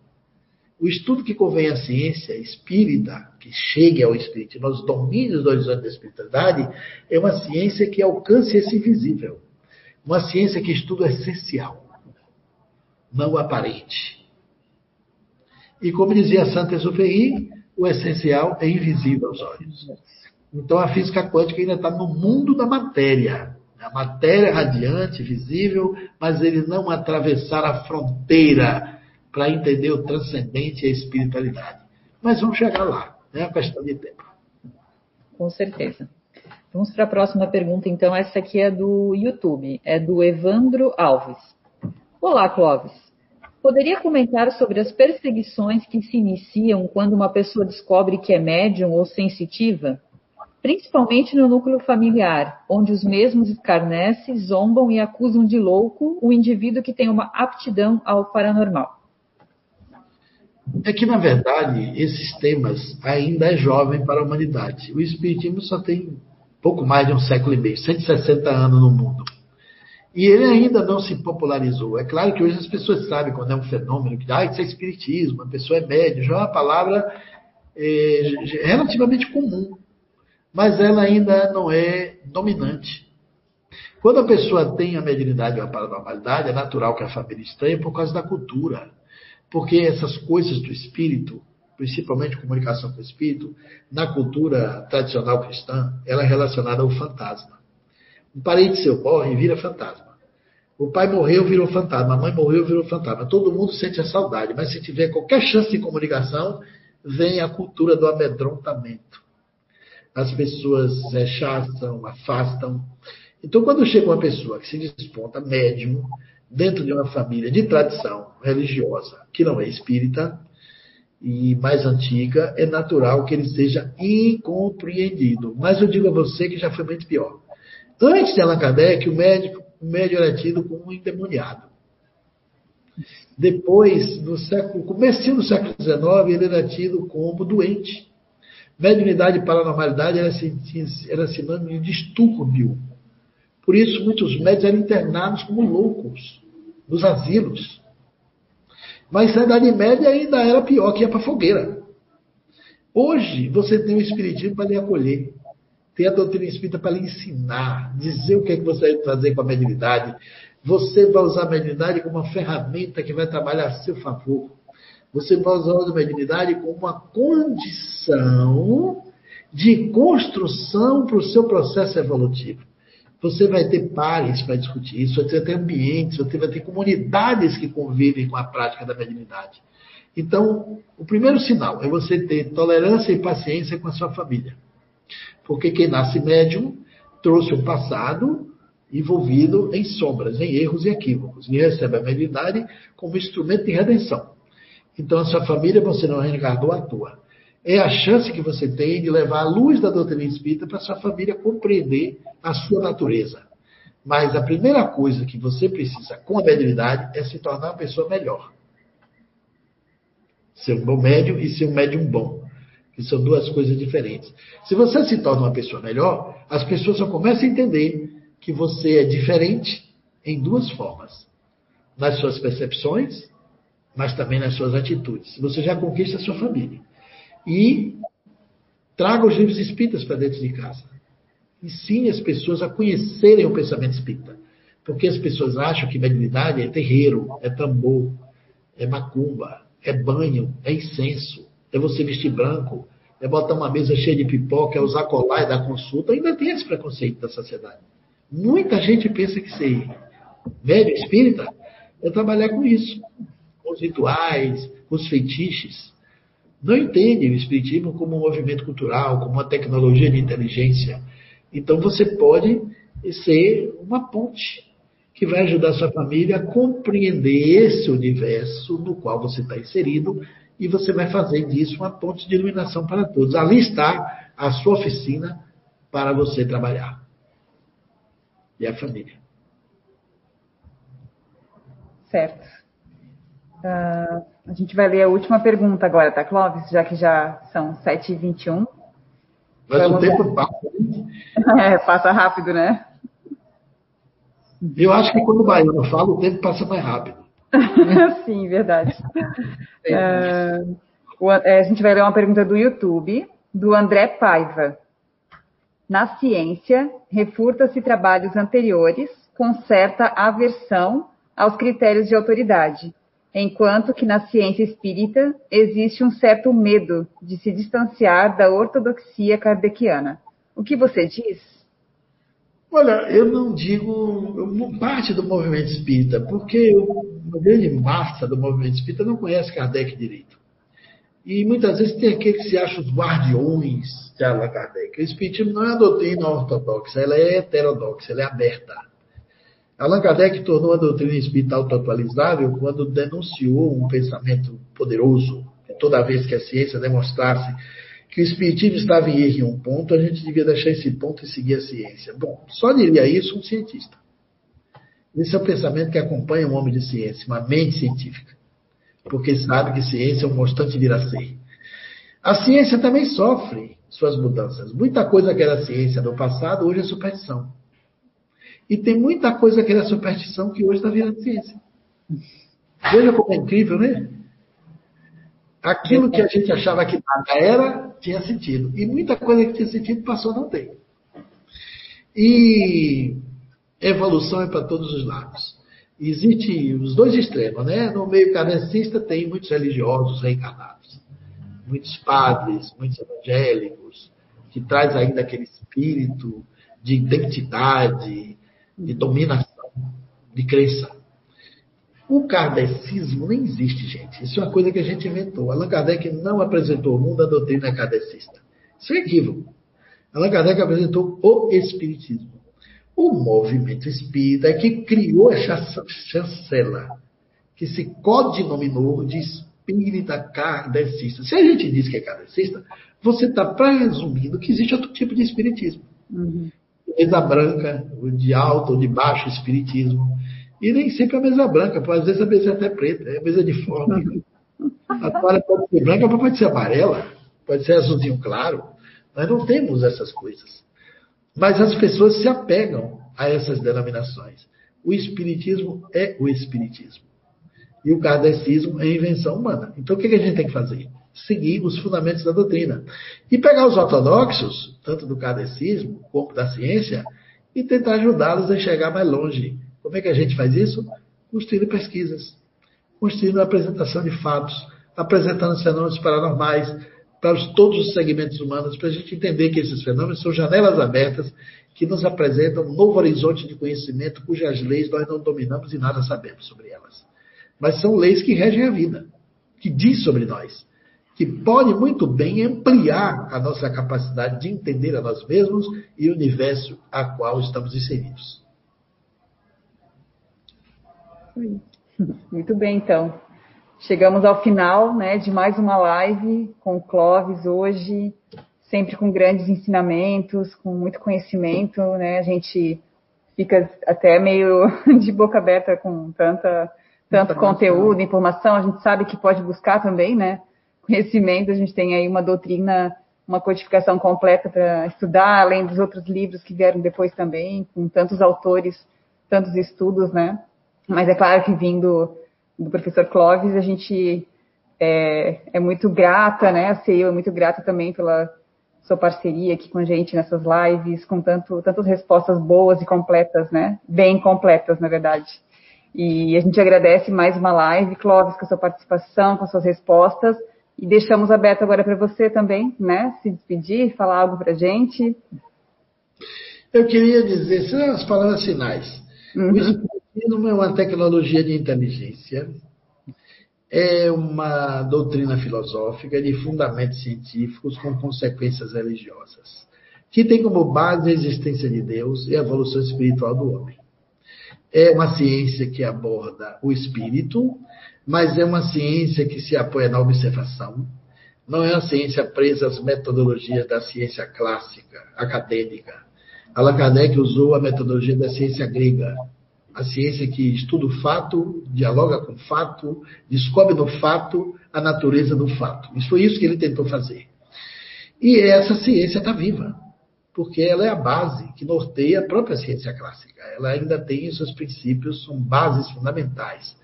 O estudo que convém à ciência espírita, que chegue ao espírito, nos domínios do horizonte da espiritualidade, é uma ciência que alcance esse invisível. Uma ciência que estuda o essencial, não aparente. E como dizia Santa Exupéry, o essencial é invisível aos olhos. Então a física quântica ainda está no mundo da matéria. A matéria radiante, visível, mas ele não atravessar a fronteira para entender o transcendente e a espiritualidade. Mas vamos chegar lá, é uma questão de tempo. Com certeza. Vamos para a próxima pergunta, então. Essa aqui é do YouTube, é do Evandro Alves. Olá, Clóvis. Poderia comentar sobre as perseguições que se iniciam quando uma pessoa descobre que é médium ou sensitiva? Principalmente no núcleo familiar, onde os mesmos escarnecem, zombam e acusam de louco o indivíduo que tem uma aptidão ao paranormal. É que, na verdade, esses temas ainda é jovem para a humanidade. O Espiritismo só tem pouco mais de um século e meio, 160 anos no mundo. E ele ainda não se popularizou. É claro que hoje as pessoas sabem quando é um fenômeno, que ah, isso é espiritismo, a pessoa é médio, já é uma palavra é, relativamente comum, mas ela ainda não é dominante. Quando a pessoa tem a mediunidade ou a paranormalidade, é natural que a família estranhe por causa da cultura. Porque essas coisas do espírito, principalmente comunicação com o espírito, na cultura tradicional cristã, ela é relacionada ao fantasma. Um parente seu morre e vira fantasma. O pai morreu, virou fantasma. A mãe morreu, virou fantasma. Todo mundo sente a saudade, mas se tiver qualquer chance de comunicação, vem a cultura do amedrontamento. As pessoas rechaçam, afastam. Então, quando chega uma pessoa que se desponta médium, dentro de uma família de tradição religiosa que não é espírita e mais antiga, é natural que ele seja incompreendido. Mas eu digo a você que já foi muito pior. Antes de Allan Kardec, o médico, o era tido como um endemoniado. Depois, no século, do século XIX, ele era tido como doente. Mediunidade e paranormalidade era, era sinônimo de distúrbio. Por isso, muitos médicos eram internados como loucos, nos asilos. Mas na Idade Média ainda era pior, que ia para fogueira. Hoje, você tem o Espiritismo para lhe acolher. Tem a doutrina espírita para lhe ensinar, dizer o que é que você vai fazer com a mediunidade. Você vai usar a mediunidade como uma ferramenta que vai trabalhar a seu favor. Você vai usar a mediunidade como uma condição de construção para o seu processo evolutivo. Você vai ter pares para discutir isso, você vai ter ambientes, você vai ter comunidades que convivem com a prática da mediunidade. Então, o primeiro sinal é você ter tolerância e paciência com a sua família. Porque quem nasce médium trouxe um passado envolvido em sombras, em erros e equívocos, e recebe a mediunidade como instrumento de redenção. Então, a sua família você não reencarnou à toa é a chance que você tem de levar a luz da doutrina espírita para sua família compreender a sua natureza. Mas a primeira coisa que você precisa com a mediunidade é se tornar uma pessoa melhor. Ser um bom médium e ser um médium bom. Que são duas coisas diferentes. Se você se torna uma pessoa melhor, as pessoas só começam a entender que você é diferente em duas formas. Nas suas percepções, mas também nas suas atitudes. Você já conquista a sua família. E traga os livros espíritas para dentro de casa. Ensine as pessoas a conhecerem o pensamento espírita. Porque as pessoas acham que mediunidade é terreiro, é tambor, é macumba, é banho, é incenso, é você vestir branco, é botar uma mesa cheia de pipoca, é usar colar e dar consulta. Ainda tem esse preconceito da sociedade. Muita gente pensa que ser médium espírita é trabalhar com isso, com os rituais, com os feitiços não entendem o Espiritismo como um movimento cultural, como uma tecnologia de inteligência. Então você pode ser uma ponte que vai ajudar sua família a compreender esse universo no qual você está inserido e você vai fazer disso uma ponte de iluminação para todos. Ali está a sua oficina para você trabalhar. E a família. Certo. Uh, a gente vai ler a última pergunta agora, tá, Clóvis? Já que já são 7h21. Mas Vamos o tempo passa. [LAUGHS] É, passa rápido, né? Eu acho que quando o baiano fala, o tempo passa mais rápido. [LAUGHS] Sim, verdade. É, é, a gente vai ler uma pergunta do YouTube, do André Paiva. Na ciência, refuta-se trabalhos anteriores com certa aversão aos critérios de autoridade enquanto que na ciência espírita existe um certo medo de se distanciar da ortodoxia kardeciana. O que você diz? Olha, eu não digo parte do movimento espírita, porque uma grande massa do movimento espírita não conhece Kardec direito. E muitas vezes tem aqueles que se acham os guardiões de Allan Kardec. O espiritismo não é a doutrina ortodoxa, ela é heterodoxa, ela é aberta. Allan Kardec tornou a doutrina espírita autoatualizável quando denunciou um pensamento poderoso. Toda vez que a ciência demonstrasse que o espiritismo estava em erro em um ponto, a gente devia deixar esse ponto e seguir a ciência. Bom, só diria isso um cientista. Esse é o pensamento que acompanha um homem de ciência, uma mente científica. Porque sabe que ciência é um constante vir a ciência também sofre suas mudanças. Muita coisa que era ciência no passado, hoje é superstição. E tem muita coisa que era superstição que hoje está virando ciência. Veja como é incrível, né? Aquilo que a gente achava que nada era, tinha sentido. E muita coisa que tinha sentido passou a não ter. E evolução é para todos os lados. Existe os dois extremos, né? No meio kardecista tem muitos religiosos reencarnados. Muitos padres, muitos evangélicos, que traz ainda aquele espírito de identidade, de dominação, de crença. O kardecismo nem existe, gente. Isso é uma coisa que a gente inventou. Allan Kardec não apresentou o mundo da doutrina kardecista. Isso é equívoco. Allan Kardec apresentou o Espiritismo. O movimento espírita é que criou essa chancela, que se codinominou de espírita kardecista. Se a gente diz que é kardecista, você está presumindo que existe outro tipo de espiritismo. Uhum. Mesa branca, de alto ou de baixo espiritismo. E nem sempre a mesa branca, às vezes a mesa é até preta, é a mesa de forma. [LAUGHS] A toalha pode ser branca, pode ser amarela, pode ser azulzinho claro. Nós não temos essas coisas. Mas as pessoas se apegam a essas denominações. O Espiritismo é o Espiritismo. E o kardecismo é a invenção humana. Então o que a gente tem que fazer? Seguir os fundamentos da doutrina. E pegar os ortodoxos, tanto do kardecismo como da ciência, e tentar ajudá-los a chegar mais longe. Como é que a gente faz isso? Construindo pesquisas, construindo a apresentação de fatos, apresentando os fenômenos paranormais, para os, todos os segmentos humanos, para a gente entender que esses fenômenos são janelas abertas que nos apresentam um novo horizonte de conhecimento cujas leis nós não dominamos e nada sabemos sobre elas. Mas são leis que regem a vida, que diz sobre nós, que pode muito bem ampliar a nossa capacidade de entender a nós mesmos e o universo a qual estamos inseridos. Muito bem, então. Chegamos ao final né, de mais uma live com o Clóvis hoje, sempre com grandes ensinamentos, com muito conhecimento, né? A gente fica até meio [LAUGHS] de boca aberta com tanta, tanto informação. conteúdo, informação, a gente sabe que pode buscar também, né? Conhecimento, a gente tem aí uma doutrina, uma codificação completa para estudar, além dos outros livros que vieram depois também, com tantos autores, tantos estudos, né? Mas é claro que vindo do professor Clóvis, a gente é, é muito grata, né? A CEU é muito grata também pela sua parceria aqui com a gente nessas lives, com tanto, tantas respostas boas e completas, né? Bem completas, na verdade. E a gente agradece mais uma live, Clóvis, com a sua participação, com as suas respostas. E deixamos aberto agora para você também, né? Se despedir, falar algo para a gente. Eu queria dizer, são as palavras finais. Uhum. O Espiritismo é uma tecnologia de inteligência, é uma doutrina filosófica de fundamentos científicos com consequências religiosas, que tem como base a existência de Deus e a evolução espiritual do homem. É uma ciência que aborda o espírito, mas é uma ciência que se apoia na observação. Não é uma ciência presa às metodologias da ciência clássica, acadêmica. Allan Kardec usou a metodologia da ciência grega, a ciência que estuda o fato, dialoga com o fato, descobre no fato a natureza do fato. Isso foi isso que ele tentou fazer. E essa ciência está viva, porque ela é a base que norteia a própria ciência clássica. Ela ainda tem os seus princípios, são bases fundamentais.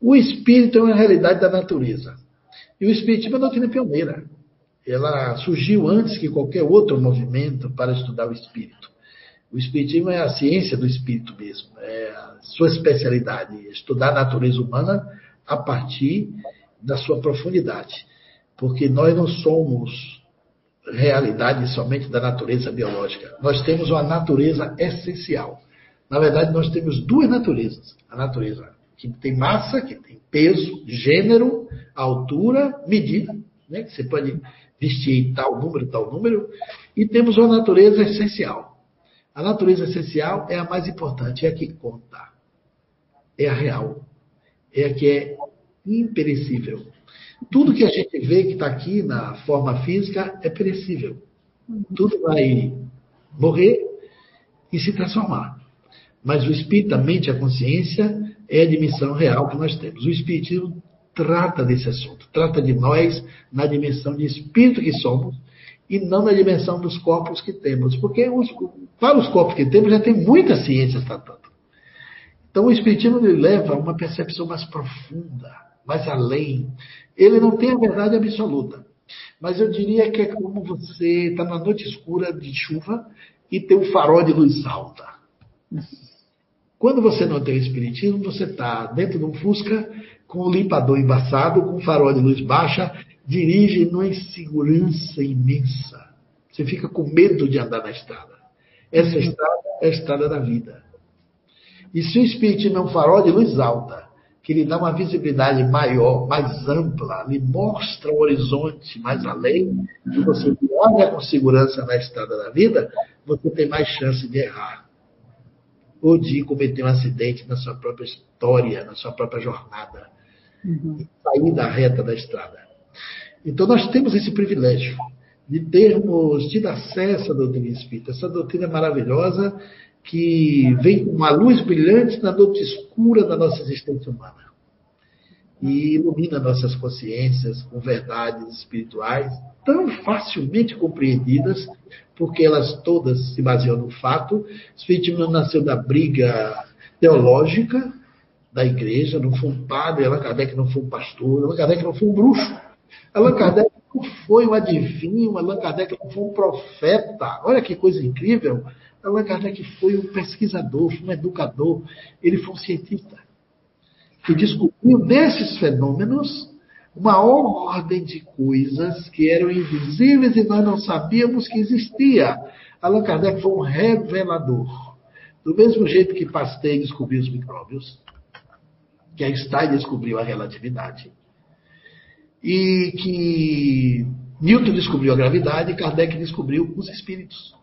O espírito é uma realidade da natureza. E o espiritismo é uma doutrina pioneira. Ela surgiu antes que qualquer outro movimento para estudar o espírito. O Espiritismo é a ciência do espírito mesmo, é a sua especialidade, estudar a natureza humana a partir da sua profundidade. Porque nós não somos realidade somente da natureza biológica, nós temos uma natureza essencial. Na verdade, nós temos duas naturezas: a natureza que tem massa, que tem peso, gênero, altura, medida, né? que você pode vestir tal número, tal número, e temos uma natureza essencial a natureza essencial é a mais importante, é a que conta. É a real. É a que é imperecível. Tudo que a gente vê que está aqui na forma física é perecível. Tudo vai morrer e se transformar. Mas o espírito, a mente, a consciência é a dimensão real que nós temos. O espiritismo trata desse assunto, trata de nós na dimensão de espírito que somos e não na dimensão dos corpos que temos. Porque os, para os corpos que temos já tem muita ciência tratando. Então o Espiritismo ele leva a uma percepção mais profunda, mais além. Ele não tem a verdade absoluta. Mas eu diria que é como você está na noite escura de chuva e tem um farol de luz alta. Quando você não tem o Espiritismo, você está dentro de um Fusca com o limpador embaçado, com o farol de luz baixa dirige numa insegurança imensa. Você fica com medo de andar na estrada. Essa uhum. estrada é a estrada da vida. E se o Espiritismo é um farol de luz alta, que lhe dá uma visibilidade maior, mais ampla, lhe mostra um horizonte mais além, e você olha com segurança na estrada da vida, você tem mais chance de errar. ou de cometer um acidente na sua própria história, na sua própria jornada, uhum. sair da reta da estrada. Então, nós temos esse privilégio de termos tido acesso à doutrina espírita, essa doutrina maravilhosa que vem com uma luz brilhante na noite escura da nossa existência humana e ilumina nossas consciências com verdades espirituais tão facilmente compreendidas, porque elas todas se baseiam no fato. Espiritismo nasceu da briga teológica da igreja, não foi um padre, Allan Kardec não foi um pastor, Allan Kardec não foi um bruxo. Allan Kardec não foi um adivinho, Allan Kardec não foi um profeta. Olha que coisa incrível. Allan Kardec foi um pesquisador, foi um educador, ele foi um cientista que descobriu desses fenômenos uma ordem de coisas que eram invisíveis e nós não sabíamos que existia. Allan Kardec foi um revelador. Do mesmo jeito que Pasteur descobriu os micróbios, que Einstein descobriu a relatividade, e que Newton descobriu a gravidade, Kardec descobriu os espíritos.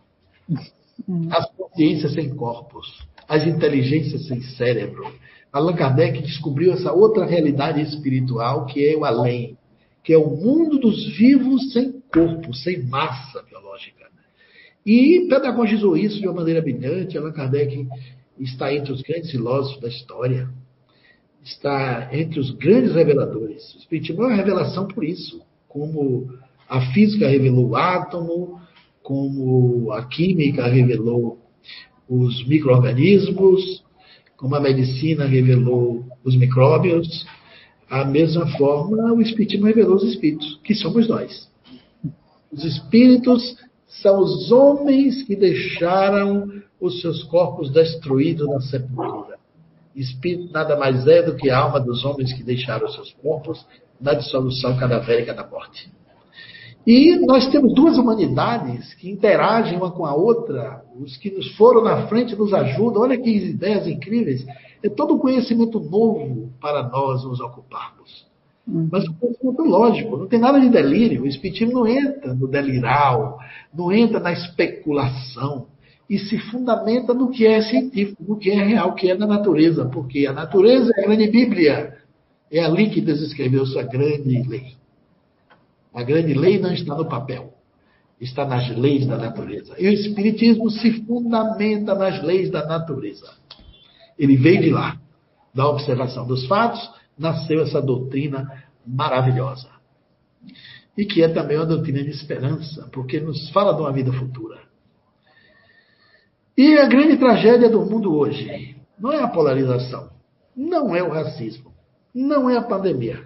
As consciências sem corpos, as inteligências sem cérebro. Allan Kardec descobriu essa outra realidade espiritual que é o além, que é o mundo dos vivos sem corpo, sem massa biológica. E pedagogizou isso de uma maneira brilhante. Allan Kardec está entre os grandes filósofos da história está entre os grandes reveladores. O Espiritismo é uma revelação por isso, como a física revelou o átomo, como a química revelou os micro-organismos, como a medicina revelou os micróbios, a mesma forma o Espiritismo revelou os espíritos, que somos nós. Os espíritos são os homens que deixaram os seus corpos destruídos na sepultura. Espírito nada mais é do que a alma dos homens que deixaram seus corpos na dissolução cadavérica da morte. E nós temos duas humanidades que interagem uma com a outra. Os que nos foram na frente nos ajudam. Olha que ideias incríveis. É todo um conhecimento novo para nós nos ocuparmos. Hum. Mas um conhecimento lógico, não tem nada de delírio. O Espiritismo não entra no deliral, não entra na especulação e se fundamenta no que é científico, no que é real, que é da natureza, porque a natureza é a grande Bíblia. É ali que Deus escreveu sua grande lei. A grande lei não está no papel, está nas leis da natureza. E o Espiritismo se fundamenta nas leis da natureza. Ele veio de lá, da observação dos fatos, nasceu essa doutrina maravilhosa. E que é também uma doutrina de esperança, porque nos fala de uma vida futura. E a grande tragédia do mundo hoje não é a polarização, não é o racismo, não é a pandemia,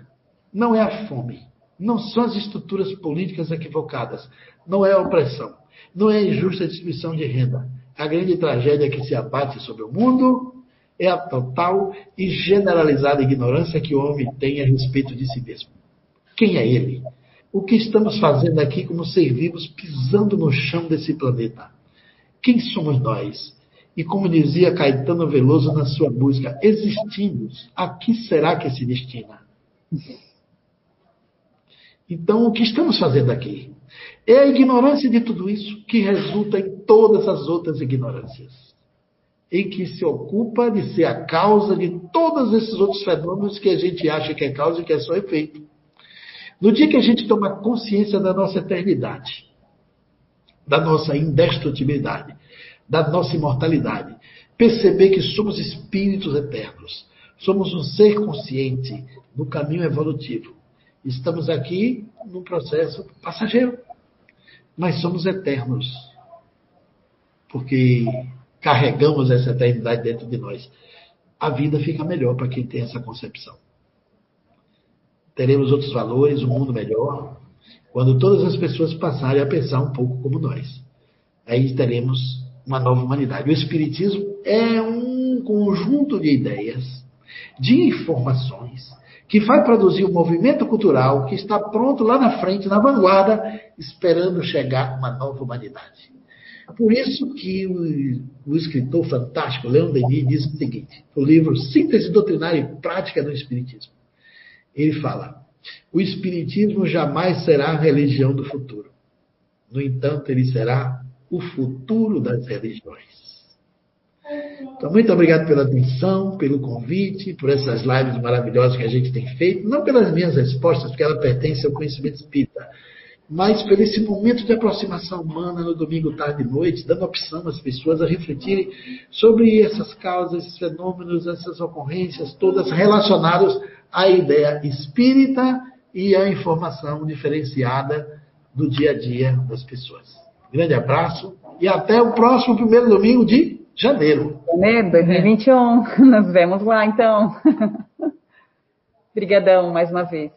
não é a fome, não são as estruturas políticas equivocadas, não é a opressão, não é a injusta distribuição de renda. A grande tragédia que se abate sobre o mundo é a total e generalizada ignorância que o homem tem a respeito de si mesmo. Quem é ele? O que estamos fazendo aqui como ser vivos pisando no chão desse planeta? Quem somos nós? E como dizia Caetano Veloso na sua música, existimos, a que será que se destina? Então, o que estamos fazendo aqui? É a ignorância de tudo isso que resulta em todas as outras ignorâncias. Em que se ocupa de ser a causa de todos esses outros fenômenos que a gente acha que é causa e que é só efeito. No dia que a gente toma consciência da nossa eternidade, da nossa indestrutibilidade, da nossa imortalidade. Perceber que somos espíritos eternos. Somos um ser consciente no caminho evolutivo. Estamos aqui num processo passageiro, mas somos eternos. Porque carregamos essa eternidade dentro de nós. A vida fica melhor para quem tem essa concepção. Teremos outros valores, um mundo melhor, quando todas as pessoas passarem a pensar um pouco como nós. Aí teremos uma nova humanidade. O Espiritismo é um conjunto de ideias, de informações, que vai produzir um movimento cultural que está pronto lá na frente, na vanguarda, esperando chegar uma nova humanidade. Por isso que o, o escritor fantástico Leon Denis diz o seguinte, no livro Síntese Doutrinária e Prática do Espiritismo. Ele fala, o Espiritismo jamais será a religião do futuro. No entanto, ele será o futuro das religiões. Então, muito obrigado pela atenção, pelo convite, por essas lives maravilhosas que a gente tem feito, não pelas minhas respostas, porque ela pertence ao conhecimento espírita, mas por esse momento de aproximação humana no domingo, tarde e noite, dando opção às pessoas a refletirem sobre essas causas, esses fenômenos, essas ocorrências, todas relacionadas à ideia espírita e à informação diferenciada do dia a dia das pessoas. Grande abraço e até o próximo primeiro domingo de janeiro. Janeiro 2021. [LAUGHS] Nos vemos lá, então. [LAUGHS] Obrigadão mais uma vez.